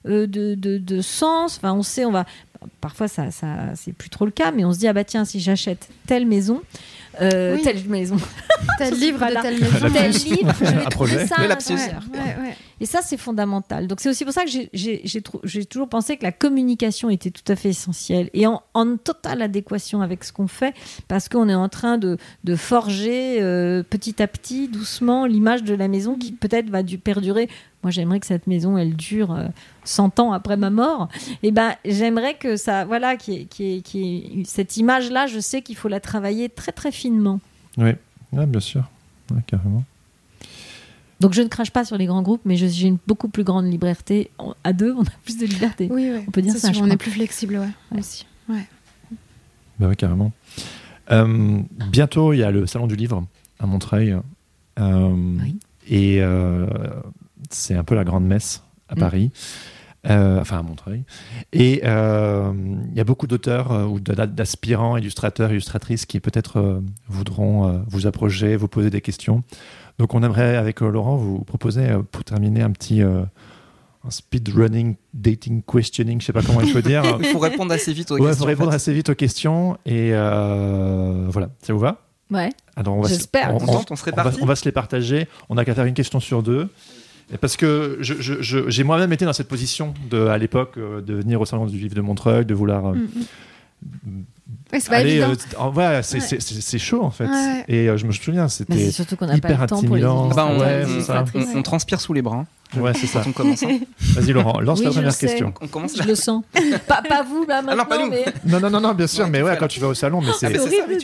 euh, de, de, de sens. Enfin, on sait, on va. Parfois, ça, ça c'est plus trop le cas, mais on se dit, ah bah tiens, si j'achète telle maison, euh, Oui. telle maison, Tel livre de telle maison. tel livre, je vais trouver projet. ça. Ouais. Et ça, c'est fondamental. Donc, c'est aussi pour ça que j'ai- toujours pensé que la communication était tout à fait essentielle et en, en totale adéquation avec ce qu'on fait, parce qu'on est en train de, de forger euh, petit à petit, doucement, l'image de la maison qui peut-être va du perdurer. Moi, j'aimerais que cette maison, elle dure euh, 100 ans après ma mort. Et ben, j'aimerais que ça, voilà, qui est, qui est, qui est- cette image-là, je sais qu'il faut la travailler très très finement. Oui, Ouais, bien sûr. Ouais, carrément. Donc je ne crache pas sur les grands groupes, mais j'ai une beaucoup plus grande liberté. À deux, on a plus de liberté. Oui, oui. On peut dire ça, sûr, je on crois. est plus flexible, ouais, Ouais. aussi. Ouais. Bah oui, carrément. Euh, bientôt, il y a le Salon du Livre à Montreuil. Euh, Oui. Et euh, c'est un peu la grande messe à Mm. Paris. Euh, enfin, à Montreuil. Et euh, il y a beaucoup d'auteurs euh, ou d'a- d'aspirants, illustrateurs, illustratrices qui peut-être voudront vous approcher, vous poser des questions. Donc, on aimerait, avec Laurent, vous proposer, pour terminer, un petit un speedrunning dating questioning, je sais pas comment il faut dire. Il faut répondre assez vite aux Ouais, il questions. faut répondre en fait. assez vite aux questions. Et voilà, ça vous va? Ouais. Alors, on va, se- J'espère. on, On tente, on se on va, répartit. on va se les partager. On n'a qu'à faire une question sur deux. Parce que je- je- je- j'ai moi-même été dans cette position de, à l'époque euh, de venir au salon du livre de Montreuil, de vouloir Mm. Ouais, c'est euh, Ouais. chaud en fait. Ouais. Et euh, je me souviens, c'était c'est surtout qu'on n'a pas hyper le temps pour les intimidant. Ah bah, on transpire sous les bras ouais, c'est ça. quand on commence. hein. Vas-y Laurent, lance Oui, la je première question. On commence Je le sens. pas, pas vous là Ah non, maintenant, pas nous. mais Non, non, non, non, bien sûr, Ouais, mais ouais, quand là. tu vas au salon, mais Ah, c'est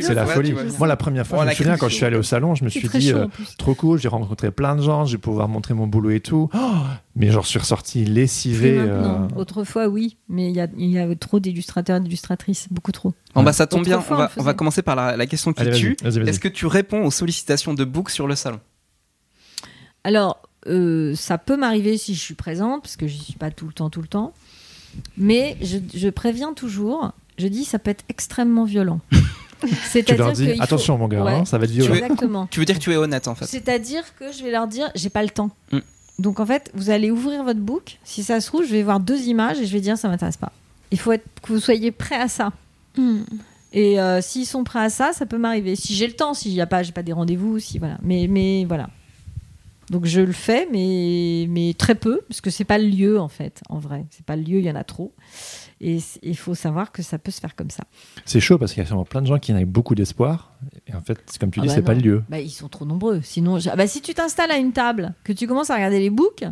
vois, la folie. Moi, la première fois, Oh, je me souviens quand je suis allé au salon, je me suis dit, chaud euh, trop cool, j'ai rencontré plein de gens, je vais pouvoir montrer mon boulot et tout. Oh, mais j'en suis ressorti lessivé. euh, Autrefois, oui, mais il y a, il y a trop d'illustrateurs et d'illustratrices, beaucoup trop. Bon bah ça tombe bien, on va, on on va faisait. commencer par la, la question qui Allez, vas-y, tue. vas-y, vas-y. Est-ce que tu réponds aux sollicitations de book sur le salon? Alors, euh, ça peut m'arriver si je suis présente, parce que je suis pas tout le temps, tout le temps. Mais je, je préviens toujours, je dis ça peut être extrêmement violent. Tu C'est-à-dire leur dis, qu'il faut- attention mon gars, Ouais. hein, ça va être violent. Exactement. Tu veux dire que tu es honnête en fait C'est-à-dire que je vais leur dire, j'ai pas le temps. Mm. Donc en fait, vous allez ouvrir votre book. Si ça se trouve, je vais voir deux images et je vais dire, ça m'intéresse pas. Il faut être, que vous soyez prêts à ça. Mm. Et euh, s'ils sont prêts à ça, ça peut m'arriver. Si j'ai le temps, s'il n'y a pas, j'ai pas des rendez-vous, si voilà. Mais, mais voilà. Donc je le fais, mais, mais très peu, parce que c'est pas le lieu en fait, en vrai. C'est pas le lieu, il y en a trop. Et c- il faut savoir que ça peut se faire comme ça. C'est chaud parce qu'il y a sûrement plein de gens qui en avaient beaucoup d'espoir. Et en fait, c'est comme tu Ah dis, bah c'est pas le lieu. Bah, ils sont trop nombreux. Sinon, je- ah bah, si tu t'installes à une table, que tu commences à regarder les books,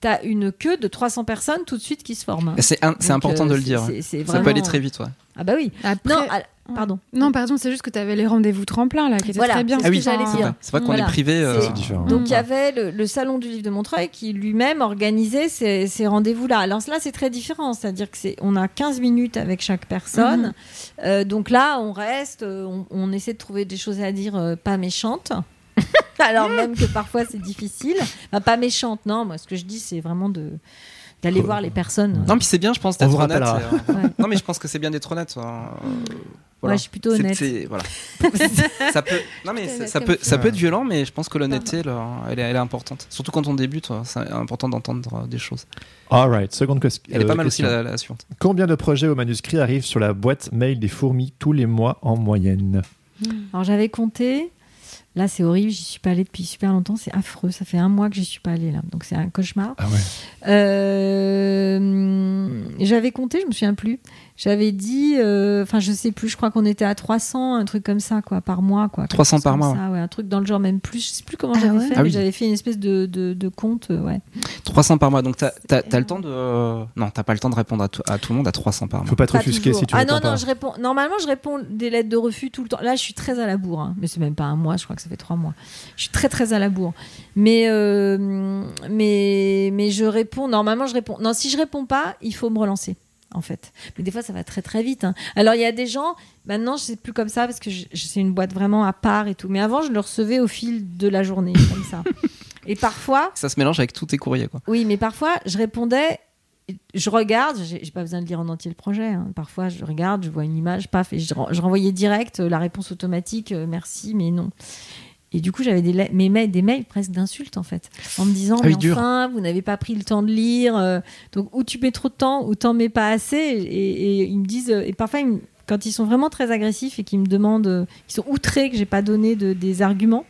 t'as une queue de 300 personnes tout de suite qui se forme. hein. C'est important euh, de le dire. c'est- c'est Ça peut aller très vite, ouais. Ah bah oui. Après- Non, ah, pardon. Non, pardon, c'est juste que tu avais les rendez-vous tremplins là, qui étaient Voilà, très bien. c'est ce Ah oui, c'est dire. vrai, c'est vrai qu'on Voilà. est privé. euh, C'est- différent. Donc il y avait le, le salon du livre de Montreuil qui lui-même organisait ces, ces rendez-vous-là. Alors là, c'est très différent, c'est-à-dire que c'est on a 15 minutes avec chaque personne. Euh, donc là, on reste, euh, on, on essaie de trouver des choses à dire euh, pas méchantes. Alors même que parfois c'est difficile. Enfin, pas méchantes, non. Moi, ce que je dis, c'est vraiment de d'aller voir les personnes. Non, puis c'est bien, je pense, On d'être vous honnête. euh, Ouais. Non, mais je pense que c'est bien d'être honnête. Euh, voilà. Ouais, je suis plutôt honnête. c'est- voilà. ça peut, non mais Honnête ça, peut, ça peut être violent, mais je pense que l'honnêteté, là, elle, est, elle est importante. Surtout quand on débute, ouais, c'est important d'entendre euh, des choses. All right, seconde ques- Elle est euh, pas mal aussi question. la, la suivante. Combien de projets au manuscrit arrivent sur la boîte mail des fourmis tous les mois en moyenne? Alors j'avais compté. Là, c'est horrible. J'y suis pas allée depuis super longtemps. C'est affreux. Ça fait un mois que j'y suis pas allée là. Donc c'est un cauchemar. Ah ouais. Euh, J'avais compté, je me souviens plus. J'avais dit, euh, enfin, je sais plus. Je crois qu'on était à 300, un truc comme ça, quoi, par mois, quoi. quelque 300 chose par mois, ça, ouais, un truc dans le genre, même plus. Je sais plus comment Ah j'avais ouais fait. Ah mais oui. J'avais fait une espèce de, de, de compte, ouais. 300 par mois, donc t'as as, le temps de. euh, Non, t'as pas le temps de répondre à, tout- à tout le monde à 300 par mois. Faut pas te toujours. si tu ah réponds non, pas. non, je réponds. Normalement, je réponds des lettres de refus tout le temps. Là, je suis très à la bourre, hein. mais c'est même pas un mois, je crois que ça fait trois mois. Je suis très, très à la bourre. Mais, euh, mais, mais je réponds. Normalement, je réponds. Non, si je réponds pas, il faut me relancer. En fait, mais des fois ça va très très vite. hein. Alors il y a des gens, maintenant je sais plus comme ça parce que c'est une boîte vraiment à part et tout. Mais avant je le recevais au fil de la journée comme ça. Et parfois, Ça se mélange avec tous tes courriers, quoi. oui, mais parfois, je répondais, je regarde, j'ai pas besoin de lire en entier le projet. hein. Parfois, je regarde, je vois une image, paf, et je, ren- je renvoyais direct la réponse automatique, euh, merci, mais non. Et du coup, j'avais des, la- mes mails, des mails presque d'insultes, en fait, en me disant, Ah oui, mais dur. enfin, vous n'avez pas pris le temps de lire. euh, donc, ou tu mets trop de temps, ou t'en mets pas assez. Et, et ils me disent, euh, et parfois, ils me- quand ils sont vraiment très agressifs et qu'ils me demandent, euh, ils sont outrés que j'ai pas donné de- des arguments,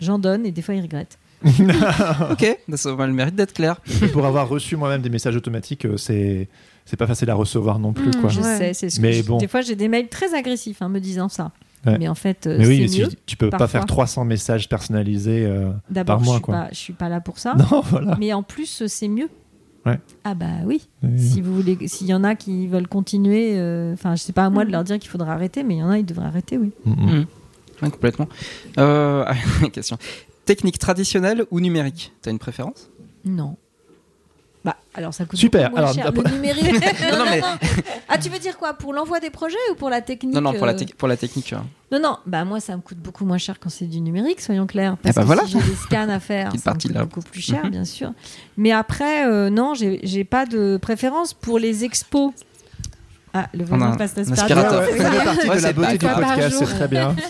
j'en donne, et des fois, ils regrettent. ok, ça a le mérite d'être clair. Mais pour avoir reçu moi-même des messages automatiques, c'est c'est pas facile à recevoir non plus. Mm, quoi. Je Ouais. sais, c'est ce Mais que je- bon. Des fois, j'ai des mails très agressifs hein, me disant ça. Ouais. Mais en fait, euh, Mais oui, c'est mieux. tu peux pas faire 300 messages personnalisés euh, D'abord, par mois. pas, je suis pas là pour ça. Non, voilà. Mais en plus, euh, c'est mieux. Ouais. Ah bah oui. Oui. Si vous voulez, s'il y en a qui veulent continuer, euh, enfin, je sais pas à moi de Mhm. leur dire qu'il faudra arrêter, mais il y en a, ils devraient arrêter, oui. Mm, mm. Ouais, complètement. Euh, question. technique traditionnelle ou numérique? T'as une préférence? Non. Bah, alors ça coûte Super. beaucoup moins Alors, cher. Le numérique. Non, non, mais- Ah, tu veux dire quoi Pour l'envoi des projets ou pour la technique Non, non, pour la, euh, tec- pour la technique. hein. Non, non, bah moi ça me coûte beaucoup moins cher quand c'est du numérique, soyons clairs. Parce bah que voilà. si j'ai des scans à faire, ça me partie coûte là. beaucoup plus cher, Mhm. bien sûr. Mais après, euh, non, j'ai pas de préférence pour les expos. Ah, le On a voisin passe l'aspirateur. de la c'est beauté pas du podcast, c'est très bien.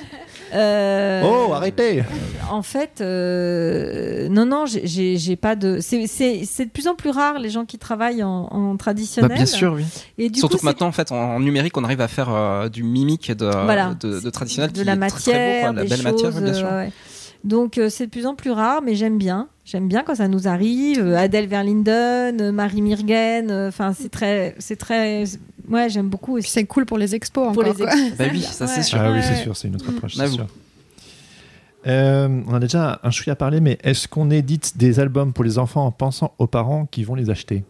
Euh, Oh, arrêtez En fait, euh, non, non, j'ai- pas de. C'est de plus en plus rare les gens qui travaillent en, en Bah, traditionnel. bien sûr, oui. Et du Surtout coup, que maintenant, en fait, en, en numérique, on arrive à faire euh, du mimique de, Voilà. de, de traditionnel. de qui la est très, très beau, matière, quoi. la des belle matière, choses, bien sûr. euh, ouais. Donc euh, c'est de plus en plus rare, mais j'aime bien. J'aime bien quand ça nous arrive. Adèle Verlinden, euh, Marie Mirgen. euh, Enfin, c'est très, c'est très. Ouais, j'aime beaucoup c'est cool pour les expos Pour encore. les quoi. expos. Bah oui, ça c'est sûr. Ah oui, c'est sûr, c'est une autre approche, c'est Avoue. sûr. Euh, on a déjà un chouïa à parler, mais est-ce qu'on édite des albums pour les enfants en pensant aux parents qui vont les acheter?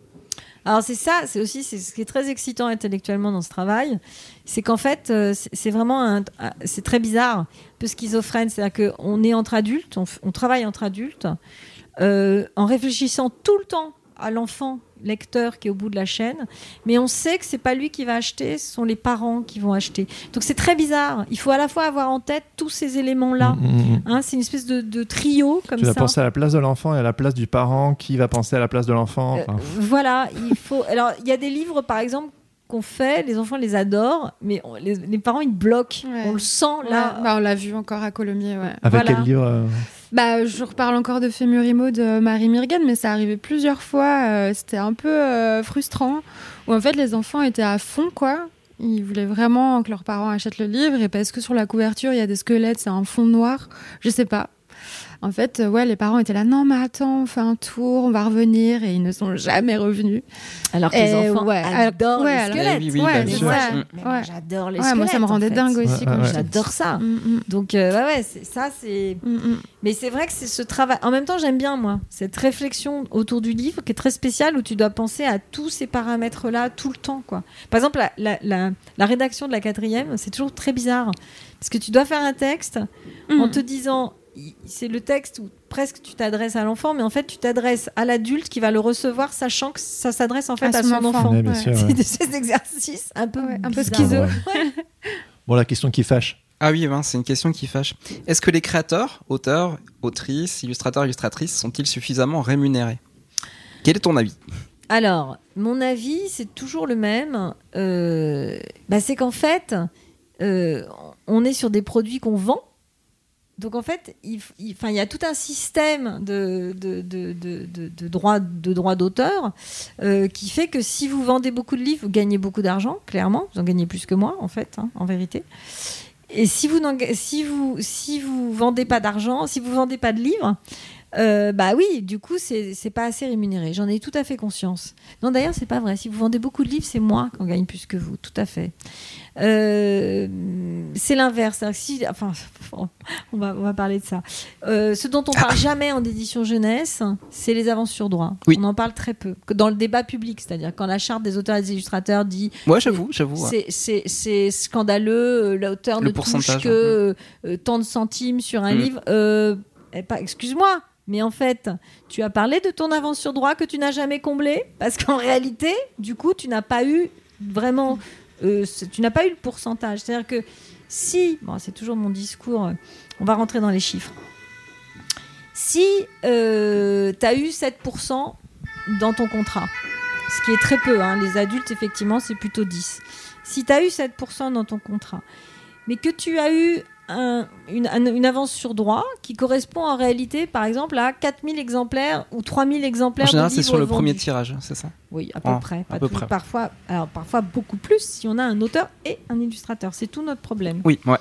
Alors c'est ça, c'est aussi c'est ce qui est très excitant intellectuellement dans ce travail, c'est qu'en fait euh, c'est c'est vraiment c'est très bizarre, un peu schizophrène, c'est-à-dire qu'on est entre adultes, on travaille entre adultes, euh, en réfléchissant tout le temps à l'enfant lecteur qui est au bout de la chaîne, mais on sait que c'est pas lui qui va acheter, ce sont les parents qui vont acheter. Donc c'est très bizarre. Il faut à la fois avoir en tête tous ces éléments-là. Mm, mm, mm. Hein, c'est une espèce de, de trio comme Tu vas ça. penser à la place de l'enfant et à la place du parent. Qui va penser à la place de l'enfant Euh, voilà, il faut. Alors, il y a des livres, par exemple, qu'on fait, les enfants les adorent, mais on- les, les parents ils bloquent. Ouais. On le sent Ouais, là. bah, on l'a vu encore à Colomiers, ouais. Avec voilà. quel livre euh, Bah, je reparle encore de Fémurimo de Marie Mirgan, mais ça arrivait plusieurs fois. euh, C'était un peu euh, frustrant. Où en fait, les enfants étaient à fond, quoi. Ils voulaient vraiment que leurs parents achètent le livre. Et parce que sur la couverture, il y a des squelettes, c'est un fond noir. Je sais pas. En fait, euh, ouais, les parents étaient là. Non, mais attends, on fait un tour, on va revenir. Et ils ne sont jamais revenus. Alors que les enfants ouais, adorent ouais, les squelettes. Eh oui, oui, ouais, bien c'est sûr. ça. Mais moi, Ouais. j'adore les Ouais, squelettes. moi, ça me en rendait fait. dingue aussi quand J'adore ça. Mm, mm, Donc, euh, ouais, ça, c'est. mm. Mais c'est vrai que c'est ce travail. En même temps, j'aime bien, moi, cette réflexion autour du livre qui est très spéciale où tu dois penser à tous ces paramètres-là tout le temps, quoi. Par exemple, la, la, la- la rédaction de la quatrième, c'est toujours très bizarre. Parce que tu dois faire un texte en te disant. C'est le texte où presque tu t'adresses à l'enfant, mais en fait tu t'adresses à l'adulte qui va le recevoir, sachant que ça s'adresse en fait À à, son son enfant. enfant. Ouais, ouais. ouais. C'est de ces exercices un peu, Ouais, un peu schizo. Ouais. Bon, la question qui fâche. Ah oui, ben, c'est une question qui fâche. Est-ce que les créateurs, auteurs, autrices, illustrateurs, illustratrices sont-ils suffisamment rémunérés? Quel est ton avis? Alors, mon avis, c'est toujours le même. Euh, bah, c'est qu'en fait, euh, on est sur des produits qu'on vend. Donc en fait, il, y a tout un système de, droits d'auteur euh, qui fait que si vous vendez beaucoup de livres, vous gagnez beaucoup d'argent, clairement. Vous en gagnez plus que moi, en fait, hein, en vérité. Et si vous, si si vous vendez pas d'argent, si vous vendez pas de livres, euh, bah oui, du coup, c'est pas assez rémunéré. J'en ai tout à fait conscience. Non, d'ailleurs, c'est pas vrai. Si vous vendez beaucoup de livres, c'est moi qui en gagne plus que vous, tout à fait. Euh, c'est l'inverse. Si, enfin, on va, on va parler de ça. Euh, ce dont on parle jamais en édition jeunesse, c'est les avances sur droit. Oui. On en parle très peu. Dans le débat public, c'est-à-dire quand la charte des auteurs et des illustrateurs dit Moi, j'avoue, j'avoue. ouais. c'est- scandaleux, euh, l'auteur ne touche que euh, tant de centimes sur un Mm. livre. Euh, eh, excuse-moi, mais en fait, tu as parlé de ton avance sur droit que tu n'as jamais comblé parce qu'en réalité, du coup, tu n'as pas eu vraiment, euh, tu n'as pas eu le pourcentage. C'est-à-dire que si, bon, c'est toujours mon discours, euh, on va rentrer dans les chiffres. Si tu as eu 7% dans ton contrat, ce qui est très peu, hein, les adultes, effectivement, c'est plutôt 10. Si tu as eu 7% dans ton contrat, mais que tu as eu un- une, un- une avance sur droit qui correspond en réalité, par exemple, à 4000 exemplaires ou 3000 En exemplaires général, de c'est sur le vendus. premier tirage, c'est ça? Oui, à peu Ah, près. à Pas peu tout- près. Parfois, alors parfois beaucoup plus si on a un auteur et un illustrateur. C'est tout notre problème. Oui, ouais.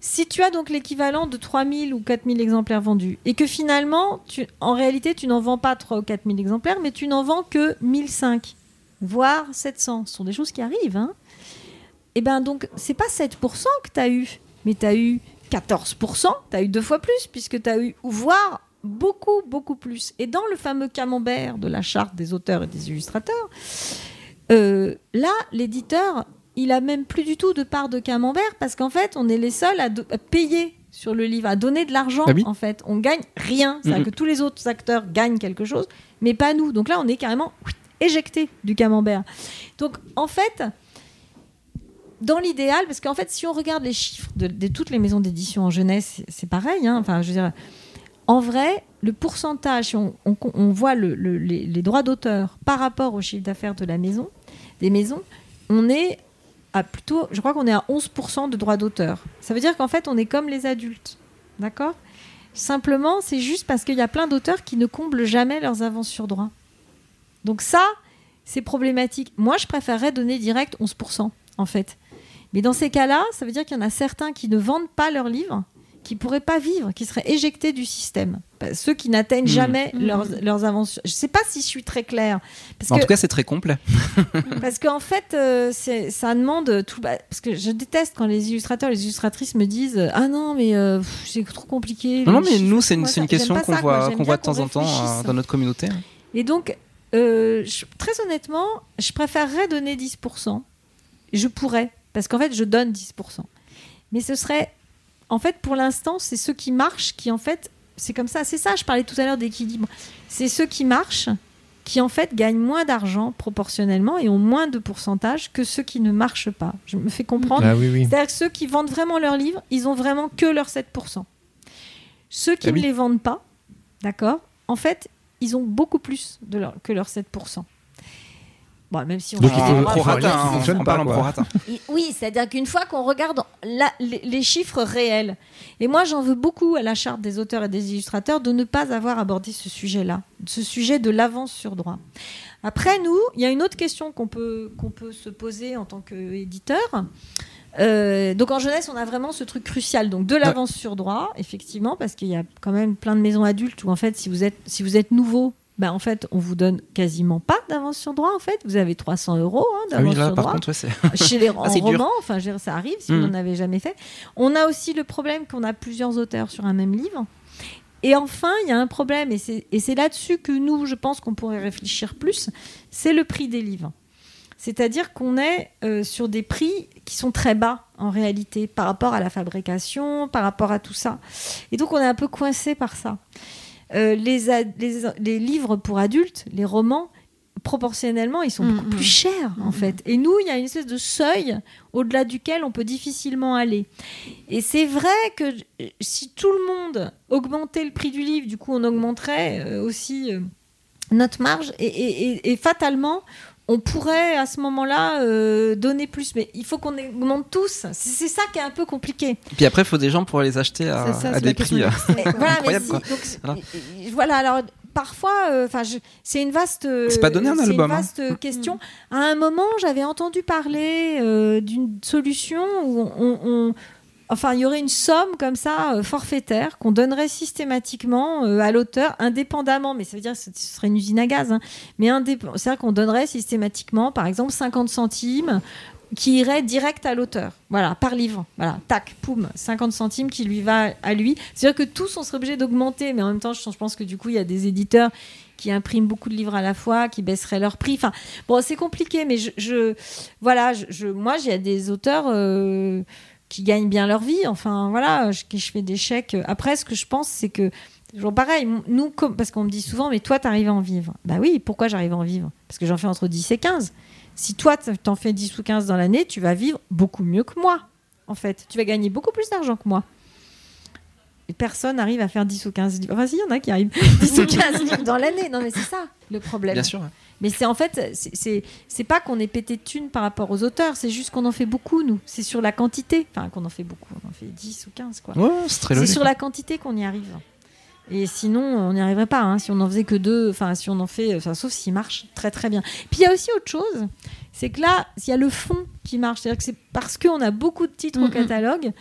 Si tu as donc l'équivalent de 3000 ou 4000 exemplaires vendus et que finalement, tu, en réalité, tu n'en vends pas 3 ou 4000 exemplaires, mais tu n'en vends que 1005, voire 700. Ce sont des choses qui arrivent. Hein. Et bien donc, c'est pas 7% que tu as eu, mais tu as eu 14%, tu as eu deux fois plus, puisque tu as eu, voire beaucoup, beaucoup plus. Et dans le fameux camembert de la charte des auteurs et des illustrateurs, euh, là, l'éditeur, il a même plus du tout de part de camembert parce qu'en fait, on est les seuls à, payer sur le livre, à donner de l'argent Ah oui. en fait. On gagne rien. C'est-à-dire que tous les autres acteurs gagnent quelque chose, mais pas nous. Donc là, on est carrément éjecté du camembert. Donc en fait, dans l'idéal, parce qu'en fait, si on regarde les chiffres de, toutes les maisons d'édition en jeunesse, c'est- pareil. hein. Enfin, je veux dire, en vrai, le pourcentage, si on, voit le- le- les, les droits d'auteur par rapport au chiffre d'affaires de la maison, des maisons, on est à plutôt, je crois qu'on est à 11% de droits d'auteur. Ça veut dire qu'en fait, on est comme les adultes. D'accord? Simplement, c'est juste parce qu'il y a plein d'auteurs qui ne comblent jamais leurs avances sur droit. Donc ça, c'est problématique. Moi, je préférerais donner direct 11%, en fait. Mais dans ces cas-là, ça veut dire qu'il y en a certains qui ne vendent pas leurs livres, qui pourraient pas vivre, qui seraient éjectés du système. Bah, Ceux qui n'atteignent Mhm. jamais Mhm. leurs, leurs avances. Je sais pas si je suis très claire. Parce En que- tout cas, c'est très complet. parce qu'en fait, euh, ça demande tout. bah, parce que je déteste quand les illustrateurs, les illustratrices me disent Ah non, mais euh, c'est trop compliqué. Non, mais nous, c'est une, une question qu'on voit, qu'on voit de temps en temps euh, dans notre communauté. Et donc, euh, je- très honnêtement, je préférerais donner 10%. Je pourrais, parce qu'en fait, je donne 10%. Mais ce serait, en fait, pour l'instant, c'est ceux qui marchent qui, en fait, c'est comme ça. C'est ça, je parlais tout à l'heure d'équilibre. C'est ceux qui marchent qui, en fait, gagnent moins d'argent proportionnellement et ont moins de pourcentage que ceux qui ne marchent pas. Je me fais comprendre. Ah oui, oui. C'est-à-dire que ceux qui vendent vraiment leurs livres, ils ont vraiment que leurs 7%. Ceux qui Ah ne oui. les vendent pas, d'accord, en fait, ils ont beaucoup plus de leur- que leurs 7%. Bon, même si on Donc il En prorata, hein, fonctionne on pas, en Oui, c'est-à-dire qu'une fois qu'on regarde la- les, les chiffres réels, et moi j'en veux beaucoup à la charte des auteurs et des illustrateurs de ne pas avoir abordé ce sujet-là, ce sujet de l'avance sur droit. Après, nous, il y a une autre question qu'on peut, qu'on peut se poser en tant qu'éditeur. Euh, donc en jeunesse, on a vraiment ce truc crucial, donc de l'avance sur droit, effectivement, parce qu'il y a quand même plein de maisons adultes où en fait, si vous êtes, si vous êtes nouveau, ben, en fait, on vous donne quasiment pas d'avance sur droit. En fait, vous avez 300 euros hein, Ah d'avance oui, là, sur par droit contre, ouais, chez les Ah, c'est dur. roman, enfin, ça arrive si vous n'en avez jamais fait. On a aussi le problème qu'on a plusieurs auteurs sur un même livre. Et enfin, il y a un problème, et c'est et c'est là-dessus que nous, je pense qu'on pourrait réfléchir plus, c'est le prix des livres. C'est-à-dire qu'on est euh, sur des prix qui sont très bas en réalité par rapport à la fabrication, par rapport à tout ça. Et donc on est un peu coincé par ça. Euh, les, ad- les, les livres pour adultes, les romans, proportionnellement, ils sont Mm, beaucoup mm. plus chers en Mm, fait. Et nous, il y a une espèce de seuil au-delà duquel on peut difficilement aller. Et c'est vrai que si tout le monde augmentait le prix du livre, du coup, on augmenterait euh, aussi euh, notre marge et, et- et- et fatalement, on pourrait à ce moment-là euh, donner plus. Mais il faut qu'on augmente tous. C'est ça qui est un peu compliqué. Puis après, il faut des gens pour les acheter à, ça, des prix. euh, Et voilà, mais Incroyable, si- quoi. donc, c'est- Voilà. euh, voilà, alors parfois, enfin, c'est une vaste. euh, C'est pas donné un album, Une hein. vaste question. À un moment, j'avais entendu parler d'une solution où on, on- on- enfin, il y aurait une somme comme ça euh, forfaitaire qu'on donnerait systématiquement euh, à l'auteur, indépendamment. Mais ça veut dire que ce serait une usine à gaz. hein. mais c'est-à-dire qu'on donnerait systématiquement, par exemple, 50 centimes qui irait direct à l'auteur, voilà, par livre, voilà, tac, poum, 50 centimes qui lui va à lui. C'est-à-dire que tous on serait obligé d'augmenter, mais en même temps, je, pense que du coup, il y a des éditeurs qui impriment beaucoup de livres à la fois, qui baisseraient leur prix. Enfin, bon, c'est compliqué, mais je, voilà, moi, j'ai des auteurs euh, qui gagnent bien leur vie. Enfin, voilà, je, je fais des chèques. Après, ce que je pense, c'est que Toujours pareil, nous, parce qu'on me dit souvent, mais toi, tu arrives à en vivre. Bah oui, pourquoi j'arrive à en vivre? Parce que j'en fais entre 10 et 15. Si toi, t'en fais 10 ou 15 dans l'année, tu vas vivre beaucoup mieux que moi, en fait. Tu vas gagner beaucoup plus d'argent que moi. Personne n'arrive à faire 10 ou 15 livres. Enfin, si, il y en a qui arrivent 10 ou 15 livres dans l'année. Non, mais c'est ça, le problème. Bien sûr. Mais c'est en fait, c'est- pas qu'on est pété de thunes par rapport aux auteurs, c'est juste qu'on en fait beaucoup, nous. C'est sur la quantité. Enfin, qu'on en fait beaucoup. On en fait 10 ou 15, quoi. Ouais, c'est très C'est sur la quantité qu'on y arrive. Et sinon, on n'y arriverait pas. hein. Si on en faisait que deux, enfin, si on en fait, enfin, sauf s'il marche très très bien. Puis il y a aussi autre chose, c'est que là, il y a le fond qui marche. C'est-à-dire que c'est parce qu'on a beaucoup de titres au Mhm. catalogue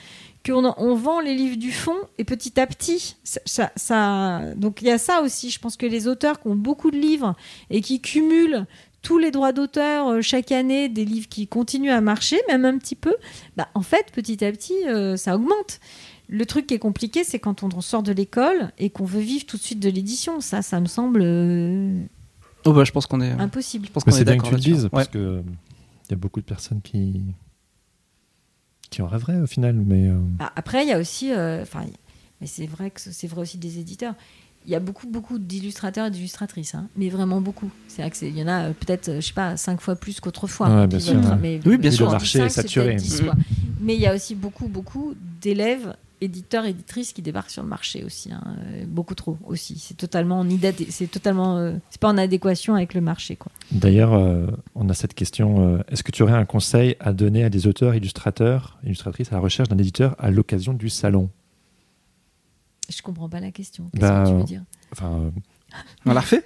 qu'on en- on vend les livres du fond et petit à petit, ça, ça- ça- donc il y a ça aussi. Je pense que les auteurs qui ont beaucoup de livres et qui cumulent tous les droits d'auteur euh, chaque année, des livres qui continuent à marcher, même un petit peu, bah, en fait, petit à petit, euh, ça augmente. Le truc qui est compliqué, c'est quand on sort de l'école et qu'on veut vivre tout de suite de l'édition. Ça, ça me semble euh, Oh, bah, je pense qu'on est. impossible. Je pense qu'on est c'est bien que d'accord tu le dises, parce Ouais. que il y a beaucoup de personnes qui qui en rêverait au final. Mais euh, Bah, après, il y a aussi, euh, enfin, mais c'est vrai que c'est vrai aussi des éditeurs. Il y a beaucoup, beaucoup d'illustrateurs et d'illustratrices, hein, mais vraiment beaucoup. C'est il y en a euh, peut-être, je sais pas, cinq fois plus qu'autrefois. Ouais, Puis bien sûr, votre- ouais. mais- Oui, bien sûr. Le marché est saturé. peut-être 10, quoi. Mais il y a aussi beaucoup, beaucoup d'élèves, éditeurs, éditrices qui débarquent sur le marché aussi. hein, euh, beaucoup trop aussi. C'est totalement, c'est totalement, euh, c'est pas en adéquation avec le marché, quoi. d'ailleurs, euh, on a cette question euh, est-ce que tu aurais un conseil à donner à des auteurs, illustrateurs, illustratrices à la recherche d'un éditeur à l'occasion du salon? Je comprends pas la question. Qu'est-ce Bah, que tu veux dire? Enfin, euh, On la refait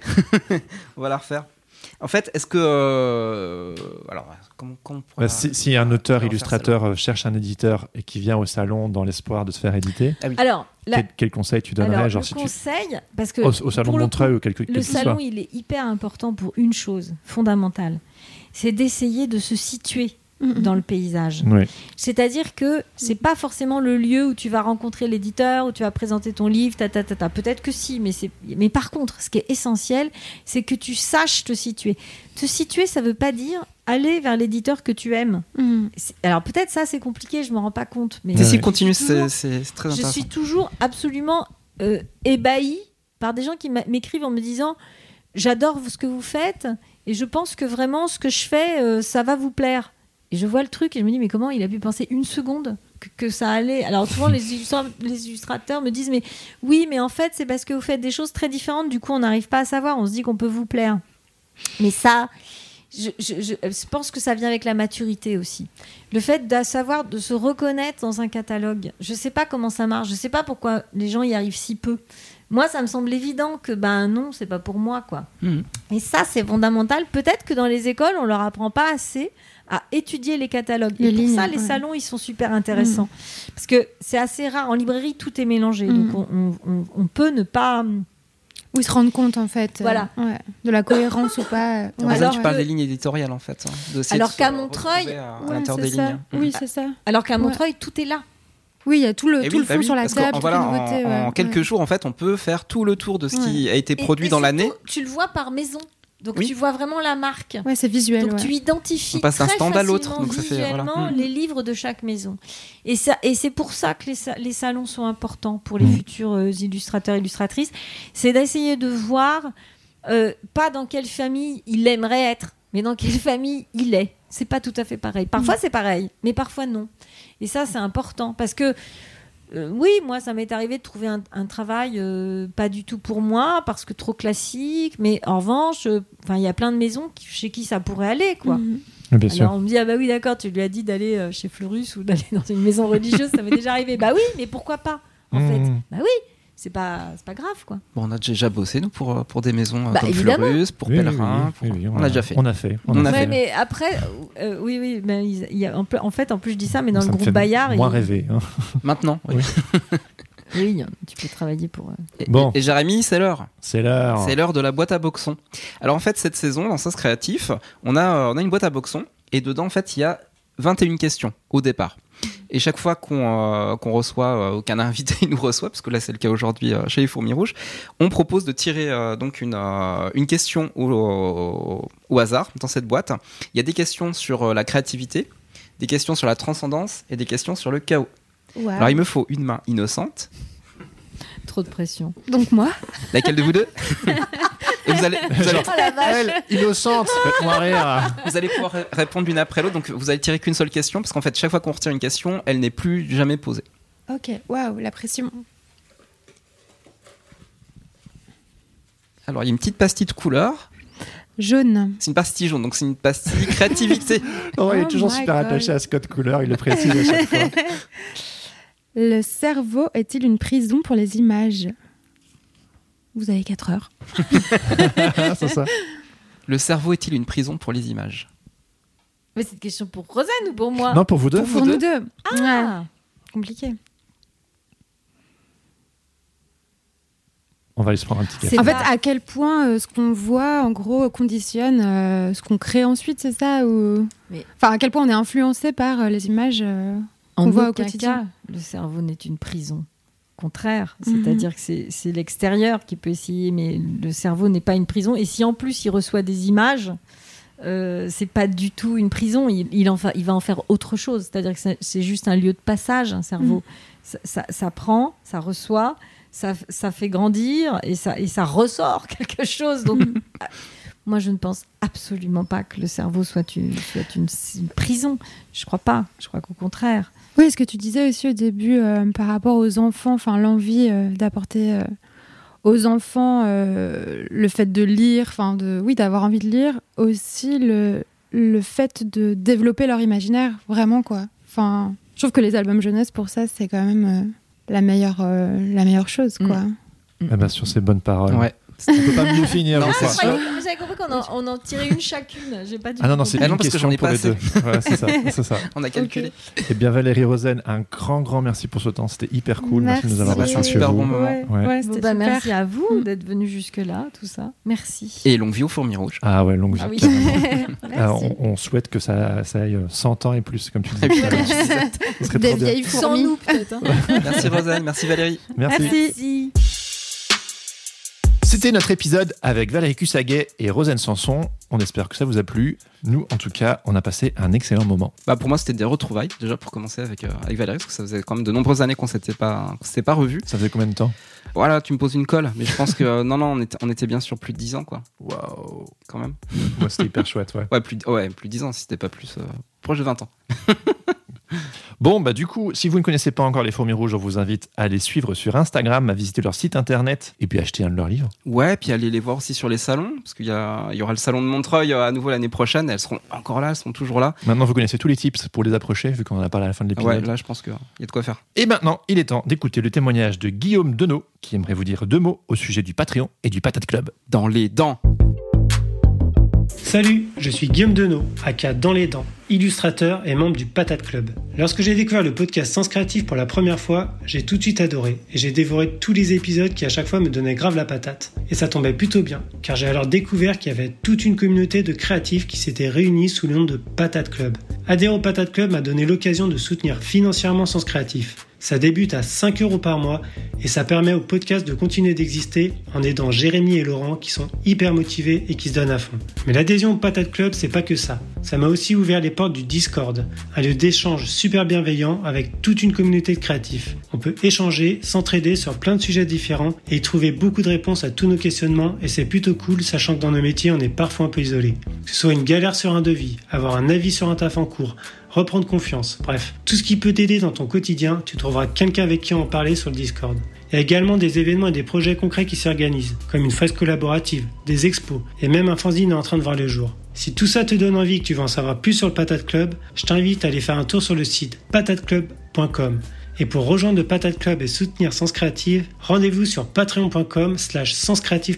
On va la refaire. En fait, est-ce que. euh, Alors, comment, comment on pourrait bah, si, si un auteur, illustrateur euh, cherche un éditeur et qui vient au salon dans l'espoir de se faire éditer, Alors, la- quel, quel conseil tu donnerais alors, genre le si tu- conseil, parce que au, au salon Montreuil ou quelque, quel Le salon, soit il est hyper important pour une chose fondamentale, c'est d'essayer de se situer Dans le paysage. Oui. C'est-à-dire que c'est pas forcément le lieu où tu vas rencontrer l'éditeur, où tu vas présenter ton livre, ta, ta, ta, ta. peut-être que si, mais c'est mais par contre, ce qui est essentiel, c'est que tu saches te situer. Te situer, ça veut pas dire aller vers l'éditeur que tu aimes. C'est- Alors peut-être ça c'est compliqué, je me rends pas compte, mais Si, si, continue, Je toujours- c'est très je intéressant. suis toujours absolument euh, ébahie par des gens qui m'écrivent en me disant j'adore ce que vous faites et je pense que vraiment ce que je fais euh, ça va vous plaire et je vois le truc et je me dis mais comment il a pu penser une seconde que, que ça allait? Alors souvent les, illustra- les illustrateurs me disent mais oui mais en fait c'est parce que vous faites des choses très différentes du coup on n'arrive pas à savoir on se dit qu'on peut vous plaire mais ça je, je- je- je pense que ça vient avec la maturité aussi. Le fait de savoir de se reconnaître dans un catalogue. Je sais pas comment ça marche. Je sais pas pourquoi les gens y arrivent si peu. Moi, ça me semble évident que ben non, c'est pas pour moi quoi. Mhm. Et ça, c'est fondamental. Peut-être que dans les écoles, on leur apprend pas assez à étudier les catalogues. Les Et pour ça, les ouais. salons, ils sont super intéressants. Parce que c'est assez rare. En librairie, tout est mélangé. Donc, on, on- on- on peut ne pas. Où ils se rendent compte, en fait. euh, Voilà. ouais, de la cohérence ou pas. euh, En ouais. alors tu que- parles des lignes éditoriales en fait. hein, Alors qu'à retrouver Montreuil- à, à Ouais, l'intérieur c'est des ça. lignes. Oui, c'est ça. Alors qu'à Ouais. Montreuil, tout est là. Oui, il y a tout le, Et tout oui, le bah fond oui, sur la table, toutes voilà, en, ouais. en quelques Ouais. jours, en fait, on peut faire tout le tour de ce qui a été Et- produit et dans l'année. Tu le vois par maison. Donc Oui. tu vois vraiment la marque. Ouais, c'est visuel. Donc ouais. tu identifies On passe très stand à l'autre, facilement donc ça fait- voilà. Mm. les livres de chaque maison. Et, ça, et c'est pour ça que les, sa- les salons sont importants pour les Mm. futurs euh, illustrateurs, illustratrices. C'est d'essayer de voir, euh, pas dans quelle famille il aimerait être, mais dans quelle famille il est. C'est pas tout à fait pareil. Parfois c'est pareil, mais parfois non. Et ça c'est important parce que euh, oui, moi, ça m'est arrivé de trouver un, un travail euh, pas du tout pour moi, parce que trop classique. Mais en revanche, euh, enfin, il y a plein de maisons qui- chez qui ça pourrait aller, quoi. Mhm. Bien sûr. Alors on me dit ah bah oui d'accord, tu lui as dit d'aller euh, chez Fleurus ou d'aller dans une maison religieuse, ça m'est déjà arrivé. Bah oui, mais pourquoi pas en Mmh. fait Bah oui, c'est pas c'est pas grave quoi. Bon, on a déjà bossé nous pour, euh, pour des maisons euh, Bah, comme évidemment. Fleurus, pour Oui, Pèlerin. oui, pour- oui, oui, on a déjà fait. On a fait. On a fait. mais après euh, oui oui, mais il y a en fait en plus je dis ça, mais dans Ça le groupe Bayard, Moins il- rêver. hein. Maintenant. oui. Oui. oui, tu peux travailler pour. euh, Et, Bon. et Jérémy, c'est l'heure. C'est l'heure. C'est l'heure de la boîte à boxon. Alors en fait, cette saison, dans Sens Créatif, on a, euh, on a une boîte à boxon et dedans, en fait, il y a 21 questions au départ. Et chaque fois qu'on euh, qu'on reçoit, euh, aucun invité nous reçoit, parce que là c'est le cas aujourd'hui euh, chez les Fourmis Rouges, on propose de tirer euh, donc une, euh, une question au, au- au hasard dans cette boîte. Il y a des questions sur euh, la créativité, des questions sur la transcendance et des questions sur le chaos. Wow. Alors il me faut une main innocente. Trop de pression. Donc moi, Laquelle de vous deux? Et vous allez, vous allez, Oh la vache Elle, innocente, faites-moi rire. Vous allez pouvoir ré- répondre l'une après l'autre, donc vous allez tirer qu'une seule question, parce qu'en fait, chaque fois qu'on retire une question, elle n'est plus jamais posée. ok, waouh, la pression. Alors, il y a une petite pastille de couleur, Jaune. c'est une pastille jaune, donc c'est une pastille créativité. Non, il est Oh toujours super God. attaché à Scott Couleur, il le précise à chaque fois. Le cerveau est-il une prison pour les images? Vous avez 4 heures. Ah, c'est ça. Le cerveau est-il une prison pour les images? Mais c'est une question pour Rosanne ou pour moi? Non, pour vous deux. Pour vous Pour deux nous deux. Ah compliqué. On va aller se prendre un petit café. En fait, à quel point euh, ce qu'on voit, en gros, conditionne euh, ce qu'on crée ensuite, c'est ça ou... Mais- Enfin, à quel point on est influencé par euh, les images euh, En qu'on voit au aucun quotidien. cas, le cerveau n'est une prison. Contraire, Mhm. c'est-à-dire que c'est- l'extérieur qui peut essayer, mais le cerveau n'est pas une prison. Et si en plus il reçoit des images, euh, c'est pas du tout une prison. Il, il, en fa- il va en faire autre chose. C'est-à-dire que c'est- juste un lieu de passage, un cerveau. Ça, ça- ça prend, ça reçoit, ça, ça fait grandir et ça, et ça ressort quelque chose. Donc, euh, moi, je ne pense absolument pas que le cerveau soit une, soit une, une prison. Je crois pas. Je crois qu'au contraire. Oui, ce que tu disais aussi au début euh, par rapport aux enfants, enfin l'envie euh, d'apporter euh, aux enfants euh, le fait de lire, enfin de oui d'avoir envie de lire, aussi le le fait de développer leur imaginaire vraiment quoi. Enfin, je trouve que les albums jeunesse pour ça c'est quand même euh, la meilleure euh, la meilleure chose quoi. Ah bah, sur ces bonnes paroles. Ouais. On peut pas mieux finir. Non, je crois. J'avais compris qu'on en, on en tirait une chacune. J'ai pas du Ah non, non, c'est. Ah non, une parce que question j'en ai pour pas les deux. Voilà, c'est ça, c'est ça. On a calculé. Eh bien, Valérie Rosen, un grand, grand merci pour ce temps. C'était hyper cool. Merci, de nous avoir Merci. reçus chez Super vous. bon moment. Ouais, Ouais. ouais, Bon, c'était bah, super. merci à vous Mm. d'être venu jusque-là, tout ça. Merci. Et longue vie aux fourmis rouges. Ah ouais, longue vie. Ah oui. Ah, on, on souhaite que ça, ça aille 100 ans et plus, comme tu disais. Et puis, tout à l'heure. Ce serait Des trop bien. vieilles Sans fourmis. nous, peut-être. hein. Merci Rosanne, merci Valérie. Merci. Merci. C'était notre épisode avec Valérie Cussaguet et Rosen Sanson. On espère que ça vous a plu. Nous, en tout cas, on a passé un excellent moment. Bah pour moi c'était des retrouvailles déjà pour commencer avec, euh, avec Valérie parce que ça faisait quand même de nombreuses années qu'on s'était pas qu'on s'était pas revus. Ça faisait combien de temps? Voilà tu me poses une colle mais je pense que euh, non non on était, on était bien sur plus de 10 ans quoi Waouh quand même. Moi, c'était hyper chouette, ouais. Ouais plus de- ouais plus de 10 ans si c'était pas plus euh, proche de 20 ans. Bon, bah du coup, si vous ne connaissez pas encore les Fourmis Rouges, on vous invite à les suivre sur Instagram, à visiter leur site internet et puis acheter un de leurs livres. Ouais puis aller les voir aussi sur les salons parce qu'il y, a- il y aura le salon de Montreuil euh, à nouveau l'année prochaine elles seront encore là elles sont toujours là. Maintenant, vous connaissez tous les tips pour les approcher, vu qu'on en a parlé à la fin de l'épisode. Ouais là je pense qu'il y a de quoi faire. Et maintenant, il est temps d'écouter le témoignage de Guillaume Denot, qui aimerait vous dire deux mots au sujet du Patreon et du Patate Club. Dans les dents. Salut, je suis Guillaume Denot, aka Dans les Dents, illustrateur et membre du Patate Club. Lorsque j'ai découvert le podcast Sens Créatif pour la première fois, j'ai tout de suite adoré et j'ai dévoré tous les épisodes qui à chaque fois me donnaient grave la patate. Et ça tombait plutôt bien, car j'ai alors découvert qu'il y avait toute une communauté de créatifs qui s'étaient réunis sous le nom de Patate Club. Adhérer au Patate Club m'a donné l'occasion de soutenir financièrement Sens Créatif. Ça débute à 5 euros par mois et ça permet au podcast de continuer d'exister en aidant Jérémy et Laurent qui sont hyper motivés et qui se donnent à fond. Mais l'adhésion au Patate Club, c'est pas que ça. Ça m'a aussi ouvert les portes du Discord, un lieu d'échange super bienveillant avec toute une communauté de créatifs. On peut échanger, s'entraider sur plein de sujets différents et y trouver beaucoup de réponses à tous nos questionnements et c'est plutôt cool sachant que dans nos métiers on est parfois un peu isolé. Que ce soit une galère sur un devis, avoir un avis sur un taf en cours, reprendre confiance, bref, tout ce qui peut t'aider dans ton quotidien, tu trouveras quelqu'un avec qui en parler sur le Discord. Il y a également des événements et des projets concrets qui s'organisent, comme une fresque collaborative, des expos, et même un fanzine en train de voir le jour. Si tout ça te donne envie que tu veux en savoir plus sur le Patate Club, je t'invite à aller faire un tour sur le site patateclub.com. Et pour rejoindre Patate Club et soutenir Sens Créative, rendez-vous sur patreon.com slash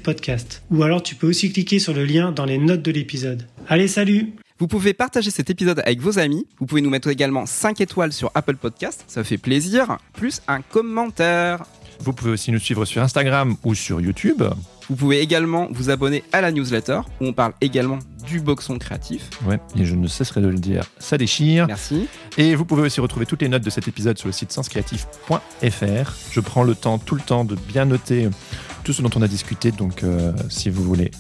podcast. Ou alors tu peux aussi cliquer sur le lien dans les notes de l'épisode. Allez, salut Vous pouvez partager cet épisode avec vos amis. Vous pouvez nous mettre également 5 étoiles sur Apple Podcast, ça fait plaisir, plus un commentaire. Vous pouvez aussi nous suivre sur Instagram ou sur YouTube. Vous pouvez également vous abonner à la newsletter où on parle également du boxon créatif. Ouais, et je ne cesserai de le dire, ça déchire. Merci. Et vous pouvez aussi retrouver toutes les notes de cet épisode sur le site senscreatif.fr. Je prends le temps, tout le temps, de bien noter tout ce dont on a discuté. Donc, euh, si vous voulez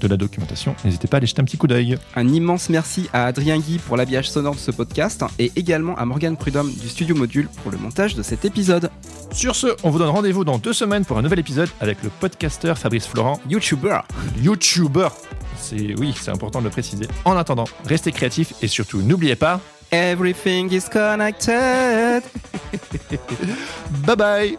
de la documentation, n'hésitez pas à aller jeter un petit coup d'œil. Un immense merci à Adrien Guy pour l'habillage sonore de ce podcast et également à Morgane Prudhomme du Studio Module pour le montage de cet épisode. Sur ce, on vous donne rendez-vous dans deux semaines pour un nouvel épisode avec le podcasteur Fabrice Florent, YouTuber. YouTuber. C'est oui, c'est important de le préciser. En attendant, restez créatifs et surtout n'oubliez pas. Everything is connected. Bye bye.